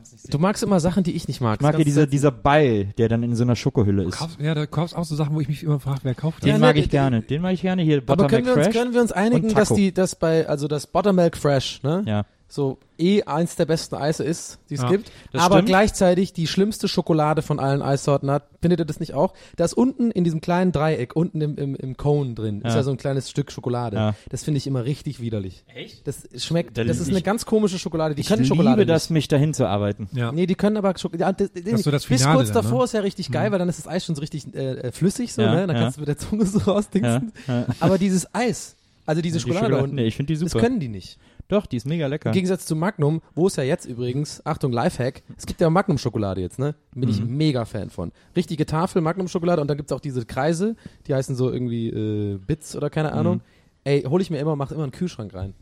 Kannst nicht sehen. Du magst immer Sachen, die ich nicht mag. Ich mag hier dieser, kannst dieser Ball, der dann in so einer Schokohülle ist. Kaufst, ja, da kaufst auch so Sachen, wo ich mich immer frage, wer kauft Den Ja, das? ne, mag ich die- gerne. Den mag ich gerne. Hier, du- aber Buttermilk können wir, uns, Fresh. können wir uns einigen, dass die, dass bei, also das Buttermilk Fresh, ne? Ja. So eh eins der besten Eise ist, die es Ja, gibt, das aber stimmt. gleichzeitig die schlimmste Schokolade von allen Eissorten hat. Findet ihr das nicht auch? Da ist unten in diesem kleinen Dreieck, unten im, im, im Cone drin, ist Ja. ja so ein kleines Stück Schokolade. Ja. Das finde ich immer richtig widerlich. Echt? Das schmeckt, Da- das ist ich- eine ganz komische Schokolade. Die Ich können liebe Schokolade das, nicht. mich dahin zu arbeiten. Ja. Nee, die können aber Schok ja, das, das, das bis kurz dann, davor ne? ist ja richtig geil, weil dann ist das Eis schon so richtig äh, äh, flüssig so, Ja, ne? Dann ja. kannst du mit der Zunge so rausdingsen. Ja, ja. Aber dieses Eis, also diese Die Schokolade, Schokolade- unten, nee, ich finde die das super. können die nicht. Doch, die ist mega lecker. Im Gegensatz zu Magnum, wo es ja jetzt übrigens, Achtung, Lifehack, es gibt ja Magnum-Schokolade jetzt, ne? Bin ich Mhm. mega Fan von. Richtige Tafel Magnum-Schokolade und dann gibt's auch diese Kreise, die heißen so irgendwie äh, Bits oder keine Ahnung. Mhm. Ey, hole ich mir immer, mach immer einen Kühlschrank rein.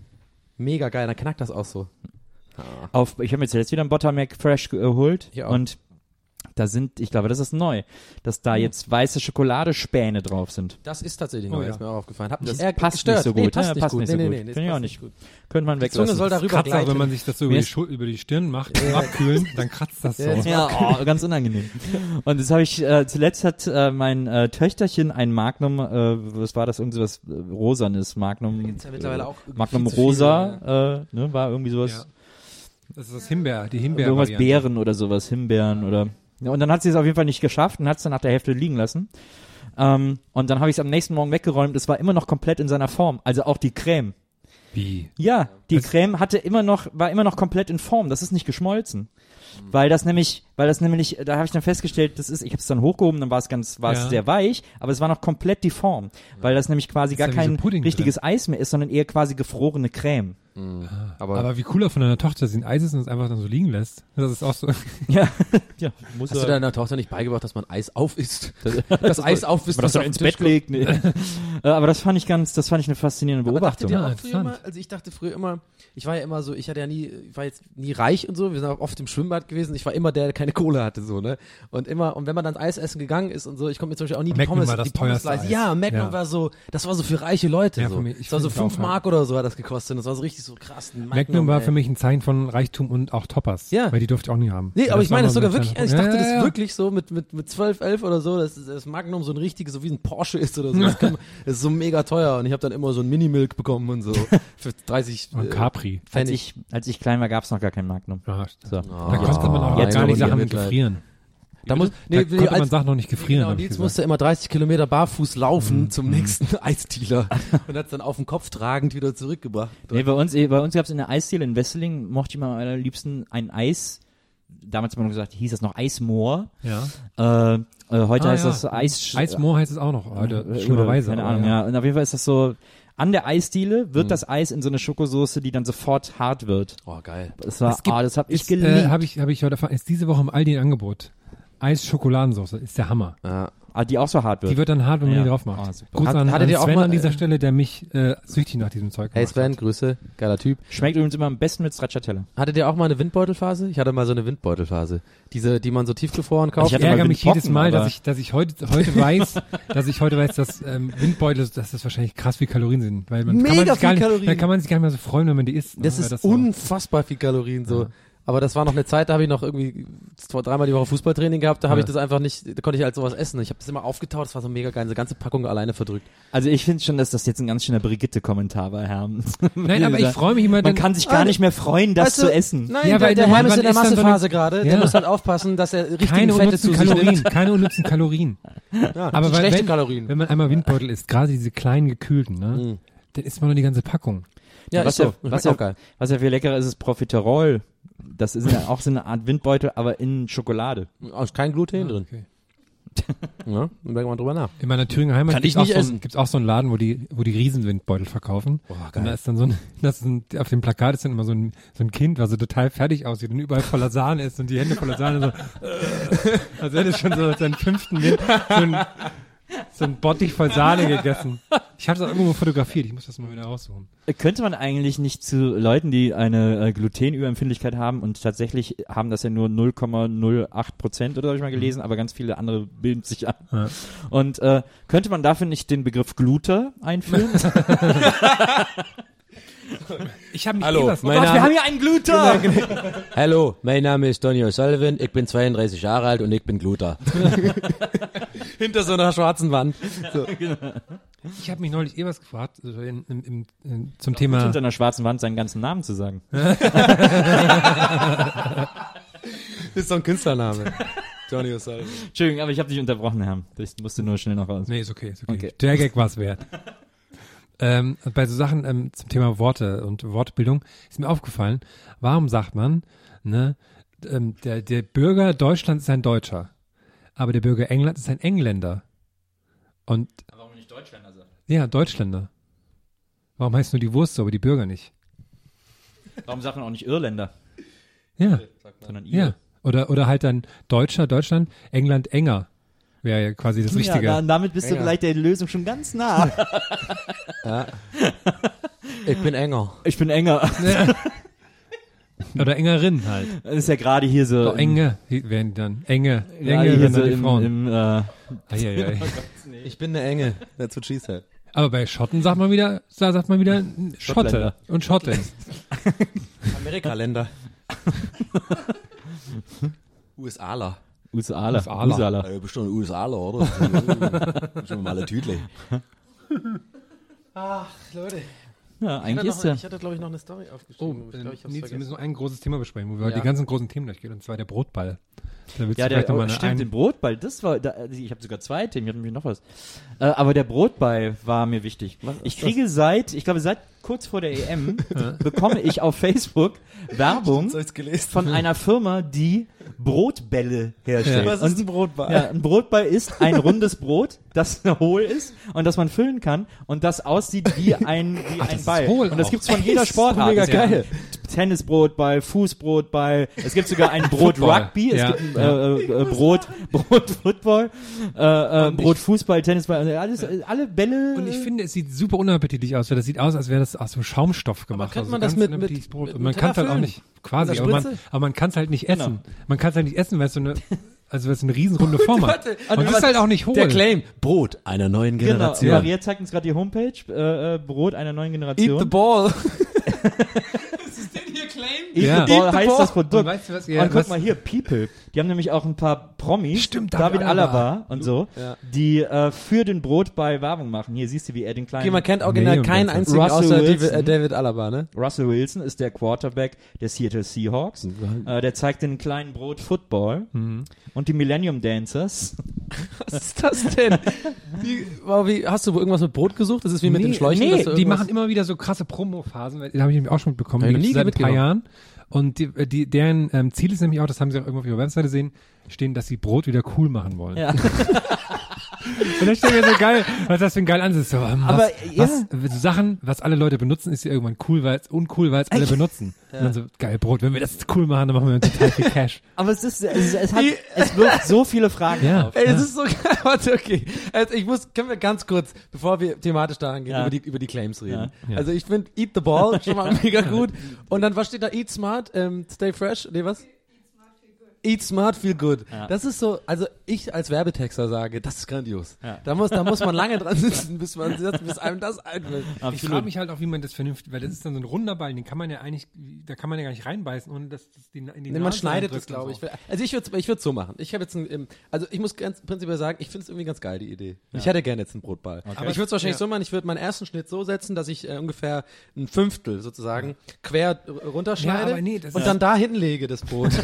Mega geil, dann knackt das auch so. Auf, ich habe mir jetzt wieder ein Buttermilk Fresh geholt Ich und da sind, ich glaube, das ist neu, dass da jetzt weiße Schokoladespäne drauf sind. Das ist tatsächlich Oh neu, ja. ist mir auch aufgefallen. Hab Das passt gestört. nicht so gut. Nee, passt ja, nicht passt gut. nicht so nee, gut. nee, nee, das Finde ich auch nicht gut. Könnte man Die Zunge weglassen. soll darüber Kratzt auch, gleiten. wenn man sich das so über die, Schul über die Stirn macht, Abkühlen, dann kratzt das so. Ja, Ja, oh, ganz unangenehm. Und das habe ich, äh, zuletzt hat äh, mein äh, Töchterchen ein Magnum, äh, was war das, irgendwie sowas äh, rosanes Magnum. Gibt's ja mittlerweile äh, auch Magnum viel Rosa, äh, ne, war irgendwie sowas, Ja. Das ist das Himbeer, die Himbeer. irgendwas Beeren oder sowas, Himbeeren oder. Und dann hat sie es auf jeden Fall nicht geschafft und hat es dann nach der Hälfte liegen lassen. Ähm, und dann habe ich es am nächsten Morgen weggeräumt. Es war immer noch komplett in seiner Form, also auch die Creme. Wie? Ja, die Das- Creme hatte immer noch, war immer noch komplett in Form. Das ist nicht geschmolzen. Weil das nämlich, weil das nämlich, da habe ich dann festgestellt, das ist, ich habe es dann hochgehoben, dann war es ganz, war es Ja. sehr weich, aber es war noch komplett die Form, weil das nämlich quasi Ist gar kein so richtiges Eis mehr ist, sondern eher quasi gefrorene Creme. Aber, Aber wie cooler von deiner Tochter, dass sie ein Eis ist und es einfach dann so liegen lässt. Das ist auch so. Ja, ja, muss hast du deiner Tochter nicht beigebracht, dass man Eis aufisst? Das, das Eis aufisst, das dann auf ins Bett legt. Nee. Äh, aber das fand ich ganz, das fand ich eine faszinierende Beobachtung. Ja, auch früher immer, also ich dachte früher immer, ich war ja immer so, ich hatte ja nie, ich war jetzt nie reich und so, wir sind auch oft im Schwimmbad gewesen, ich war immer der, der keine Kohle hatte, so, ne? Und immer, und wenn man dann Eis essen gegangen ist und so, ich konnte mir zum Beispiel auch nie die Pommes, war das die Pommes teuerste leisten. Eis. Ja, Magnum Ja. war so, das war so für reiche Leute, Ja, so. für mich- ich das war so fünf. Mark oder so hat das gekostet, das war so richtig so krass. ein Magnum war ey. für mich ein Zeichen von Reichtum und auch Toppers. Ja. Weil die durfte ich auch nie haben. Nee, aber das ich meine das sogar so wirklich, ich dachte das ja, ja, ja. wirklich so mit, mit, mit 12, 11 oder so, dass das Magnum so ein richtiges, so wie ein Porsche ist oder so. Das, kann, das ist so mega teuer und ich habe dann immer so ein Mini-Milk bekommen und so für 30 Und äh, Capri. Als Pfennig. ich, als ich klein war, gab es noch gar kein Magnum. Ja, So. da konnte man auch jetzt gar nicht die Sachen gefrieren. Da muss, da nee, konnte man Sachen noch nicht gefrieren. genau, hab Nils musste immer 30 Kilometer barfuß laufen zum nächsten Eisdealer und hat dann auf dem Kopf tragend wieder zurückgebracht. Nee, bei uns, bei uns gab es in der Eisdiele in Wesseling, mochte ich mal am liebsten ein Eis. Damals hat man gesagt, hieß das noch Eismoor. Ja. Äh, äh, heute Ah, heißt ja. das Eis. Eismoor heißt es auch noch heute, äh, schlimmerweise. Keine Ahnung, ja. ja. Und auf jeden Fall ist das so, an der Eisdiele wird Mhm. das Eis in so eine Schokosoße, die dann sofort hart wird. Oh, geil. Das war, Es gibt- ah, das hab ich Ist, geliebt. äh, habe ich, habe ich heute erfahren, ist diese Woche im Aldi ein Angebot. Eis-Schokoladensauce, ist der Hammer. Ja. ah, die auch so hart wird. Die wird dann hart, wenn man Ja. die drauf macht. Ah, super. Gruß Hat- an, hattet an ihr auch Sven mal, an dieser Stelle, der mich äh, süchtig nach diesem Zeug Hey Sven, hat. Grüße, geiler Typ. Schmeckt übrigens immer am besten mit Stracciatella. Hattet ihr auch mal eine Windbeutelphase? Ich hatte mal so eine Windbeutelphase. Diese, die man so tiefgefroren kauft. Ich ärgere mich jedes Mal, dass ich, dass ich heute, heute weiß, dass ich heute weiß, dass ähm, Windbeutel, dass das wahrscheinlich krass viel Kalorien sind, weil man kann Mega man sich gar viel nicht, Kalorien. da kann man sich gar nicht mehr so freuen, wenn man die isst. ne? Das Weil ist so- unfassbar viel Kalorien so. Aber das war noch eine Zeit, da habe ich noch irgendwie zwei, dreimal die Woche Fußballtraining gehabt, da habe Ja. ich das einfach nicht, da konnte ich halt sowas essen. Ich habe das immer aufgetaut, das war so mega geil, diese ganze Packung alleine verdrückt. Also ich finde schon, dass das jetzt ein ganz schöner Brigitte-Kommentar war, Herr. Nein, aber ich freue mich immer, Man kann sich gar nicht mehr freuen, das Weißt du, zu essen. Nein, Ja, der, weil der man- Herr ist in der so Massephase gerade, der Ja. muss halt aufpassen, dass er richtig keine Fette unnützen zu Kalorien, nimmt. keine unnützen Kalorien. Ja, Aber weil, schlechte wenn, Kalorien. wenn man einmal Windbeutel isst, gerade diese kleinen gekühlten, ne, Mhm. dann isst man nur die ganze Packung. Ja, was ist so. ja- Das was ja- auch geil. Was ja viel leckerer ist, ist Profiterol. Das ist ja auch so eine Art Windbeutel, aber in Schokolade. Oh, ist kein Gluten drin. Okay. Ja, dann denken wir mal drüber nach. In meiner Thüringer Heimat gibt's ich auch, so ein, auch so einen Laden, wo die, wo die Riesenwindbeutel verkaufen. Boah, Und da ist dann so ein, das ist ein, auf dem Plakat ist dann immer so ein, so ein Kind, was so total fertig aussieht und überall voller Sahne ist und die Hände voller Sahne so, äh, als hätte es schon so seinen fünften Wind, so ein, so ein Bottich voll Sahne gegessen. Ich habe das auch irgendwo fotografiert, ich muss das mal wieder raussuchen. Könnte man eigentlich nicht zu Leuten, die eine äh, Glutenüberempfindlichkeit haben und tatsächlich haben das ja nur 0,08 Prozent oder habe ich mal gelesen, aber ganz viele andere bilden sich an. Ja. Und äh, könnte man dafür nicht den Begriff Gluter einführen? Ich habe mich Hallo, eh was mein Name- wir haben hier einen Gluther! Hallo, mein Name ist Tony O'Sullivan, ich bin 32 Jahre alt und ich bin Gluter. Hinter so einer schwarzen Wand. So. Ich habe mich neulich eh was gefragt also in, in, in, zum Hinter Thema. einer schwarzen Wand seinen ganzen Namen zu sagen. ist so ein Künstlername. Tony O'Sullivan. Entschuldigung, aber ich habe dich unterbrochen, Herr. Ich musste nur schnell noch raus. Nee, ist okay, ist okay. Okay. Der Gag war's wert. Ähm, bei so Sachen ähm, zum Thema Worte und Wortbildung ist mir aufgefallen, warum sagt man, ne, ähm, der, der Bürger Deutschlands ist ein Deutscher, aber der Bürger Englands ist ein Engländer. Und Warum nicht Deutschländer sagt? ja, Deutschländer. Warum heißt nur die Wurst so, aber die Bürger nicht? Warum sagt man auch nicht Irländer, Ja, sondern ihr? ja. Oder, oder halt dann Deutscher, Deutschland, England enger. Wäre ja quasi das Richtige. Ja, dann, damit bist Ja. du vielleicht der Lösung schon ganz nah. Ich bin enger. ich bin enger. Oder engerin halt. Das ist ja gerade hier so. So, enge werden die dann. Enge. Enge hier so die im, Frauen. im äh, Eieiei. Ich bin eine Enge. That's what she said. Aber bei Schotten sagt man wieder, da sagt man wieder Schotte und Schotte. Amerikaländer. USAler. USAler. USAler. USAler. Ja, bist du ein USAler, oder? Schon mal ein Tütle. Ja, eigentlich ist ja. ich hatte, glaube ich, noch eine Story Oh, aufgeschrieben. äh, ich glaube, ich hab's Nils, wir müssen noch ein großes Thema besprechen, wo wir Ja. die ganzen großen Themen durchgehen, und zwar der Brotball. Ja, der, oh, eine stimmt, ein- den Brotball, das war, da, ich habe sogar zwei Themen, ich hatte nämlich noch was. Äh, aber der Brotball war mir wichtig. Ich kriege seit, ich glaube seit kurz vor der EM, bekomme ich auf Facebook Werbung von einer Firma, die Brotbälle herstellt. Ja. Was Und ist ein Brotball? Ja, ein Brotball ist ein rundes Brot, das hohl ist und das man füllen kann und das aussieht wie ein, wie das ein Ball. hohl und das auch. gibt's von jeder ist Sportart. mega geil. Tennisbrotball, Fußbrotball. Es gibt sogar ein Brot. Rugby. Es Ja, gibt ein äh, äh, Brot, Brot Football, äh, äh, Brot Fußball, Tennisball. also Alles, alle Bälle. Und ich finde, es sieht super unappetitlich aus, weil das sieht aus, als wäre das aus so Schaumstoff gemacht. könnte also man das ganz mit- mit- mit man kann es halt auch nicht, quasi, aber man, aber man kann es halt nicht Genau. Man kann es halt nicht essen, weil es so eine, also weil es eine riesenrunde Form hat. Und es ist halt auch nicht hohl. Der Claim. Brot einer neuen Genau, Generation. Maria zeigt uns gerade die Homepage, äh, äh, Brot einer neuen Eat Generation. the ball. Eat Ja. the Ball Eat the heißt Ball. das Produkt. Und weißt du was, ja, und guck was- mal hier, People. Die haben nämlich auch ein paar Promis, Stimmt, David, David Alaba, Alaba. und so, Ja. die äh, für den Brot bei Werbung machen. Hier siehst du, wie er den kleinen Okay, man kennt original Nee, keinen einzigen Russell außer David, Wilson. äh, David Alaba, ne? Russell Wilson ist der Quarterback der Seattle Seahawks. Äh, der zeigt den kleinen Brot Football. Mhm. Und die Millennium Dancers. Was ist das denn? Wie, wow, wie, hast du irgendwas mit Brot gesucht? Das ist wie mit den Schläuchen. Nee, die machen immer wieder so krasse Promo-Phasen, da habe ich nämlich auch schon mitbekommen, ich die ein paar. Jahren. Und die, äh, die, deren ähm, Ziel ist nämlich auch, das haben sie auch irgendwo auf ihrer Webseite gesehen, stehen, dass sie Brot wieder cool machen wollen. Ja. Und das steht mir so geil, was das für ein geil Ansatz ist. So, ähm, Aber, was, was, so Sachen, was alle Leute benutzen, ist ja irgendwann cool, weil es uncool, weil es alle benutzen. Und dann so, geil, Brot, wenn wir das cool machen, dann machen wir total viel Cash. Aber es ist, es, es hat, es wirft so viele Fragen Ja. auf. Ey, es ist so geil. Warte, okay. Also ich muss, können wir ganz kurz, bevor wir thematisch daran gehen, Ja. über, die, über die Claims reden. Ja. Also ich finde Eat the Ball schon mal mega gut. Und dann, was steht da? Eat smart, ähm, stay fresh, nee, was? Eat smart, feel good. Ja. Das ist so, also ich als Werbetexter sage, das ist grandios. Ja. Da muss, da muss man lange dran sitzen, bis man, bis einem das einfällt. Ich frage mich halt auch, wie man das vernünftig, weil das ist dann so ein runder Ball, den kann man ja eigentlich, da kann man ja gar nicht reinbeißen, ohne dass das die, in die Nee, man schneidet es, und glaube so. ich. Also ich würde ich würd's so machen. Ich habe jetzt ein, also ich muss ganz prinzipiell sagen, ich finde es irgendwie ganz geil, die Idee. Ich hätte gerne jetzt einen Brotball. Aber ich würde es wahrscheinlich ja. so machen, ich würde meinen ersten Schnitt so setzen, dass ich äh, ungefähr ein Fünftel sozusagen quer runterschneide Ja, aber nee, das und ist- dann da hinlege das Brot.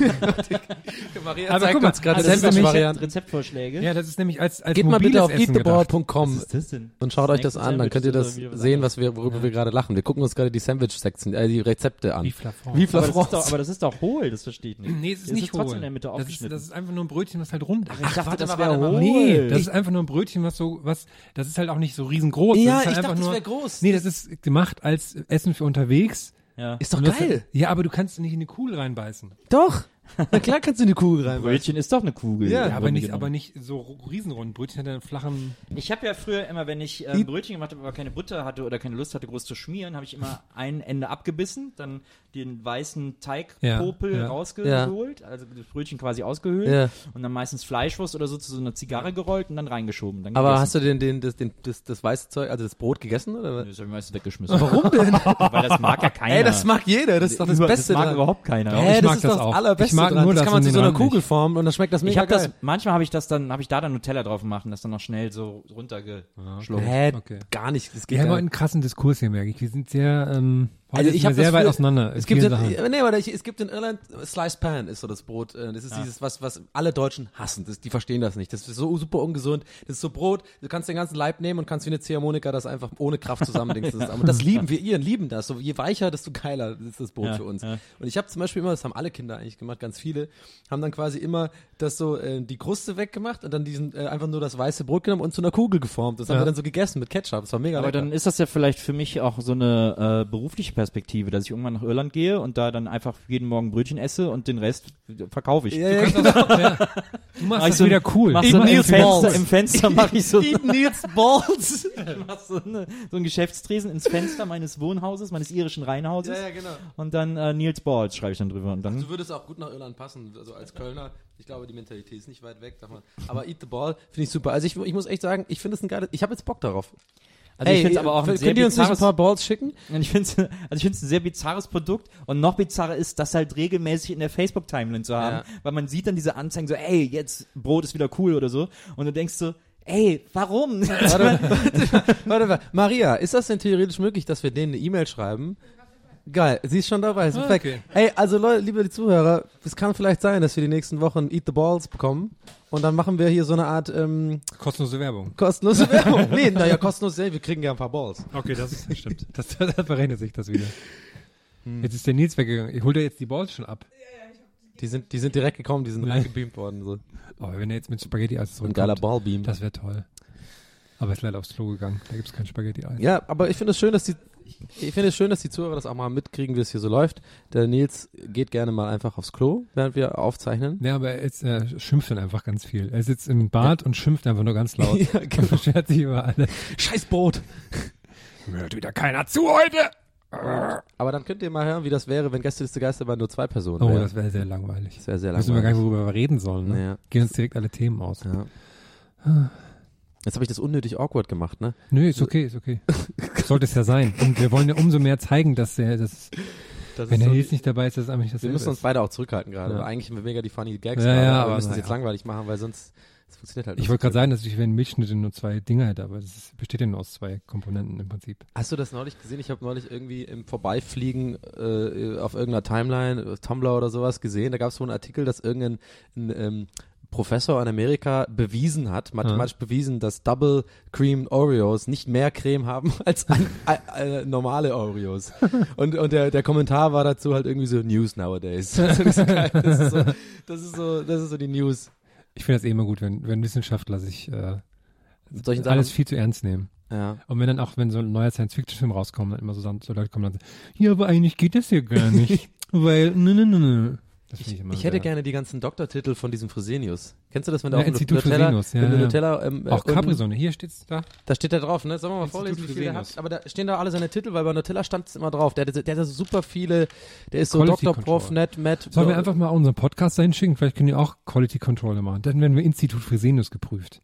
Maria Aber zeigt guck mal, uns gerade also das ist nämlich- Sandwich-Varianten. Rezeptvorschläge. Ja, das ist nämlich als, als Geht mal bitte auf ist denn? und schaut euch das an, dann könnt ihr das ist sehen, was wir, worüber wir gerade lachen. Wir gucken uns gerade die Sandwich-Sektion, äh, die Rezepte an. Wie Flafon. Wie aber das, ist Flafons. doch, aber das ist doch hohl, das verstehe ich nicht. Nee, es ist Das nicht ist trotzdem hohl. in der Mitte das ist, aufgeschnitten. das ist einfach nur ein Brötchen, was halt rund ist. ich dachte, warte das wäre hohl. Nee, das ist einfach nur ein Brötchen, was so, was, das ist halt auch nicht so riesengroß. Ja, das ist halt ich einfach dachte, das nur, wäre groß. Nee, das ist gemacht als Essen für unterwegs. ja. Ist doch geil. Ja, aber du kannst nicht in die Kugel reinbeißen. Doch. Na klar kannst du eine Kugel rein. Brötchen ist doch eine Kugel. Ja, aber nicht, genommen. aber nicht so riesenrund. Brötchen hat einen flachen. Ich habe ja früher immer, wenn ich äh, Brötchen gemacht habe, aber keine Butter hatte oder keine Lust hatte, groß zu schmieren, habe ich immer ein Ende abgebissen, dann den weißen Teigpopel Ja, ja. rausgeholt, also das Brötchen quasi ausgehöhlt Ja. und dann meistens Fleischwurst oder so zu so einer Zigarre gerollt und dann reingeschoben. Dann Aber hast du den, den, das, den, das, das weiße Zeug, also das Brot gegessen oder? Das habe ich meistens weggeschmissen. Warum denn? Weil das mag ja keiner. Ey, das mag jeder, das ist doch das Beste Das mag dran. überhaupt keiner. Hä, ich das mag ist das doch das auch. allerbeste Ich mag dran. nur das das kann man zu so einer. Kugel formen und dann schmeckt das Ich mega habe das, geil. manchmal habe ich das dann, habe ich da dann Nutella drauf gemacht und das dann noch schnell so runtergeschluckt. Hä, Okay. gar nicht. Das Wir geht haben gar heute einen krassen Diskurs hier, merke ich. Wir sind sehr, ähm, Also ich habe sehr weit auseinander. in Es gibt, in, Sachen. nee, aber ich, es gibt in Irland Sliced Pan ist so das Brot. äh, Das ist dieses was was alle Deutschen hassen. Das, die verstehen das nicht. Das ist so super ungesund. Das ist so Brot. Du kannst den ganzen Leib nehmen und kannst wie eine Ziehharmonika das einfach ohne Kraft zusammendingsen. Aber das lieben wir. Iren lieben das. So je weicher, desto geiler ist das Brot Ja, für uns. ja. Und ich habe zum Beispiel immer, das haben alle Kinder eigentlich gemacht, ganz viele, haben dann quasi immer das so äh, die Kruste weggemacht und dann diesen äh, einfach nur das weiße Brot genommen und zu einer Kugel geformt. Das haben Ja. wir dann so gegessen mit Ketchup. Das war mega Aber lecker. dann ist das ja vielleicht für mich auch so eine äh, berufliche Perspektive, dass ich irgendwann nach Irland gehe und da dann einfach jeden Morgen Brötchen esse und den Rest verkaufe ich. ja, ja, Du machst Mach das ich so- wieder cool. Mach so im Fenster, im Fenster mache ich so, Eat Nils Balls. mach so, eine, so einen Geschäftstresen ins Fenster meines Wohnhauses, meines irischen Reihenhauses genau. und dann äh, Nils Balls schreibe ich dann drüber und dann Du würdest auch gut nach Irland passen, also als Kölner. Ich glaube, die Mentalität ist nicht weit weg davon. Aber Eat the Ball finde ich super. Also ich, ich muss echt sagen, ich finde es ein geiles, ich habe jetzt Bock darauf. Also ich finde es aber auch ein könnt sehr ihr uns nicht ein bizarres paar Balls schicken? Ich finde es also ich find's ein sehr bizarres Produkt und noch bizarrer ist, das halt regelmäßig in der Facebook-Timeline zu haben, Ja. weil man sieht dann diese Anzeigen so, ey, jetzt Brot ist wieder cool oder so und du denkst so, ey, warum? Warte, warte, warte, warte. Maria, ist das denn theoretisch möglich, dass wir denen eine E-Mail schreiben? Geil, sie ist schon dabei, ist perfekt. okay. Ey, also Leute, liebe Zuhörer, es kann vielleicht sein, dass wir die nächsten Wochen Eat the Balls bekommen und dann machen wir hier so eine Art ähm, Kostenlose Werbung. kostenlose Werbung. nee, naja, kostenlos, wir kriegen ja ein paar Balls. Okay, das ist stimmt. Das, da verrechnet sich das wieder. Jetzt ist der Nils weggegangen. Ich hol dir jetzt die Balls schon ab. Die sind, die sind direkt gekommen, die sind reingebeamt worden. So. Aber Oh, wenn er jetzt mit Spaghetti-Eis Ein zurückkommt, geiler Ballbeam. das wäre toll. Aber er ist leider aufs Klo gegangen. Da gibt's kein Spaghetti-Eis. Ja, aber ich finde es schön, dass die ich finde es schön, dass die Zuhörer das auch mal mitkriegen, wie es hier so läuft. Der Nils geht gerne mal einfach aufs Klo, während wir aufzeichnen. Ja, aber er, ist, er schimpft dann einfach ganz viel. Er sitzt im Bad und schimpft einfach nur ganz laut. Ja, Und genau. beschwert sich über alle. Scheiß Brot. Hört wieder keiner zu heute! Aber dann könnt ihr mal hören, wie das wäre, wenn Gästeliste Geisterbahn nur zwei Personen Oh, wären. das wäre sehr langweilig. Das wäre sehr Wissen wir gar nicht, langweilig. worüber wir reden sollen. Ne? Ja. Gehen uns direkt alle Themen aus. Ja. Jetzt habe ich das unnötig awkward gemacht, ne? Nö, ist okay, ist okay. Sollte es ja sein. Und wir wollen ja umso mehr zeigen, dass der, das, Das wenn der so- Nils nicht dabei ist, dass eigentlich das wir müssen uns beide auch zurückhalten gerade. Ja. Eigentlich sind wir mega die funny Gags Ja, gerade, ja, aber wir müssen es jetzt langweilig machen, weil sonst das funktioniert halt Ich nicht. wollte gerade sagen, dass ich, wenn Milchschnitte nur zwei Dinger hätte, aber das ist, besteht ja nur aus zwei Komponenten im Prinzip. Hast du das neulich gesehen? Ich habe neulich irgendwie im Vorbeifliegen äh, auf irgendeiner Timeline, Tumblr oder sowas gesehen. Da gab es so einen Artikel, dass irgendein ein, ähm, Professor in Amerika bewiesen hat, mathematisch bewiesen, dass Double Cream Oreos nicht mehr Creme haben als an, äh, äh, normale Oreos. Und, und der, der Kommentar war dazu halt irgendwie so News nowadays. Das ist. Das ist so, das ist so, das ist so die News. Ich finde das eh immer gut, wenn, wenn Wissenschaftler sich äh, Sachen. alles viel zu ernst nehmen. ja. Und wenn dann auch, wenn so ein neuer Science-Fiction-Film rauskommt, dann immer so, so Leute kommen und sagen, ja, aber eigentlich geht das ja gar nicht, weil, ne, ne, ne, ne. Ich immer Ich hätte gerne die ganzen Doktortitel von diesem Fresenius. Kennst du das, wenn du Ja, dem Institut Nutella, Fresenius, ja, ja. Nutella ähm, Auch äh, Capri-Sonne, hier steht's da. Da steht da drauf, ne? Sollen wir mal Institut vorlesen, wie viel der Fresenius. hat? Aber da stehen da alle seine Titel, weil bei Nutella stand es immer drauf. Der, der, der hat so super viele, der ist so Quality Dr. Prof. Net, Matt. Sollen wir einfach mal unseren Podcast dahin schicken? Vielleicht können die auch Quality Control machen. Dann werden wir Institut Fresenius geprüft.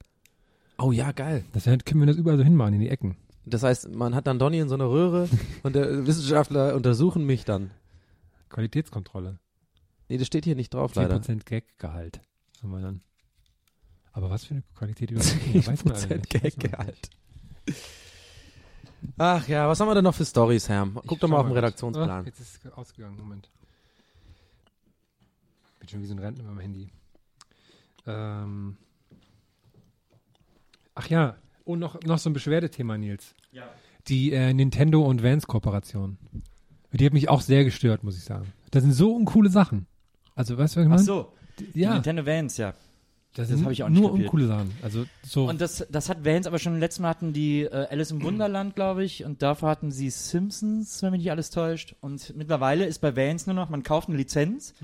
Oh ja, geil. Das heißt, können wir das überall so hinmachen, in die Ecken. Das heißt, man hat dann Donny in so einer Röhre und der Wissenschaftler untersuchen mich dann. Qualitätskontrolle. Nee, das steht hier nicht drauf, leider. 10% Gag-Gehalt. Haben wir dann. Aber was für eine Qualität überprüfen? Weiß man alle 10% nicht. Weiß man Gaggehalt. Ach ja, was haben wir denn noch für Stories, Herr? Guck Ich doch mal auf den. Redaktionsplan. Ah, jetzt ist es ausgegangen, Moment. Bin schon wie so ein Rentner mit meinem Handy. Ähm. Ach ja, und noch, noch so ein Beschwerdethema, Nils. Ja. Die äh, Nintendo und Vans-Kooperation. Die hat mich auch sehr gestört, muss ich sagen. Das sind so uncoole Sachen. Also, weißt du, was ich Ach meine? so, die ja, Nintendo Vans, ja. das, das sind hab ich auch nicht nur kapiert. uncoole Sachen. Also, so. Und das, das hat Vans aber schon letztes Mal hatten die äh, Alice im Wunderland, glaube ich, und dafür hatten sie Simpsons, wenn mich nicht alles täuscht. Und mittlerweile ist bei Vans nur noch, man kauft eine Lizenz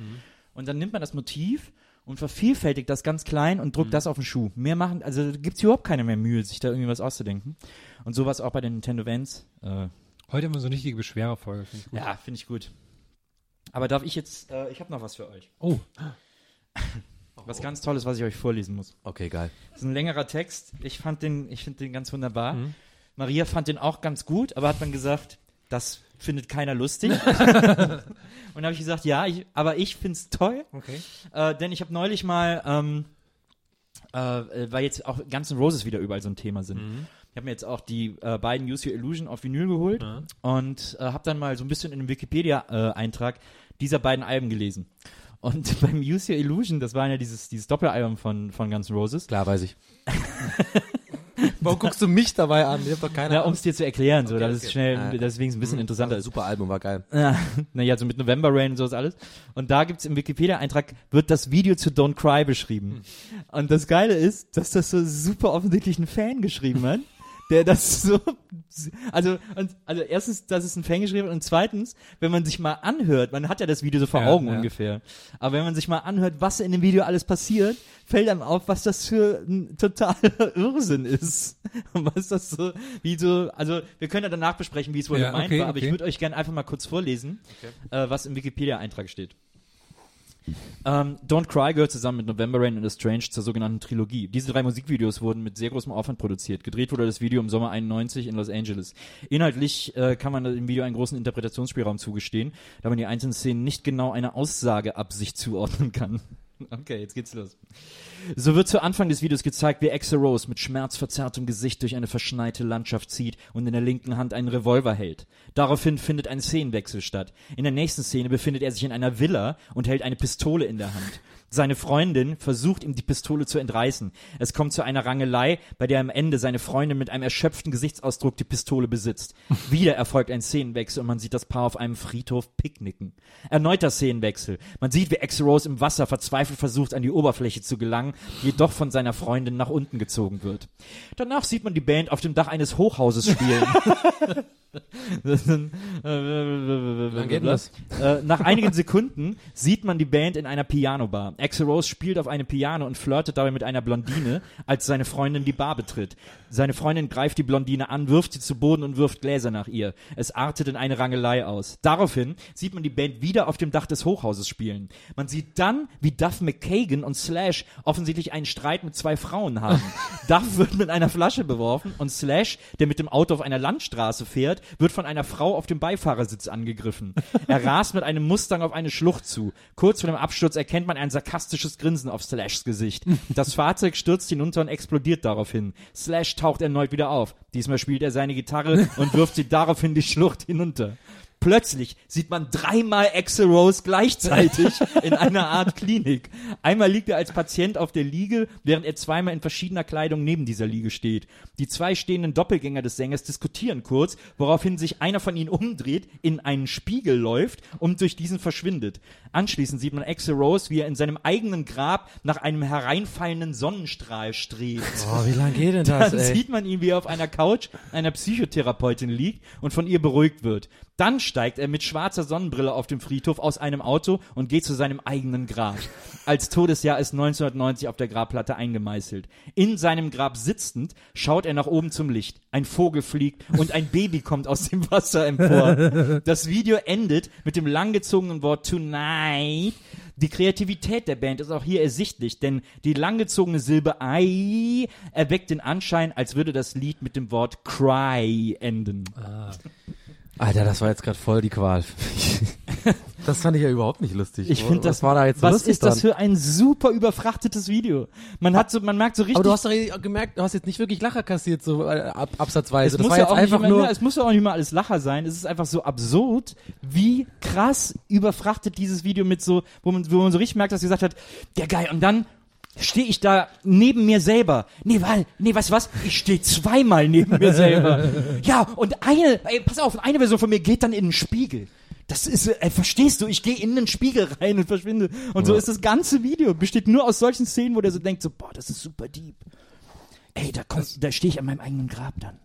Und dann nimmt man das Motiv und vervielfältigt das ganz klein und druckt das auf den Schuh. Mehr machen, also gibt's überhaupt keine mehr Mühe, sich da irgendwie was auszudenken. Und sowas auch bei den Nintendo Vans. Äh, Heute haben wir so eine richtige Beschwererfolge. finde ich gut. ja, finde ich gut. Aber darf ich jetzt, äh, ich habe noch was für euch. Oh, Was ganz Tolles, was ich euch vorlesen muss. Okay, geil. Das ist ein längerer Text. Ich fand den, ich finde den ganz wunderbar. Maria fand den auch ganz gut, aber hat dann gesagt, das findet keiner lustig. und habe ich gesagt, ja, ich, aber ich find's toll, okay. äh, denn ich habe neulich mal, ähm, äh, weil jetzt auch Guns N' Roses wieder überall so ein Thema sind. Ich habe mir jetzt auch die äh, beiden Use Your Illusion auf Vinyl geholt und äh, habe dann mal so ein bisschen in dem Wikipedia-Eintrag dieser beiden Alben gelesen. Und beim Use Your Illusion, das war ja dieses, dieses Doppelalbum von, von Guns N' Roses, Klar, weiß ich. Warum guckst du mich dabei an? Ich hab doch keine Ja, um es dir zu erklären, so, Okay, dass okay. es schnell, Ah, deswegen ist ein bisschen interessanter ist. Super Album, war geil. Ja, naja, so mit November Rain und sowas alles. Und da gibt's im Wikipedia-Eintrag, wird das Video zu Don't Cry beschrieben. Und das Geile ist, dass das so super offensichtlich ein Fan geschrieben hat, der das so, also, und, also erstens, dass es ein Fan geschrieben hat und zweitens, wenn man sich mal anhört, man hat ja das Video so vor Ja, Augen ja. ungefähr, aber wenn man sich mal anhört, was in dem Video alles passiert, fällt einem auf, was das für ein totaler Irrsinn ist. Und was das so, wie so, also wir können ja danach besprechen, wie es wohl Ja, gemeint okay, war, aber ich okay. würde euch gerne einfach mal kurz vorlesen, äh, was im Wikipedia-Eintrag steht. Ähm, Don't Cry gehört zusammen mit November Rain und Strange zur sogenannten Trilogie. Diese drei Musikvideos wurden mit sehr großem Aufwand produziert. Gedreht wurde das Video im Sommer 91 in Los Angeles. Inhaltlich äh, kann man dem Video einen großen Interpretationsspielraum zugestehen, da man die einzelnen Szenen nicht genau einer Aussageabsicht zuordnen kann. Okay, jetzt geht's los. So wird zu Anfang des Videos gezeigt, wie Axel Rose mit schmerzverzerrtem Gesicht durch eine verschneite Landschaft zieht und in der linken Hand einen Revolver hält. Daraufhin findet ein Szenenwechsel statt. In der nächsten Szene befindet er sich in einer Villa und hält eine Pistole in der Hand. Seine Freundin versucht ihm die Pistole zu entreißen. Es kommt zu einer Rangelei, bei der am Ende seine Freundin mit einem erschöpften Gesichtsausdruck die Pistole besitzt. Wieder erfolgt ein Szenenwechsel und man sieht das Paar auf einem Friedhof picknicken. Erneuter Szenenwechsel. Man sieht, wie Axel Rose im Wasser verzweifelt versucht, an die Oberfläche zu gelangen, jedoch von seiner Freundin nach unten gezogen wird. Danach sieht man die Band auf dem Dach eines Hochhauses spielen. Wie lange geht das? Äh, nach einigen Sekunden sieht man die Band in einer Pianobar. Axel Rose spielt auf einem Piano und flirtet dabei mit einer Blondine, als seine Freundin die Bar betritt. Seine Freundin greift die Blondine an, wirft sie zu Boden und wirft Gläser nach ihr. Es artet in eine Rangelei aus. Daraufhin sieht man die Band wieder auf dem Dach des Hochhauses spielen. Man sieht dann, wie Duff McKagan und Slash offensichtlich einen Streit mit zwei Frauen haben. Duff wird mit einer Flasche beworfen und Slash, der mit dem Auto auf einer Landstraße fährt, wird von einer Frau auf dem Beifahrersitz angegriffen. Er rast mit einem Mustang auf eine Schlucht zu. Kurz vor dem Absturz erkennt man ein sarkastisches Grinsen auf Slashs Gesicht. Das Fahrzeug stürzt hinunter und explodiert daraufhin. Slash taucht erneut wieder auf. Diesmal spielt er seine Gitarre und wirft sie daraufhin die Schlucht hinunter. Plötzlich sieht man dreimal Axel Rose gleichzeitig in einer Art Klinik. Einmal liegt er als Patient auf der Liege, während er zweimal in verschiedener Kleidung neben dieser Liege steht. Die zwei stehenden Doppelgänger des Sängers diskutieren kurz, woraufhin sich einer von ihnen umdreht, in einen Spiegel läuft und durch diesen verschwindet. Anschließend sieht man Axel Rose, wie er in seinem eigenen Grab nach einem hereinfallenden Sonnenstrahl strebt. Oh, wie lange geht denn das, Dann ey? sieht man ihn, wie er auf einer Couch einer Psychotherapeutin liegt und von ihr beruhigt wird. Dann steigt er mit schwarzer Sonnenbrille auf dem Friedhof aus einem Auto und geht zu seinem eigenen Grab. Als Todesjahr ist 1990 auf der Grabplatte eingemeißelt. In seinem Grab sitzend schaut er nach oben zum Licht. Ein Vogel fliegt und ein Baby kommt aus dem Wasser empor. Das Video endet mit dem langgezogenen Wort Tonight. Die Kreativität der Band ist auch hier ersichtlich, denn die langgezogene Silbe I erweckt den Anschein, als würde das Lied mit dem Wort Cry enden. Alter, das war jetzt gerade voll die Qual. Das fand ich ja überhaupt nicht lustig. Ich Was finde das, war da jetzt so was lustig ist das dran? für ein super überfrachtetes Video? Man hat so, man merkt so richtig. Aber du hast doch eh gemerkt, du hast jetzt nicht wirklich Lacher kassiert, so äh, ab, absatzweise. es Das muss war ja jetzt auch einfach nur. ja, es muss ja auch nicht mal alles Lacher sein. Es ist einfach so absurd, wie krass überfrachtet dieses Video mit so, wo man, wo man so richtig merkt, dass sie gesagt hat, der geil. Und dann stehe ich da neben mir selber. Nee, weil, nee, weißt du was? Ich stehe zweimal neben mir selber. Ja, und eine, ey, pass auf, eine Version von mir geht dann in den Spiegel. Das ist, äh, verstehst du, ich gehe in den Spiegel rein und verschwinde. Und so ist das ganze Video, besteht nur aus solchen Szenen, wo der so denkt, so, boah, das ist super deep. Ey, da kommt, da stehe ich an meinem eigenen Grab dann.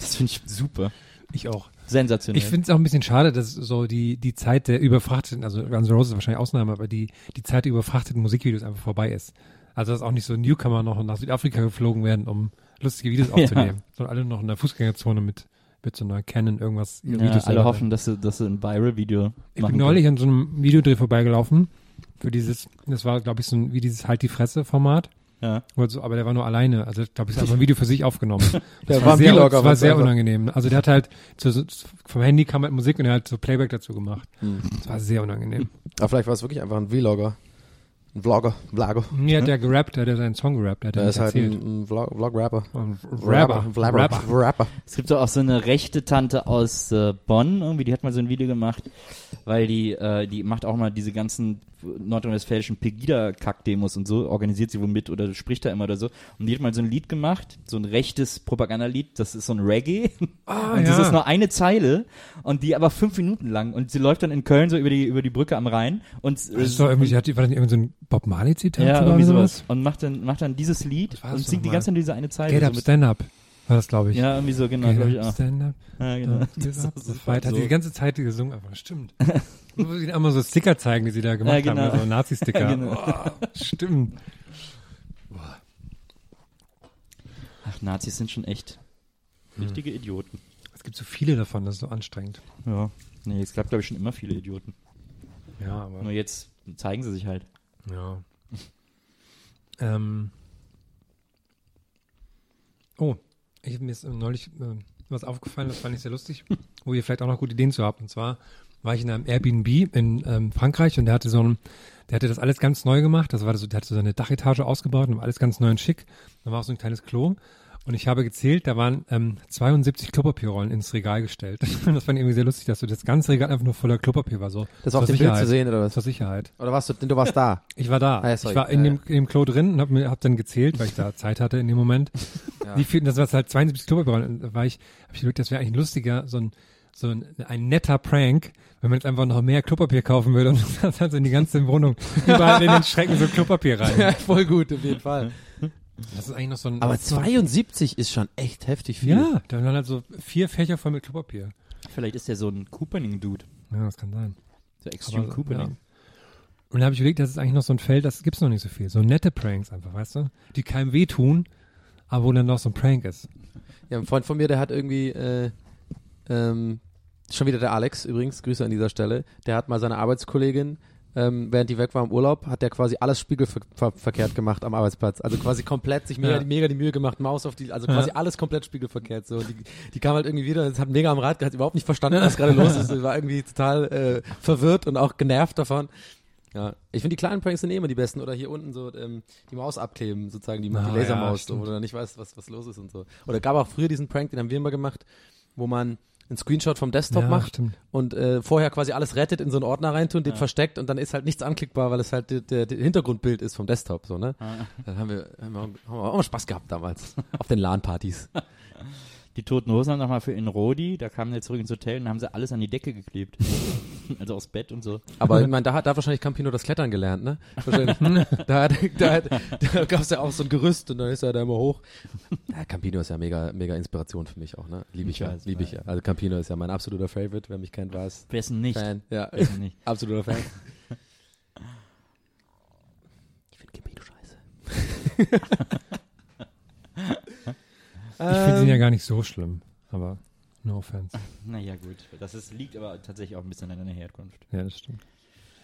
Das finde ich super. Ich auch. sensationell. Ich finde es auch ein bisschen schade, dass so die, die Zeit der überfrachteten, also Guns N' Roses ist wahrscheinlich Ausnahme, aber die, die Zeit der überfrachteten Musikvideos einfach vorbei ist. Also dass auch nicht so Newcomer noch nach Südafrika geflogen werden, um lustige Videos Ja. aufzunehmen. Sondern alle noch in der Fußgängerzone mit, mit so einer Canon irgendwas ja, Videos alle selber hoffen, dass sie, dass sie ein Viral-Video Ich bin neulich an so einem Videodreh vorbeigelaufen. Für dieses, das war, glaube ich, so ein, wie dieses Halt die Fresse-Format. Ja. Oder so, aber der war nur alleine. Also, ich glaube, ich habe einfach ein Video für sich aufgenommen. Der Das war ein sehr, Vlogger, das war sehr unangenehm. Also, der hat halt, so, so, vom Handy kam halt Musik und er hat so Playback dazu gemacht. Hm. Das war sehr unangenehm. Aber vielleicht war es wirklich einfach ein Vlogger. Ein Vlogger, Vlogger. Nee, hat der gerappt, der hat seinen Song gerappt, der hat Der er ist halt erzählt. ein, Vlog, Vlog-Rapper. Ein Rapper. Rapper. Rapper. Rapper. Es gibt doch auch so eine rechte Tante aus äh, Bonn, irgendwie, die hat mal so ein Video gemacht, weil die, äh, die macht auch mal diese ganzen nordrhein-westfälischen Pegida-Kack-Demos und so, organisiert sie wohl mit oder spricht da immer oder so. Und die hat mal so ein Lied gemacht, so ein rechtes Propagandalied, das ist so ein Reggae. Ah, und das ja. ist nur eine Zeile und die aber fünf Minuten lang. Und sie läuft dann in Köln so über die, über die Brücke am Rhein und, Das ist doch irgendwie, hat die, war das nicht irgendwie so ein Bob Marley-Zitat? ja, oder sowas? sowas. Und macht dann, macht dann dieses Lied und singt die ganze Zeit diese eine Zeile. Get so up, mit- stand up. War das, glaube ich. ja, irgendwie so, genau, glaube ich up, auch. stand up. Ja, genau. Das ist das so Fight hat die die ganze Zeit gesungen, aber stimmt. Wo sie einmal so Sticker zeigen, die sie da gemacht Ja, genau. haben, so Nazi-Sticker. Ja, genau. oh, stimmt. Ach, Nazis sind schon echt Hm. richtige Idioten. Es gibt so viele davon, das ist so anstrengend. Ja. Nee, es gab, glaube ich, schon immer viele Idioten. Ja, aber. Nur jetzt zeigen sie sich halt. Ja. ähm. Oh, ich mir ist äh, neulich äh, was aufgefallen, das fand ich sehr lustig, wo ihr vielleicht auch noch gute Ideen zu habt. Und zwar war ich in einem Airbnb in ähm, Frankreich und der hatte so ein, der hatte das alles ganz neu gemacht. Das war so, der hatte so eine Dachetage ausgebaut und alles ganz neu und schick. Da war auch so ein kleines Klo. Und ich habe gezählt, da waren ähm, 72 Klopapierrollen ins Regal gestellt. das fand ich irgendwie sehr lustig, dass so das ganze Regal einfach nur voller Klopapier war. So, Das war auf dem Bild zu sehen, oder was? Zur Sicherheit. Oder warst du, denn du warst da? Ich war da. Ah, ja, ich war in Ja, dem, in dem Klo drin und hab, mir, hab dann gezählt, weil ich da Zeit hatte in dem Moment. Ja. Wie viel, das war halt 72 Klopapierrollen. Da war ich, hab ich überlegt, das wäre eigentlich ein lustiger, so ein, so ein, ein netter Prank, wenn man jetzt einfach noch mehr Klopapier kaufen würde und das hat so in die ganze Wohnung überall in den Schrecken so Klopapier rein. voll gut, auf jeden Fall. Das ist eigentlich noch so ein. Aber das ist so- 72 ist schon echt heftig viel. Ja, da waren halt so vier Fächer voll mit Klopapier. Vielleicht ist der so ein Couponing-Dude. Ja, das kann sein. So Extreme Aber, Couponing. ja. Und da habe ich überlegt, das ist eigentlich noch so ein Feld, das gibt's noch nicht so viel. So nette Pranks einfach, weißt du? Die keinem wehtun, aber wo dann noch so ein Prank ist. Ja, ein Freund von mir, der hat irgendwie, äh, ähm, schon wieder der Alex übrigens, Grüße an dieser Stelle, der hat mal seine Arbeitskollegin, ähm, während die weg war im Urlaub, hat der quasi alles spiegelverkehrt gemacht am Arbeitsplatz. Also quasi komplett sich mega, Ja. mega die Mühe gemacht, Maus auf die, also quasi Ja. alles komplett spiegelverkehrt. So. Die, die kam halt irgendwie wieder, hat mega am Rad, gehabt, überhaupt nicht verstanden, was gerade los ist. War irgendwie total äh, verwirrt und auch genervt davon. Ja, ich finde die kleinen Pranks sind eh immer die besten. Oder hier unten so ähm, die Maus abkleben, sozusagen die, Ah, die Lasermaus, ja, so, wo stimmt. du dann nicht weißt, was, was los ist und so. Oder gab auch früher diesen Prank, den haben wir immer gemacht, wo man einen Screenshot vom Desktop ja, macht stimmt. und äh, vorher quasi alles rettet, in so einen Ordner reintun, den versteckt und dann ist halt nichts anklickbar, weil es halt der, der, der Hintergrundbild ist vom Desktop, so, ne? Dann haben wir, haben wir, haben wir auch mal Spaß gehabt damals. auf den LAN-Partys. Die Toten Hosen haben nochmal für in Rodi, da kamen sie zurück ins Hotel und haben sie alles an die Decke geklebt. also aufs Bett und so. Aber ich meine, da hat da wahrscheinlich Campino das Klettern gelernt, ne? Wahrscheinlich. da hat, da, hat, da gab es ja auch so ein Gerüst und dann ist er da immer hoch. Ja, Campino ist ja mega, mega Inspiration für mich auch, ne? Liebe ich, Ich ja, liebe ich ja. Also Campino ist ja mein absoluter Favorite, wer mich kennt, weiß. Wer ist denn nicht? Fan, ja. Denn nicht? Absoluter Fan. Ich finde Campino scheiße. Ich finde ihn ja gar nicht so schlimm, aber no offense. Naja, gut. Das ist, liegt aber tatsächlich auch ein bisschen an deiner Herkunft. Ja, das stimmt.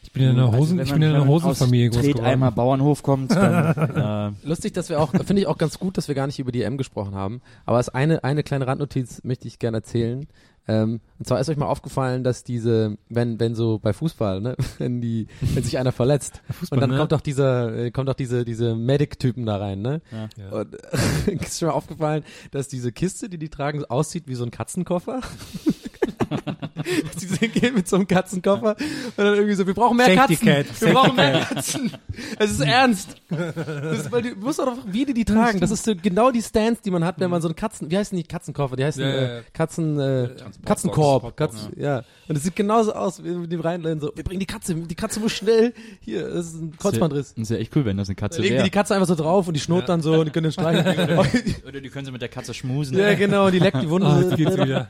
Ich bin in einer Also, Hosen, wenn ich bin in einer wenn man Hosenfamilie groß geworden. Bauernhof kommt, dann, äh, Lustig, dass wir auch, finde ich auch ganz gut, dass wir gar nicht über die EM gesprochen haben. Aber ist eine, eine kleine Randnotiz, möchte ich gerne erzählen. Ähm, und zwar ist euch mal aufgefallen, dass diese, wenn, wenn so bei Fußball, ne, wenn die, wenn sich einer verletzt, und dann ne? kommt doch dieser, äh, kommt doch diese, diese Medic-Typen da rein, ne? Ja. Ja. Und ist schon mal aufgefallen, dass diese Kiste, die die tragen, aussieht wie so ein Katzenkoffer? Sie gehen mit so einem Katzenkoffer und dann irgendwie so, wir brauchen mehr Safety Katzen. Cat, wir Safety brauchen mehr Katzen. Es ist ernst. Das ist, weil du musst doch, wie die die tragen. Das ist so genau die Stance, die man hat, wenn man so einen Katzen, wie heißen die Katzenkoffer? Die heißen Ja, ja, äh, ja. Katzen, äh, Katzenkorb. Katzen, ja. Und es sieht genauso aus, wie mit dem reinlehnen, so, wir bringen die Katze, die Katze muss schnell, hier, das ist ein Kreuzbandriss. Das ist ja echt cool, wenn das eine Katze Dann legen die wäre. die Katze einfach so drauf und die schnurrt dann so und die können den streicheln. Oder die können sie mit der Katze schmusen. ja, genau, die leckt die Wunde. Jetzt geht's wieder.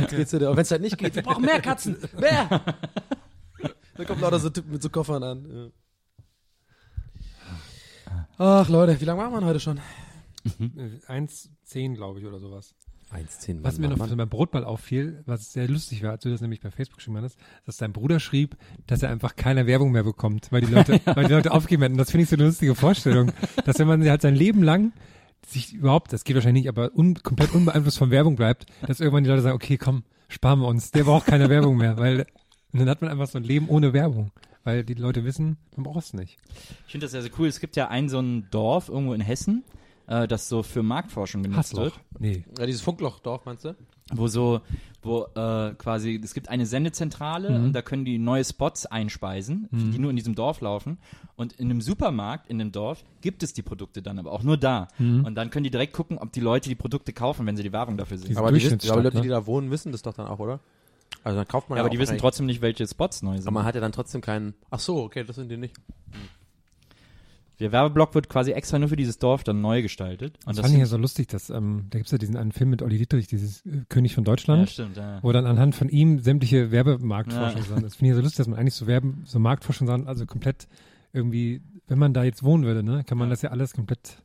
Jetzt geht's wieder. Und wenn es halt nicht geht, wir brauchen mehr Katzen. Mehr! Dann kommt lauter so Typen mit so Koffern an. Ja. Ach Leute, wie lange machen wir denn heute schon? Äh, 1,10 glaube ich oder sowas. 1,10. Was mir noch so beim Brotball auffiel, was sehr lustig war, als du das nämlich bei Facebook geschrieben hast, dass dein Bruder schrieb, dass er einfach keine Werbung mehr bekommt, weil die Leute, weil die Leute aufgeben hätten. Das finde ich so eine lustige Vorstellung, dass wenn man halt sein Leben lang sich überhaupt, das geht wahrscheinlich nicht, aber un, komplett unbeeinflusst von Werbung bleibt, dass irgendwann die Leute sagen, okay, komm, sparen wir uns, der braucht keine Werbung mehr, weil und dann hat man einfach so ein Leben ohne Werbung, weil die Leute wissen, man braucht es nicht. Ich finde das sehr, sehr cool. Es gibt ja ein so ein Dorf irgendwo in Hessen, äh, das so für Marktforschung genutzt Hassloch. wird. Nee. Ja, dieses Funklochdorf, meinst du? Wo so, wo äh, quasi, es gibt eine Sendezentrale und da können die neue Spots einspeisen, die nur in diesem Dorf laufen. Und in einem Supermarkt in dem Dorf gibt es die Produkte dann, aber auch nur da. Und dann können die direkt gucken, ob die Leute die Produkte kaufen, wenn sie die Werbung dafür sehen. Aber die, wissen, aber Leute, ne? die da wohnen, wissen das doch dann auch, oder? Also dann kauft man Ja, aber auch die wissen trotzdem nicht, welche Spots neu sind. Aber man hat ja dann trotzdem keinen. Ach so, okay, das sind die nicht. Der Werbeblock wird quasi extra nur für dieses Dorf dann neu gestaltet. Das, fand ich ja so lustig, dass, ähm, da gibt's ja diesen einen Film mit Olli Dietrich, dieses äh, König von ja, Deutschland, stimmt, ja. wo dann anhand von ihm sämtliche Werbemarktforschung Ja. sind. Das finde ich ja so lustig, dass man eigentlich so Werben, so Marktforschung sagen, also komplett irgendwie, wenn man da jetzt wohnen würde, ne, kann man das ja alles komplett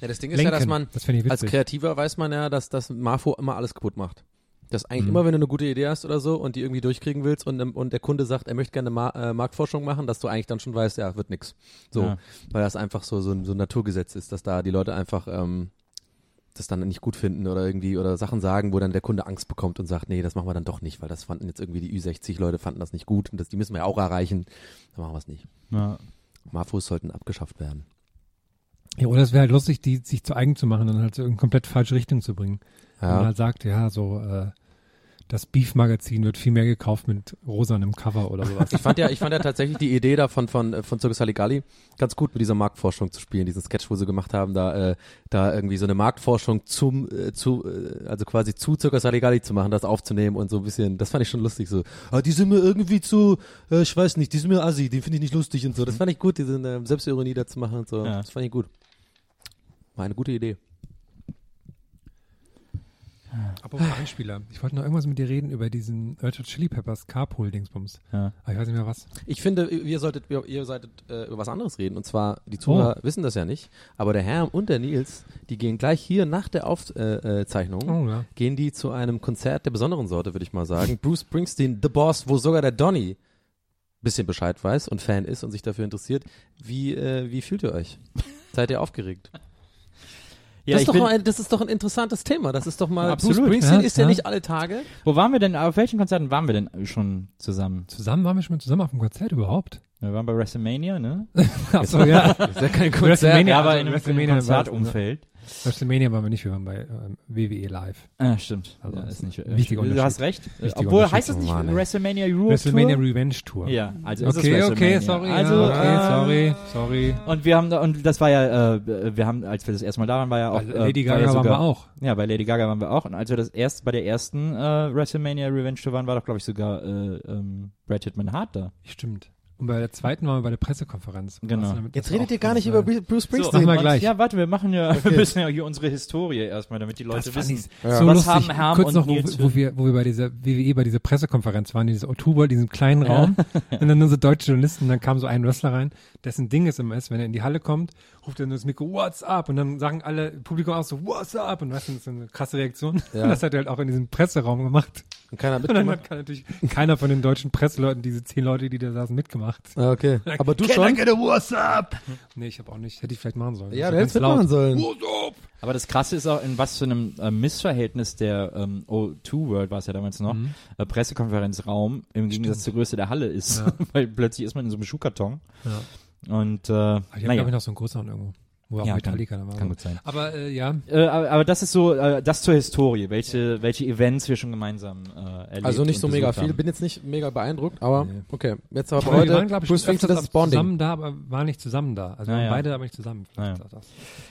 Ja, das Ding ist lenken. ja, dass man das als. Kreativer weiß man ja, dass das Marfo immer alles kaputt macht. Dass eigentlich Mhm. immer, wenn du eine gute Idee hast oder so und die irgendwie durchkriegen willst und, und der Kunde sagt, er möchte gerne Ma äh, Marktforschung machen, dass du eigentlich dann schon weißt, ja, wird nix. So, Ja. weil das einfach so, so, ein- so ein Naturgesetz ist, dass da die Leute einfach ähm, das dann nicht gut finden oder irgendwie oder Sachen sagen, wo dann der Kunde Angst bekommt und sagt, nee, das machen wir dann doch nicht, weil das fanden jetzt irgendwie die Ü60 Leute fanden das nicht gut und das, die müssen wir ja auch erreichen. Dann machen wir es nicht. Ja. Marfos sollten abgeschafft werden. Ja, oder es wäre halt lustig, die sich zu eigen zu machen und halt so in komplett falsche Richtung zu bringen. Wenn man Ja. halt sagt, ja, so, äh, das Beef-Magazin wird viel mehr gekauft mit rosanem Cover oder sowas. Ich fand ja, ich fand ja tatsächlich die Idee davon von von Circus Saligalli ganz gut mit dieser Marktforschung zu spielen, diesen Sketch, wo sie gemacht haben, da äh, da irgendwie so eine Marktforschung zum äh, zu äh, also quasi zu Circus Saligalli zu machen, das aufzunehmen und so ein bisschen, das fand ich schon lustig so. Ah, die sind mir irgendwie zu, äh, ich weiß nicht, die sind mir assi, die finde ich nicht lustig und so. Das fand ich gut, diese äh, Selbstironie da zu machen und so. Ja. Das fand ich gut. War eine gute Idee. Apropos Einspieler. Ich wollte noch irgendwas mit dir reden über diesen Red Hot Chili Peppers Carpool-Dingsbums. Ja. Aber ich weiß nicht mehr was. Ich finde, ihr solltet, ihr, ihr solltet äh, über was anderes reden. Und zwar, die Zuhörer wissen das ja nicht, aber der Herr und der Nils, die gehen gleich hier nach der Aufzeichnung, äh, Zeichnung, Oh ja. gehen die zu einem Konzert der besonderen Sorte, würde ich mal sagen. Bruce Springsteen, The Boss, wo sogar der Donny bisschen Bescheid weiß und Fan ist und sich dafür interessiert. Wie, äh, wie fühlt ihr euch? Seid ihr aufgeregt? Ja, das, ist doch mal ein, das ist doch ein interessantes Thema. Das ist doch mal, Absolut, Bruce Springsteen ja, ist ja, ja. nicht alle Tage. wo waren wir denn, auf welchen Konzerten waren wir denn schon zusammen? Zusammen waren wir schon mal zusammen auf dem Konzert überhaupt? Wir waren bei WrestleMania, ne? Achso, ja. ist ja kein WrestleMania, Ja, aber also in einem, WrestleMania in einem Konzertumfeld. WrestleMania waren wir nicht, wir waren bei ähm, WWE Live. Ah, stimmt. Also, ja, ist nicht, wichtiger Du hast recht. Wichtiger Obwohl, heißt das nicht ey. WrestleMania Europe WrestleMania Tour? Revenge Tour. Ja, also ist es Okay, okay, WrestleMania. sorry. Also, ja, okay, ähm, sorry, sorry. Und wir haben, da- und das war ja, äh, wir haben, als wir das erste Mal da waren, war ja auch, Bei äh, Lady war Gaga ja waren sogar, wir auch. Ja, bei Lady Gaga waren wir auch. Und als wir das erst bei der ersten äh, WrestleMania Revenge Tour waren, war doch, glaube ich, sogar äh, ähm, Brad Hitman Hart da. Stimmt. Und bei der zweiten waren wir bei der Pressekonferenz. Genau. Jetzt redet ihr gar nicht über Bruce Springsteen. machen wir und- gleich. Ja, warte, wir machen ja, wir müssen ja hier unsere Historie erstmal, damit die Leute wissen. Ja. so Was lustig. haben Herm Kurz und noch, wo, wo wir, wo wir bei dieser WWE, bei dieser Pressekonferenz waren, in dieser O2 World, in diesem kleinen Raum, und dann nur so deutsche Journalisten, und dann kam so ein Wrestler rein, dessen Ding ist immer ist, wenn er in die Halle kommt, ruft er nur das Mikro, what's up? Und dann sagen alle Publikum auch so, what's up? Und weißt du, das ist eine krasse Reaktion. Ja. Und das hat er halt auch in diesem Presseraum gemacht. Und keiner Und dann mitgemacht. hat kann natürlich keiner von den deutschen Presseleuten, diese zehn Leute, die da saßen, mitgemacht. Ah, okay. Aber du Can I schon? get a what's up? Nee, ich habe auch nicht. Hätte ich vielleicht machen sollen. Ja, So du hättest laut. mitmachen sollen. Aber das Krasse ist auch, in was für einem äh, Missverhältnis der ähm, O2 World war es ja damals noch, Mhm. äh, Pressekonferenzraum im Gegensatz zur Größe der Halle ist. Ja. Weil plötzlich ist man in so einem Schuhkarton. Ja. Und äh, Aber ich habe, naja, glaube ich, noch so einen größeren irgendwo. Wo auch Ja, Metallica da war. kann gut sein. Aber äh, ja, Äh, aber, aber das ist so, äh, das zur Historie, welche, welche Events wir schon gemeinsam äh, erlebt Also nicht so mega viel, haben. bin jetzt nicht mega beöndruckt, aber Nee. okay. Jetzt aber heute, wir waren, glaube ich, Bruce Springsteen, das ist Bonding. zusammen da, aber waren nicht zusammen da. Also wir Naja. waren beide, aber nicht zusammen. Naja.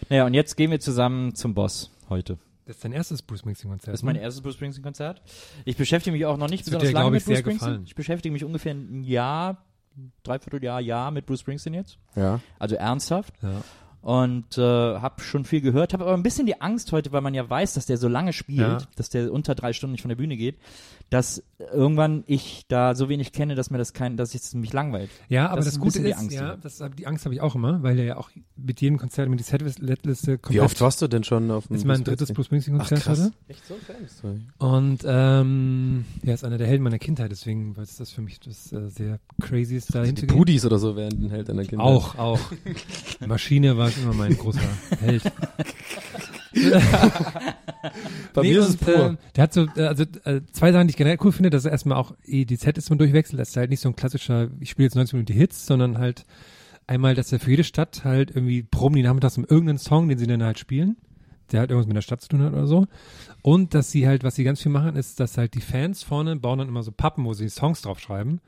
Naja, und jetzt gehen wir zusammen zum Boss heute. das ist dein erstes Bruce Springsteen-Konzert. Das ist mein ne? erstes Bruce Springsteen-Konzert. Ich beschäftige mich auch noch nicht Das besonders dir, lange glaub mit Bruce Springsteen. gefallen. Ich beschäftige mich ungefähr ein Jahr, dreiviertel Jahr, Jahr mit Bruce Springsteen jetzt. Ja. Also ernsthaft. Ja. Und äh, habe schon viel gehört, habe aber ein bisschen die Angst heute, weil man ja weiß, dass der so lange spielt, Ja. dass der unter drei Stunden nicht von der Bühne geht, dass irgendwann ich da so wenig kenne, dass mir das kein, dass es mich langweilt. Ja, aber Das das, ist Gute die ist, Angst, ja, ja. das, die Angst habe ich auch immer, weil der ja auch mit jedem Konzert mit die Setliste komplett Wie oft warst du denn schon auf dem Das ist mein drittes? Bruce Springsteen Ach, Konzert krass. hatte. Echt so Fan? Sorry. Und ähm, er ist einer der Helden meiner Kindheit, deswegen war das für mich das äh, sehr crazy ist, da Die hinzugehen. Pudis oder so wären ein Held deiner Kinder. Auch, auch. Maschine war immer mein großer Held. Bei Nee, mir ist es pur. ähm, der hat so, äh, also äh, zwei Sachen, die ich generell cool finde, dass er erstmal auch eh die Set ist man durchwechselt, das ist halt nicht so ein klassischer, ich spiele jetzt 90 Minuten die Hits, sondern halt einmal, dass er für jede Stadt halt irgendwie proben die nachmittags um irgendeinen Song, den sie dann halt spielen, der halt irgendwas mit der Stadt zu tun hat oder so. Und dass sie halt, was sie ganz viel machen, ist, dass halt die Fans vorne bauen dann immer so Pappen, wo sie Songs draufschreiben.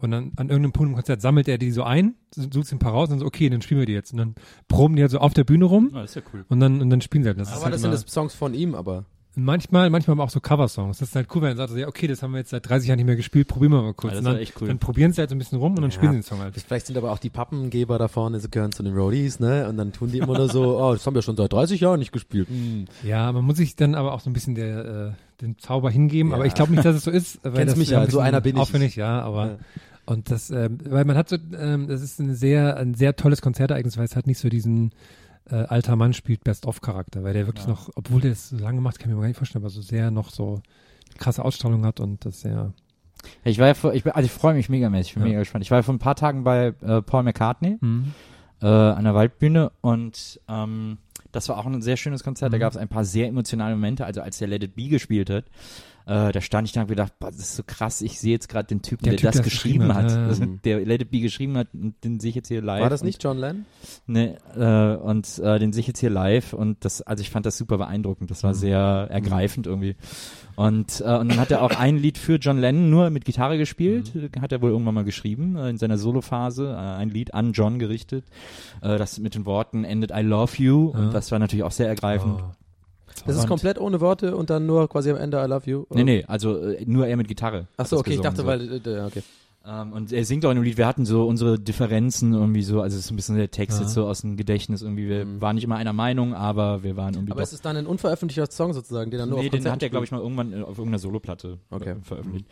Und dann an irgendeinem Punkt im Konzert sammelt er die so ein, sucht sie ein paar raus und dann so, okay, dann spielen wir die jetzt. Und dann proben die halt so auf der Bühne rum das ist ja cool. und dann, und dann spielen sie halt. Das ist aber halt das sind das Songs von ihm, aber. Manchmal, manchmal aber auch so Coversongs. Das ist halt cool, wenn er sagt, so, ja, okay, das haben wir jetzt seit 30 Jahren nicht mehr gespielt, probieren wir mal kurz. Ja, das und dann, echt cool. dann probieren sie halt so ein bisschen rum und dann spielen sie den Song halt. Vielleicht sind aber auch die Pappengeber da vorne, sie gehören zu den Roadies, ne? Und dann tun die immer nur so, oh, das haben wir schon seit 30 Jahren nicht gespielt. Hm. Ja, man muss sich dann aber auch so ein bisschen der, äh, den Zauber hingeben. Ja. Aber ich glaube nicht, dass es so ist. Weil Kennst das mich ja, ein so einer bin ich. Aufwendig, ja, aber Ja. Und das, ähm, weil man hat so, ähm, das ist ein sehr, ein sehr tolles Konzertereignis, weil es hat nicht so diesen äh, alter Mann spielt Best-of-Charakter, weil der wirklich Ja. noch, obwohl der es so lange macht, kann ich mir gar nicht vorstellen, aber so sehr noch so krasse Ausstrahlung hat und das sehr Ich war ja vor, ich, bin- also ich freue mich megamäßig, ich bin Ja. mega gespannt. Ich war ja vor ein paar Tagen bei äh, Paul McCartney mhm. äh, an der Waldbühne und ähm, das war auch ein sehr schönes Konzert. Da Mhm. gab es ein paar sehr emotionale Momente. Also als der Let It Be gespielt hat, äh, da stand ich da und hab gedacht, boah, das ist so krass. Ich sehe jetzt gerade den Typen, Der der, Typ, das der es geschrieben hat, hat. Also, der Let It Be geschrieben hat und den sehe ich jetzt hier live. War das und- nicht John Lennon? Ne, äh, und äh, den sehe ich jetzt hier live und das, also ich fand das super beeindruckend. Das war sehr ergreifend irgendwie. Und, äh, und dann hat er auch ein Lied für John Lennon nur mit Gitarre gespielt, äh, hat er wohl irgendwann mal geschrieben, äh, in seiner Solophase, äh, ein Lied an John gerichtet, äh, das mit den Worten endet I love you und das war natürlich auch sehr ergreifend. Oh. Das ist komplett ohne Worte und dann nur quasi am Ende I love you? Nee, nee, also äh, nur er mit Gitarre. Ach hat so, das okay, ich dachte, so. weil, äh, okay. Ähm, und er singt auch in dem Lied, wir hatten so unsere Differenzen irgendwie so, also es ist ein bisschen der Text Ja. jetzt so aus dem Gedächtnis irgendwie, wir Mhm. waren nicht immer einer Meinung, aber wir waren irgendwie Aber doch ist es dann ein unveröffentlichter Song sozusagen, den er nur nee, auf den Konzerten hat er, glaube ich, mal irgendwann äh, auf irgendeiner Soloplatte Okay. äh, veröffentlicht.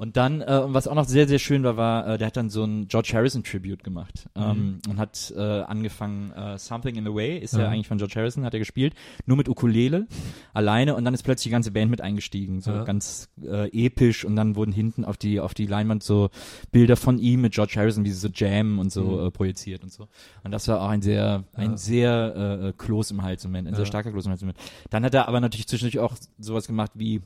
Und dann, äh, was auch noch sehr, sehr schön war, war, äh, der hat dann so ein George Harrison Tribute gemacht ähm, und hat äh, angefangen, äh, Something in the Way, ist ja Ja. eigentlich von George Harrison, hat er gespielt, nur mit Ukulele, alleine und dann ist plötzlich die ganze Band mit eingestiegen, so Ja. ganz äh, episch und dann wurden hinten auf die, auf die Leinwand so Bilder von ihm mit George Harrison, wie sie so jammen und so Mhm. äh, projiziert und so. Und das war auch ein sehr, ein Ja. sehr äh, äh, Kloß im Hals-Moment, ein Ja. sehr starker Kloß im Hals-Moment. Dann hat er aber natürlich zwischendurch auch sowas gemacht wie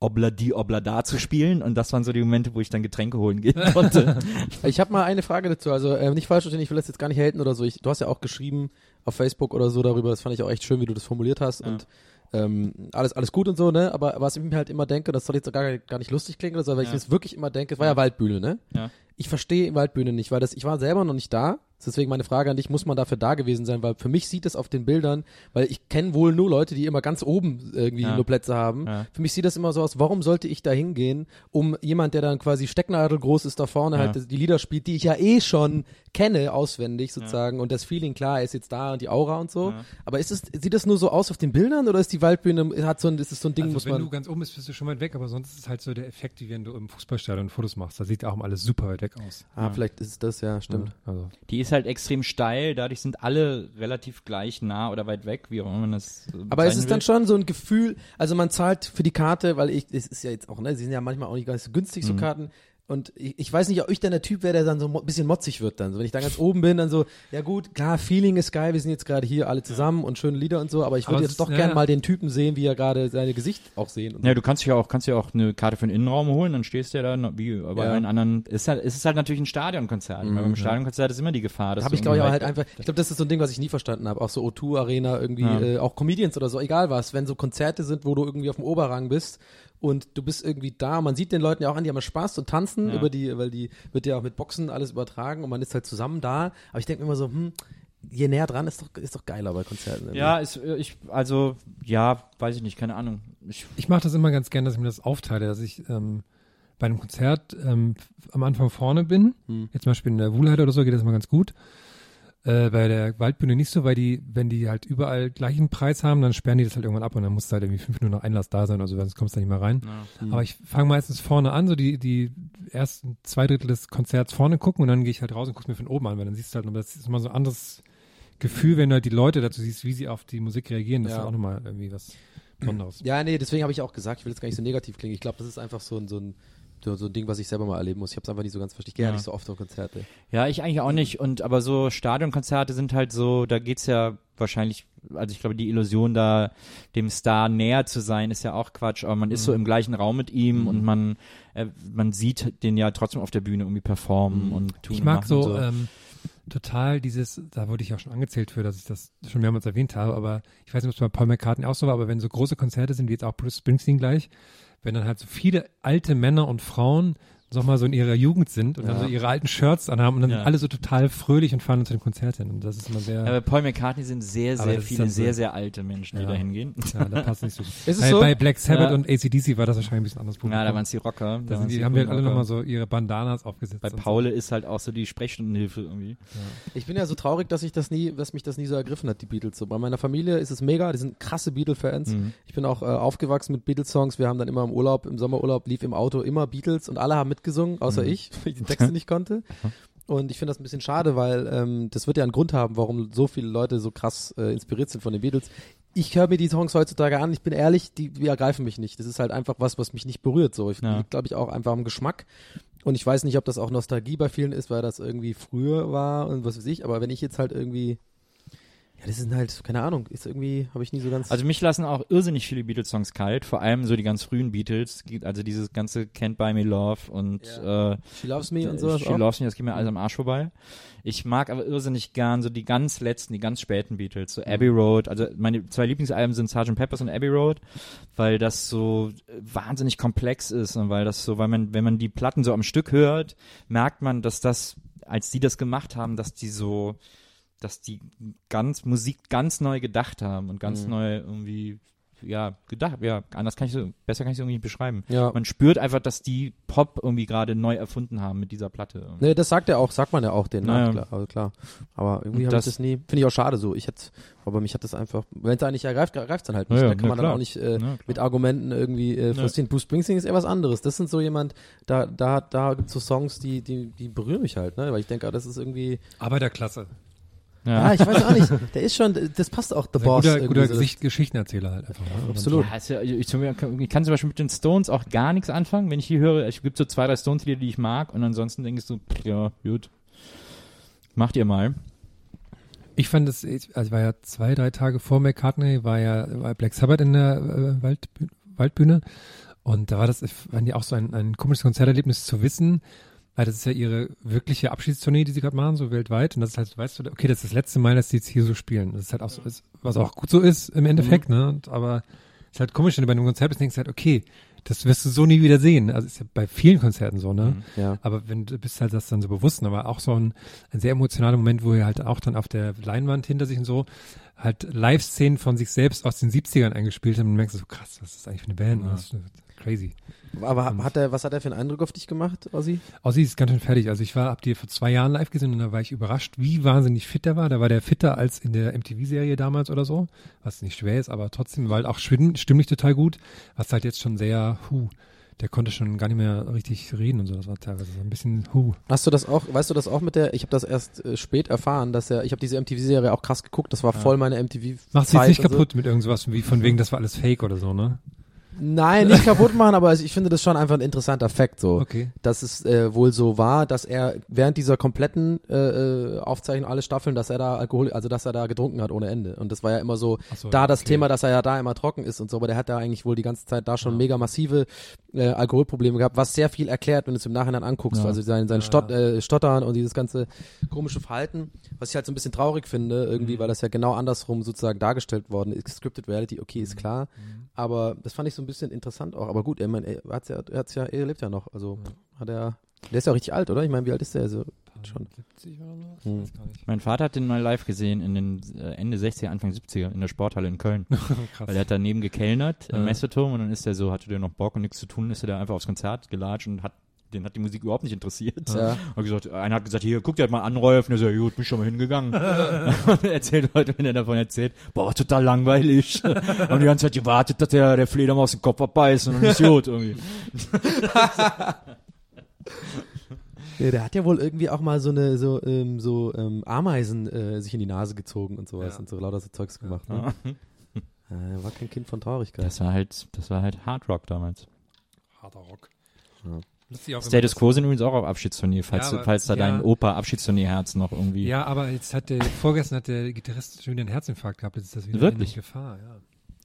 Obladi Oblada zu spielen und das waren so die Momente, wo ich dann Getränke holen gehen konnte. Ich habe mal eine Frage dazu. Also äh, nicht falsch verstehen, ich will das jetzt gar nicht haten oder so. Ich, du hast ja auch geschrieben auf Facebook oder so darüber. Das fand ich auch echt schön, wie du das formuliert hast. Ja. Und ähm, alles, alles gut und so, ne? Aber was ich mir halt immer denke, das soll jetzt gar, gar nicht lustig klingen oder so, weil ich Ja. mir das wirklich immer denke, es war ja Waldbühne, ne? Ja. Ich verstehe Waldbühne nicht, weil das, ich war selber noch nicht da. Deswegen meine Frage an dich, muss man dafür da gewesen sein? Weil für mich sieht es auf den Bildern, weil ich kenne wohl nur Leute, die immer ganz oben irgendwie Ja. nur Plätze haben. Ja. Für mich sieht das immer so aus, warum sollte ich da hingehen, um jemand, der dann quasi Stecknadel groß ist, da vorne Ja. halt die Lieder spielt, die ich ja eh schon kenne, auswendig sozusagen. Und das Feeling, klar, ist jetzt da und die Aura und so. Aber ist es, sieht das nur so aus auf den Bildern oder ist die Waldbühne, hat so ein, ist es so ein Ding, also muss wenn man. du ganz oben bist, bist du schon weit weg, aber sonst ist es halt so der Effekt, wie wenn du im Fußballstadion Fotos machst. Da sieht auch alles super weit weg aus. ah, vielleicht ist es das, ja, stimmt. Ja, also. Die ist halt extrem steil, dadurch sind alle relativ gleich nah oder weit weg, wie auch immer man das äh, Aber es ist dann will. schon so ein Gefühl, also man zahlt für die Karte, weil ich, es ist ja jetzt auch, ne, sie sind ja manchmal auch nicht ganz so günstig, Mhm. so Karten. Und ich, ich weiß nicht, ob ich dann der Typ wäre, der dann so ein bisschen motzig wird dann. So, wenn ich da ganz oben bin, dann so, ja gut, klar, Feeling ist geil, wir sind jetzt gerade hier alle zusammen und schöne Lieder und so, aber ich würde jetzt es- doch ja, gern ja. mal den Typen sehen, wie er gerade seine Gesicht auch sehen. Und Ja, du kannst ja auch, kannst ja auch eine Karte für den Innenraum holen, dann stehst du ja da, wie bei Ja. allen anderen, ist halt, es ist halt natürlich ein Stadionkonzert. weil beim Stadionkonzert ist immer die Gefahr, dass habe ich glaube ich aber halt einfach, ich glaube, das ist so ein Ding, was ich nie verstanden habe. Auch so O2 Arena irgendwie, Ja. äh, auch Comedians oder so, egal was, wenn so Konzerte sind, wo du irgendwie auf dem Oberrang bist und du bist irgendwie da, man sieht den Leuten ja auch an, die haben Spaß und tanzen Ja. über die, weil die wird ja auch mit Boxen alles übertragen und man ist halt zusammen da. Aber ich denke mir immer so, hm, je näher dran ist doch, ist doch geiler bei Konzerten. irgendwie. Ja, ist, äh, ich, also, ja, weiß ich nicht, keine Ahnung. Ich, Ich mache das immer ganz gern, dass ich mir das aufteile, dass ich ähm, bei einem Konzert ähm, am Anfang vorne bin. Hm. Jetzt zum Beispiel in der Wuhlheide oder so geht das immer ganz gut. Äh, bei der Waldbühne nicht so, weil die, wenn die halt überall gleichen Preis haben, dann sperren die das halt irgendwann ab und dann muss halt irgendwie fünf Minuten noch Einlass da sein, also sonst kommst du da nicht mehr rein. Aber ich fange meistens vorne an, so die, die ersten zwei Drittel des Konzerts vorne gucken und dann gehe ich halt raus und guck's mir von oben an, weil dann siehst du halt, aber das ist immer so ein anderes Gefühl, wenn du halt die Leute dazu siehst, wie sie auf die Musik reagieren, das Ja. ist auch nochmal irgendwie was Besonderes. Ja, nee, deswegen habe ich auch gesagt, ich will jetzt gar nicht so negativ klingen. Ich glaube, das ist einfach so ein, so ein, so, so ein Ding, was ich selber mal erleben muss. Ich habe es einfach nicht so ganz verstanden. Ich gehe ja. Ja. nicht so oft auf Konzerte. Ja, ich eigentlich auch nicht. Und aber so Stadionkonzerte sind halt so, da geht's ja wahrscheinlich, also ich glaube, die Illusion da, dem Star näher zu sein, ist ja auch Quatsch. Aber man ist so im gleichen Raum mit ihm und man, äh, man sieht den ja trotzdem auf der Bühne irgendwie performen und tun Ich und mag machen so, und so. Ähm, total dieses, da wurde ich auch schon angezählt für, dass ich das schon mehrmals erwähnt habe, aber ich weiß nicht, ob es bei Paul McCartney auch so war, aber wenn so große Konzerte sind, wie jetzt auch Bruce Springsteen gleich, wenn dann halt so viele alte Männer und Frauen sag mal so in ihrer Jugend sind und dann Ja. so ihre alten Shirts anhaben und dann Ja. sind alle so total fröhlich und fahren zu dem Konzert hin und das ist immer sehr, ja, bei Paul McCartney sind sehr, sehr viele dann so- sehr, sehr alte Menschen, die da hingehen. ja, da passt nicht so gut. Ist es bei, so? bei Black Sabbath Ja. und ACDC war das wahrscheinlich ein bisschen anders. Ja, da waren es die Rocker. da waren's sind die, haben wir coolen alle nochmal so ihre Bandanas aufgesetzt. Bei und so. Paul ist halt auch so die Sprechstundenhilfe irgendwie. Ich bin ja so traurig, dass ich das nie, dass mich das nie so ergriffen hat, die Beatles. So bei meiner Familie ist es mega, die sind krasse Beatles-Fans. Mhm. Ich bin auch äh, aufgewachsen mit Beatles-Songs. Wir haben dann immer im Urlaub, im Sommerurlaub lief im Auto immer Beatles und alle haben mitgesungen, außer ich, weil ich die Texte nicht konnte. Und ich finde das ein bisschen schade, weil ähm, das wird ja einen Grund haben, warum so viele Leute so krass äh, inspiriert sind von den Beatles. Ich höre mir die Songs heutzutage an, ich bin ehrlich, die, die ergreifen mich nicht. Das ist halt einfach was, was mich nicht berührt. So, ich Ja. glaube ich auch einfach am Geschmack. Und ich weiß nicht, ob das auch Nostalgie bei vielen ist, weil das irgendwie früher war und was weiß ich. Aber wenn ich jetzt halt irgendwie, ja, das sind halt, keine Ahnung, ist irgendwie, habe ich nie so ganz. Also mich lassen auch irrsinnig viele Beatles-Songs kalt, vor allem so die ganz frühen Beatles, also dieses ganze Can't Buy Me Love und äh, She Loves Me und sowas She auch. Loves Me, das geht mir alles am Arsch vorbei. Ich mag aber irrsinnig gern so die ganz letzten, die ganz späten Beatles, so Abbey Road, also meine zwei Lieblingsalben sind Sgt. Peppers und Abbey Road, weil das so äh, wahnsinnig komplex ist und weil das so, weil man, wenn man die Platten so am Stück hört, merkt man, dass das, als die das gemacht haben, dass die so, dass die ganz Musik ganz neu gedacht haben und ganz Mhm. neu irgendwie ja gedacht ja anders kann ich so besser kann ich es irgendwie nicht beschreiben Ja. man spürt einfach dass die Pop irgendwie gerade neu erfunden haben mit dieser Platte irgendwie. Nee, das sagt er auch, sagt man ja auch den, Naja. ja. klar, also klar. Aber irgendwie habe ich das- nie, finde ich auch schade so. Ich hätte, aber mich hat das einfach, wenn es eigentlich ergreift, ergreift es dann halt nicht. Ja, ja, da kann na man dann klar. auch nicht äh, Ja, mit Argumenten irgendwie äh, frustrieren. Bruce Springsteen ist eher was anderes. Das sind so jemand, da, da, da gibt's so Songs, die, die, die berühren mich halt, ne? Weil ich denke, ah, das ist irgendwie, Arbeiterklasse. Ja, ich weiß auch nicht. Der ist schon, das passt auch The Ein Boss. guter, guter so. Gesicht, Geschichtenerzähler halt einfach. Ne? Und Absolut. Ja, ja, ich, ich kann zum Beispiel mit den Stones auch gar nichts anfangen, wenn ich die höre. Es gibt so zwei, drei Stones-Lieder, die ich mag und ansonsten denke ich so, pff, ja, gut. Macht ihr mal. Ich fand ich- also ich war ja zwei, drei Tage vor McCartney, war ja war Black Sabbath in der äh, Waldbü Waldbühne und da war das, fand ich auch so ein, ein komisches Konzerterlebnis zu wissen, weil das ist ja ihre wirkliche Abschiedstournee, die sie gerade machen, so weltweit und das ist halt, weißt du, okay, das ist das letzte Mal, dass die jetzt hier so spielen. Das ist halt auch so, ist, was auch gut so ist im Endeffekt, ne, und, aber es ist halt komisch, wenn du bei einem Konzert bist, denkst du halt, okay, das wirst du so nie wieder sehen. Also ist ja bei vielen Konzerten so, ne? Ja. Aber wenn du bist halt das dann so bewusst, aber auch so ein, ein sehr emotionaler Moment, wo er halt auch dann auf der Leinwand hinter sich und so halt Live-Szenen von sich selbst aus den 70ern eingespielt hat und merkst so krass, was ist das eigentlich für eine Band? Das ist crazy. Aber hat er, was hat er für einen Eindruck auf dich gemacht, Ozzy? Ossi ist ganz schön fertig. Also ich war, hab die vor zwei Jahren live gesehen und da war ich überrascht, wie wahnsinnig fit der war. Da war der fitter als in der MTV-Serie damals oder so, was nicht schwer ist, aber trotzdem war halt auch stimm, stimmlich total gut, was halt jetzt schon sehr, hu, der konnte schon gar nicht mehr richtig reden und so. Das war teilweise so ein bisschen, hu. Hast du das auch, weißt du das auch mit der, ich habe das erst äh, spät erfahren, dass er, ich habe diese MTV-Serie auch krass geguckt, das war voll meine MTV. Macht sie jetzt nicht und so. kaputt mit irgend sowas wie von wegen, das war alles fake oder so, ne? Nein, nicht kaputt machen, aber ich finde das schon einfach ein interessanter Fakt so. Okay. Dass es äh, wohl so war, dass er während dieser kompletten äh, äh, Aufzeichnung alle Staffeln, dass er da Alkohol, also dass er da getrunken hat ohne Ende. Und das war ja immer so, so, da das okay. Thema, dass er ja da immer trocken ist und so, aber der hat da eigentlich wohl die ganze Zeit da schon mega massive äh, Alkoholprobleme gehabt, was sehr viel erklärt, wenn du es im Nachhinein anguckst. Ja. Also sein, sein Stott, äh, Stottern und dieses ganze komische Verhalten, was ich halt so ein bisschen traurig finde, irgendwie, weil das ja genau andersrum sozusagen dargestellt worden ist. Scripted Reality, okay, ist klar. Aber das fand ich so ein bisschen interessant auch. Aber gut, ich meine, er hat's ja, er hat's ja, er lebt ja noch. Also hat er, der ist ja auch richtig alt, oder? Ich meine, wie alt ist der? Also, schon. 70 oder so? Hm. Weiß gar nicht. Mein Vater hat den mal live gesehen in den äh, Ende 60er, Anfang 70er in der Sporthalle in Köln. Krass. Weil er hat daneben gekellnert im Ja. Messeturm und dann ist er so, hatte der noch Bock und nichts zu tun, ist er da einfach aufs Konzert gelatscht und hat den hat die Musik überhaupt nicht interessiert. Ja. Hat gesagt, einer hat gesagt, hier, guck dir halt mal an, Rolf. Und er so, ja, gut, bin schon mal hingegangen. und er erzählt heute, wenn er davon erzählt, boah, total langweilig. und die ganze Zeit gewartet, dass der, der Fledermaus den Kopf abbeißt und dann ist gut irgendwie. Ja, der hat ja wohl irgendwie auch mal so eine so ähm, so ähm, Ameisen äh, sich in die Nase gezogen und sowas Ja. und so lauter so Zeugs gemacht. Ne? Äh, war kein Kind von Traurigkeit. Das war halt, das war halt Hard Rock damals. Harter Rock. Ja. Status Quo sind übrigens auch auf Abschiedsturnier, falls, Ja, du, aber- falls da ja. dein Opa Abschiedsturnierherz noch irgendwie. Ja, aber jetzt hat der, vorgestern hat der Gitarrist schon wieder einen Herzinfarkt gehabt, jetzt ist das wieder Wirklich? in Gefahr, ja.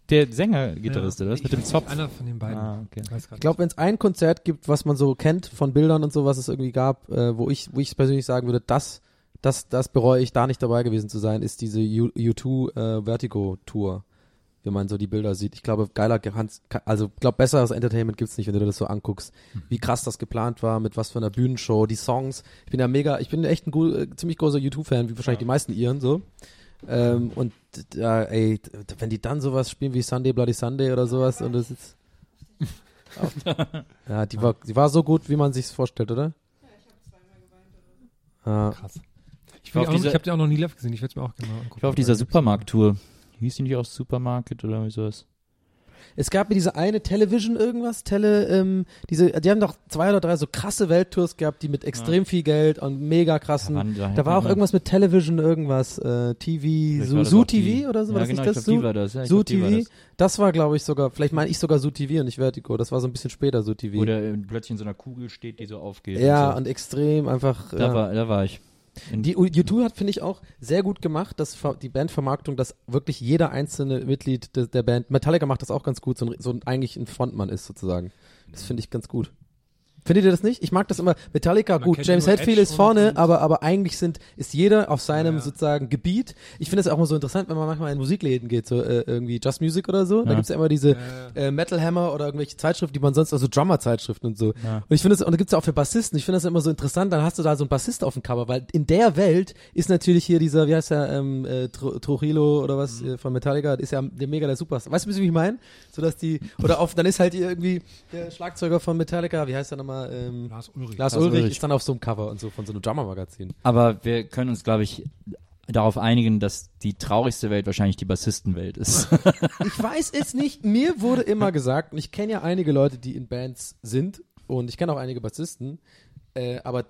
Der Sänger-Gitarrist, ja. oder was? Mit dem Zopf. Einer von den beiden. Ah, okay. Ich glaube, wenn es ein Konzert gibt, was man so kennt von Bildern und so, was es irgendwie gab, äh, wo ich, wo ich persönlich sagen würde, das, das, das bereue ich, da nicht dabei gewesen zu sein, ist diese U, U2 äh, Vertigo Tour. Wenn man so die Bilder sieht. Ich glaube, geiler, Hans- also ich glaube, besseres Entertainment gibt's nicht, wenn du dir das so anguckst. Wie krass das geplant war, mit was für einer Bühnenshow, die Songs. Ich bin ja mega, ich bin echt ein gut, äh, ziemlich großer U2-Fan, wie wahrscheinlich die meisten Iren so. Ähm, und ja, ey, d- wenn die dann sowas spielen wie Sunday Bloody Sunday oder sowas und das ist ja, die war, die war so gut, wie man sich's vorstellt, oder? Ja, Krass. Ich, war will auf auch noch- dieser- ich habe die auch noch nie live gesehen, ich werde es mir auch genau angucken. Ich war auf dieser Supermarkt-Tour. Hieß die nicht auch Supermarket oder wie sowas? Es gab ja diese eine Television irgendwas, Tele, ähm, diese, die haben doch zwei oder drei so krasse Welttours gehabt, die mit extrem viel Geld und mega krassen. waren- da war auch irgendwas mit Television, irgendwas, äh, TV, Vielleicht so, Zoo TV oder so, Ja, war das genau, nicht ich das? glaub, Zoo- war das. Ja, Zoo glaub, die war TV, das. das war, glaube ich, sogar, vielleicht meine ich sogar Zoo TV und nicht Vertigo, das war so ein bisschen später Zoo TV. Wo der äh, plötzlich in so einer Kugel steht, die so aufgeht. ja, und so. und extrem einfach. da, ja. war, da war ich. In, Die U- U2 hat, finde ich, auch sehr gut gemacht, dass die Bandvermarktung, dass wirklich jeder einzelne Mitglied de, der Band, Metallica macht das auch ganz gut, so, ein, so ein, eigentlich ein Frontmann ist sozusagen. Das finde ich ganz gut. Findet ihr das nicht? Ich mag das immer. Metallica, Man gut, James Hetfield ist vorne, aber, aber eigentlich sind, ist jeder auf seinem Ja, ja. sozusagen Gebiet. Ich finde es auch immer so interessant, wenn man manchmal in Musikläden geht, so äh, irgendwie Just Music oder so. Da Ja. gibt's ja immer diese Äh, äh, Metal Hammer oder irgendwelche Zeitschriften, die man sonst, also Drummer-Zeitschriften und so. Ja. Und ich finde es, und da gibt's ja auch für Bassisten, ich finde das immer so interessant, dann hast du da so einen Bassist auf dem Cover, weil in der Welt ist natürlich hier dieser, wie heißt der, ähm, äh, Trujillo oder was Mhm. äh, von Metallica, ist ja der mega der Superstar. Weißt du, wie ich meine? So dass die, oder auf, dann ist halt irgendwie der Schlagzeuger von Metallica, wie heißt der nochmal, ähm, Lars Ulrich. Lars, Lars Ulrich, Ulrich. ist dann auf so einem Cover und so von so einem Drummer-Magazin. aber wir können uns, glaube ich, darauf einigen, dass die traurigste Welt wahrscheinlich die Bassistenwelt ist. Ich weiß es nicht. Mir wurde immer gesagt, und ich kenne ja einige Leute, die in Bands sind und ich kenne auch einige Bassisten, äh, aber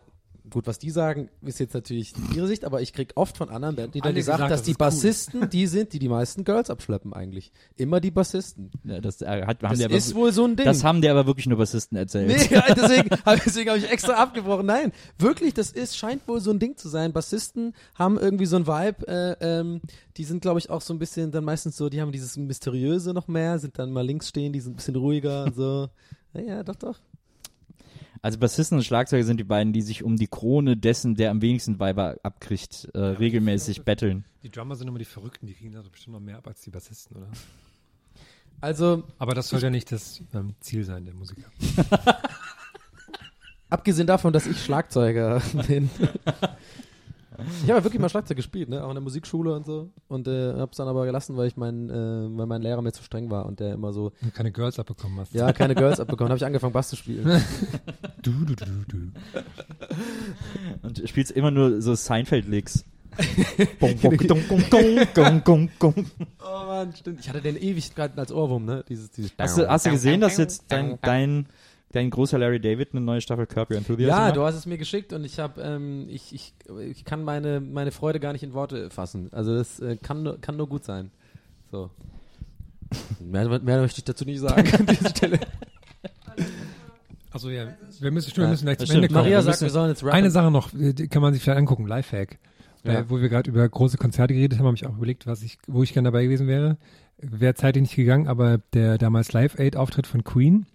gut, was die sagen, ist jetzt natürlich ihre Sicht, aber ich krieg oft von anderen Bandleadern gesagt, gesagt, dass das die ist cool. Bassisten die sind, die die meisten Girls abschleppen eigentlich. Immer die Bassisten. Ja, das äh, hat, haben Das die aber, ist wohl so ein Ding. das haben dir aber wirklich nur Bassisten erzählt. Nee, deswegen, hab- deswegen habe ich extra abgebrochen. Nein, wirklich, das ist, scheint wohl so ein Ding zu sein. Bassisten haben irgendwie so ein Vibe, äh, ähm, die sind, glaube ich, auch so ein bisschen dann meistens so, die haben dieses Mysteriöse noch mehr, sind dann mal links stehen, die sind ein bisschen ruhiger und so. Ja, ja, doch, doch. Also Bassisten und Schlagzeuger sind die beiden, die sich um die Krone dessen, der am wenigsten Weiber abkriegt, äh, regelmäßig betteln. Die Drummer sind immer die Verrückten, die kriegen da bestimmt noch mehr ab als die Bassisten, oder? Also, Aber das soll ja nicht das ähm, Ziel sein der Musiker. abgesehen davon, dass ich Schlagzeuger bin. Ich habe ja wirklich mal Schlagzeug gespielt, ne? auch in der Musikschule und so. Und äh, hab's dann aber gelassen, weil ich mein, äh, weil mein Lehrer mir zu streng war und der immer so, du keine Girls abbekommen hast. ja, keine Girls abbekommen. habe ich angefangen, Bass zu spielen. Du, du, du, du. Und du spielst immer nur so Seinfeld-Licks. Oh Mann, stimmt. Ich hatte den Ewigkeiten als Ohrwurm, ne? Dieses, dieses Hast du, hast du gesehen, dass jetzt dein, dein, dein großer Larry David eine neue Staffel Curb Your Enthusiasm Ja, du hast es mir geschickt und ich habe, ähm, ich, ich, ich kann meine, meine Freude gar nicht in Worte fassen. Also das äh, kann, nur- kann nur gut sein. So. Mehr, mehr möchte ich dazu nicht sagen an dieser Stelle. Also ja, wir müssen, stimmt, wir müssen gleich zum Ende kommen. Maria wir sagt, müssen, wir sollen jetzt rappen. eine Sache noch, äh, die kann man sich vielleicht angucken, Lifehack. Ja. Äh, wo wir gerade über große Konzerte geredet haben, habe ich auch überlegt, was ich, wo ich gerne dabei gewesen wäre. Wäre zeitlich nicht gegangen, aber der damals Live-Aid-Auftritt von Queen,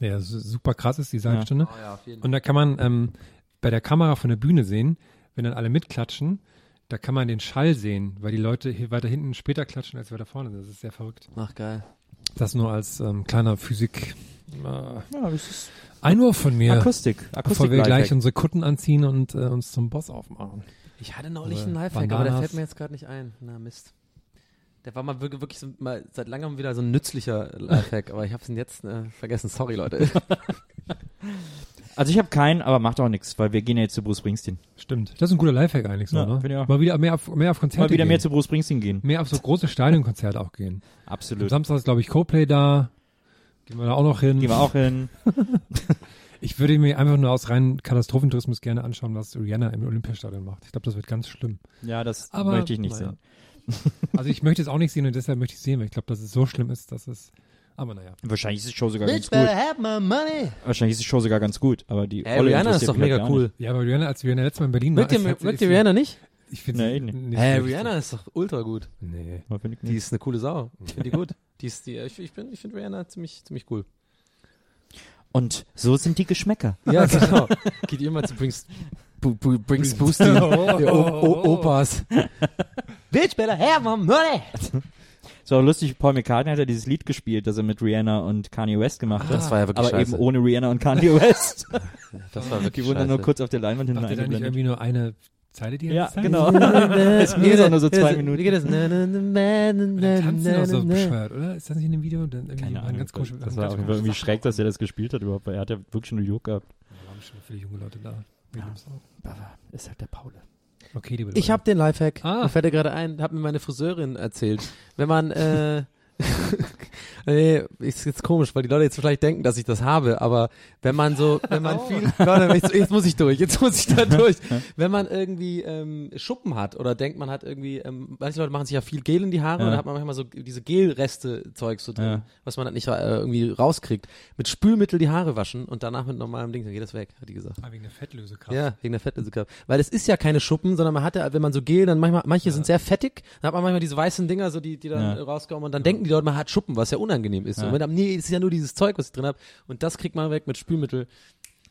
der su- super krass ist, die Salbstunde. Oh ja, auf jeden Und da kann man ähm, bei der Kamera von der Bühne sehen, wenn dann alle mitklatschen, da kann man den Schall sehen, weil die Leute hier weiter hinten später klatschen als weiter vorne. Das ist sehr verrückt. Ach, geil. Das nur als ähm, kleiner Physik. Äh, Ja, das ist Einwurf von mir. Akustik. Akustik Bevor wir gleich unsere Kutten anziehen und äh, uns zum Boss aufmachen. Ich hatte neulich Oder einen Lifehack, aber der fällt mir jetzt gerade nicht ein. Na, Mist. Der war mal wirklich, wirklich so, mal seit langem wieder so ein nützlicher Lifehack, aber ich habe ihn jetzt äh, vergessen. Sorry, Leute. Also ich habe keinen, aber macht auch nichts, weil wir gehen ja jetzt zu Bruce Springsteen. Stimmt. Das ist ein guter Lifehack eigentlich so, Ja, ne? finde ich auch. Mal wieder mehr auf, mehr auf Konzerte Mal wieder gehen. mehr zu Bruce Springsteen gehen. mehr auf so große Stadionkonzerte auch gehen. Am Absolut. Samstag ist, glaube ich, Coldplay da. Gehen wir da auch noch hin. Gehen wir auch hin. Ich würde mir einfach nur aus reinen Katastrophentourismus gerne anschauen, was Rihanna im Olympiastadion macht. Ich glaube, das wird ganz schlimm. Ja, das Aber möchte ich nicht naja. sehen. Also ich möchte es auch nicht sehen und deshalb möchte ich es sehen, weil ich glaube, dass es so schlimm ist, dass es. Aber naja. Wahrscheinlich ist die Show sogar ganz gut. have my money. Wahrscheinlich ist die Show sogar ganz gut, aber die Hey, Olle Rihanna ist doch mega cool. nicht. Ja, aber Rihanna, als Rihanna letztes Mal in Berlin Mögt war, ihr sie- Rihanna nicht? Ich finde Nee, nicht Hä, wirklich- Rihanna ist doch ultra gut. Nee. Ich Die nicht. ist eine coole Sau. Ich finde die gut. Die ist die, ich, ich bin, ich finde Rihanna ziemlich, ziemlich cool. Und so sind die Geschmäcker. Ja, genau. Geht ihr mal zu Brings, Brings Boosty, der o, o, Opas. Bitch better have my money. So lustig, Paul McCartney hat ja dieses Lied gespielt, das er mit Rihanna und Kanye West gemacht hat. Das war ja wirklich aber scheiße. eben ohne Rihanna und Kanye West. Das war wirklich die wurden dann nur kurz auf der Leinwand hinten Macht ihr da nicht eingeblendet. irgendwie nur eine Zeile, die er Ja, genau. Es geht auch nur so zwei Minuten. Wie geht das? Tanzen auch so bescheuert, oder? Ist das nicht in dem Video? Dann irgendwie Keine Ahnung. ganz komische, das war komische irgendwie schräg, dass er das gespielt hat überhaupt, weil er hat ja wirklich New York gehabt. Da waren schon viele junge Leute da. Williams auch. Aber ist halt der Paule. Okay, liebe Ich Leute. habe den Lifehack. Ah. Mir fällt dir gerade ein, hat mir meine Friseurin erzählt. Wenn man, äh, nee, ist jetzt komisch, weil die Leute jetzt vielleicht denken, dass ich das habe, aber wenn man so, wenn man Oh. viel, warte, jetzt, jetzt muss ich durch, jetzt muss ich da durch. Wenn man irgendwie ähm, Schuppen hat oder denkt, man hat irgendwie, ähm, manche Leute machen sich ja viel Gel in die Haare Ja. und da hat man manchmal so diese Gelreste-Zeug so drin, Ja. was man dann nicht äh, irgendwie rauskriegt. Mit Spülmittel die Haare waschen und danach mit normalem Ding, dann geht das weg, hat die gesagt. Ah, wegen der Fettlösekraft. Ja, wegen der Fettlösekraft. Weil es ist ja keine Schuppen, sondern man hat ja, wenn man so Gel, dann manchmal, manche sind sehr fettig, dann hat man manchmal diese weißen Dinger, so die, die dann Ja. rauskommen und dann denken die Leute, man hat Schuppen, was ja unangenehm ist. Ja. Und wenn dann, nee, es ist ja nur dieses Zeug, was ich drin habe und das kriegt man weg mit Spülmittel.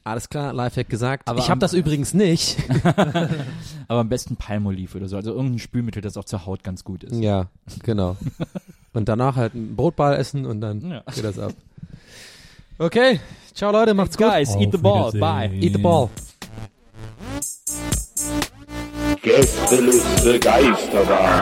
Alles klar, Lifehack gesagt. Aber ich habe das übrigens nicht. Aber am besten Palmolive oder so. Also irgendein Spülmittel, das auch zur Haut ganz gut ist. ja, genau. Und danach halt ein Brotball essen und dann Ja. geht das ab. Okay, ciao Leute, macht's gut. Guys, eat the ball. Bye. Eat the ball. Gästeliste Geisterbahn.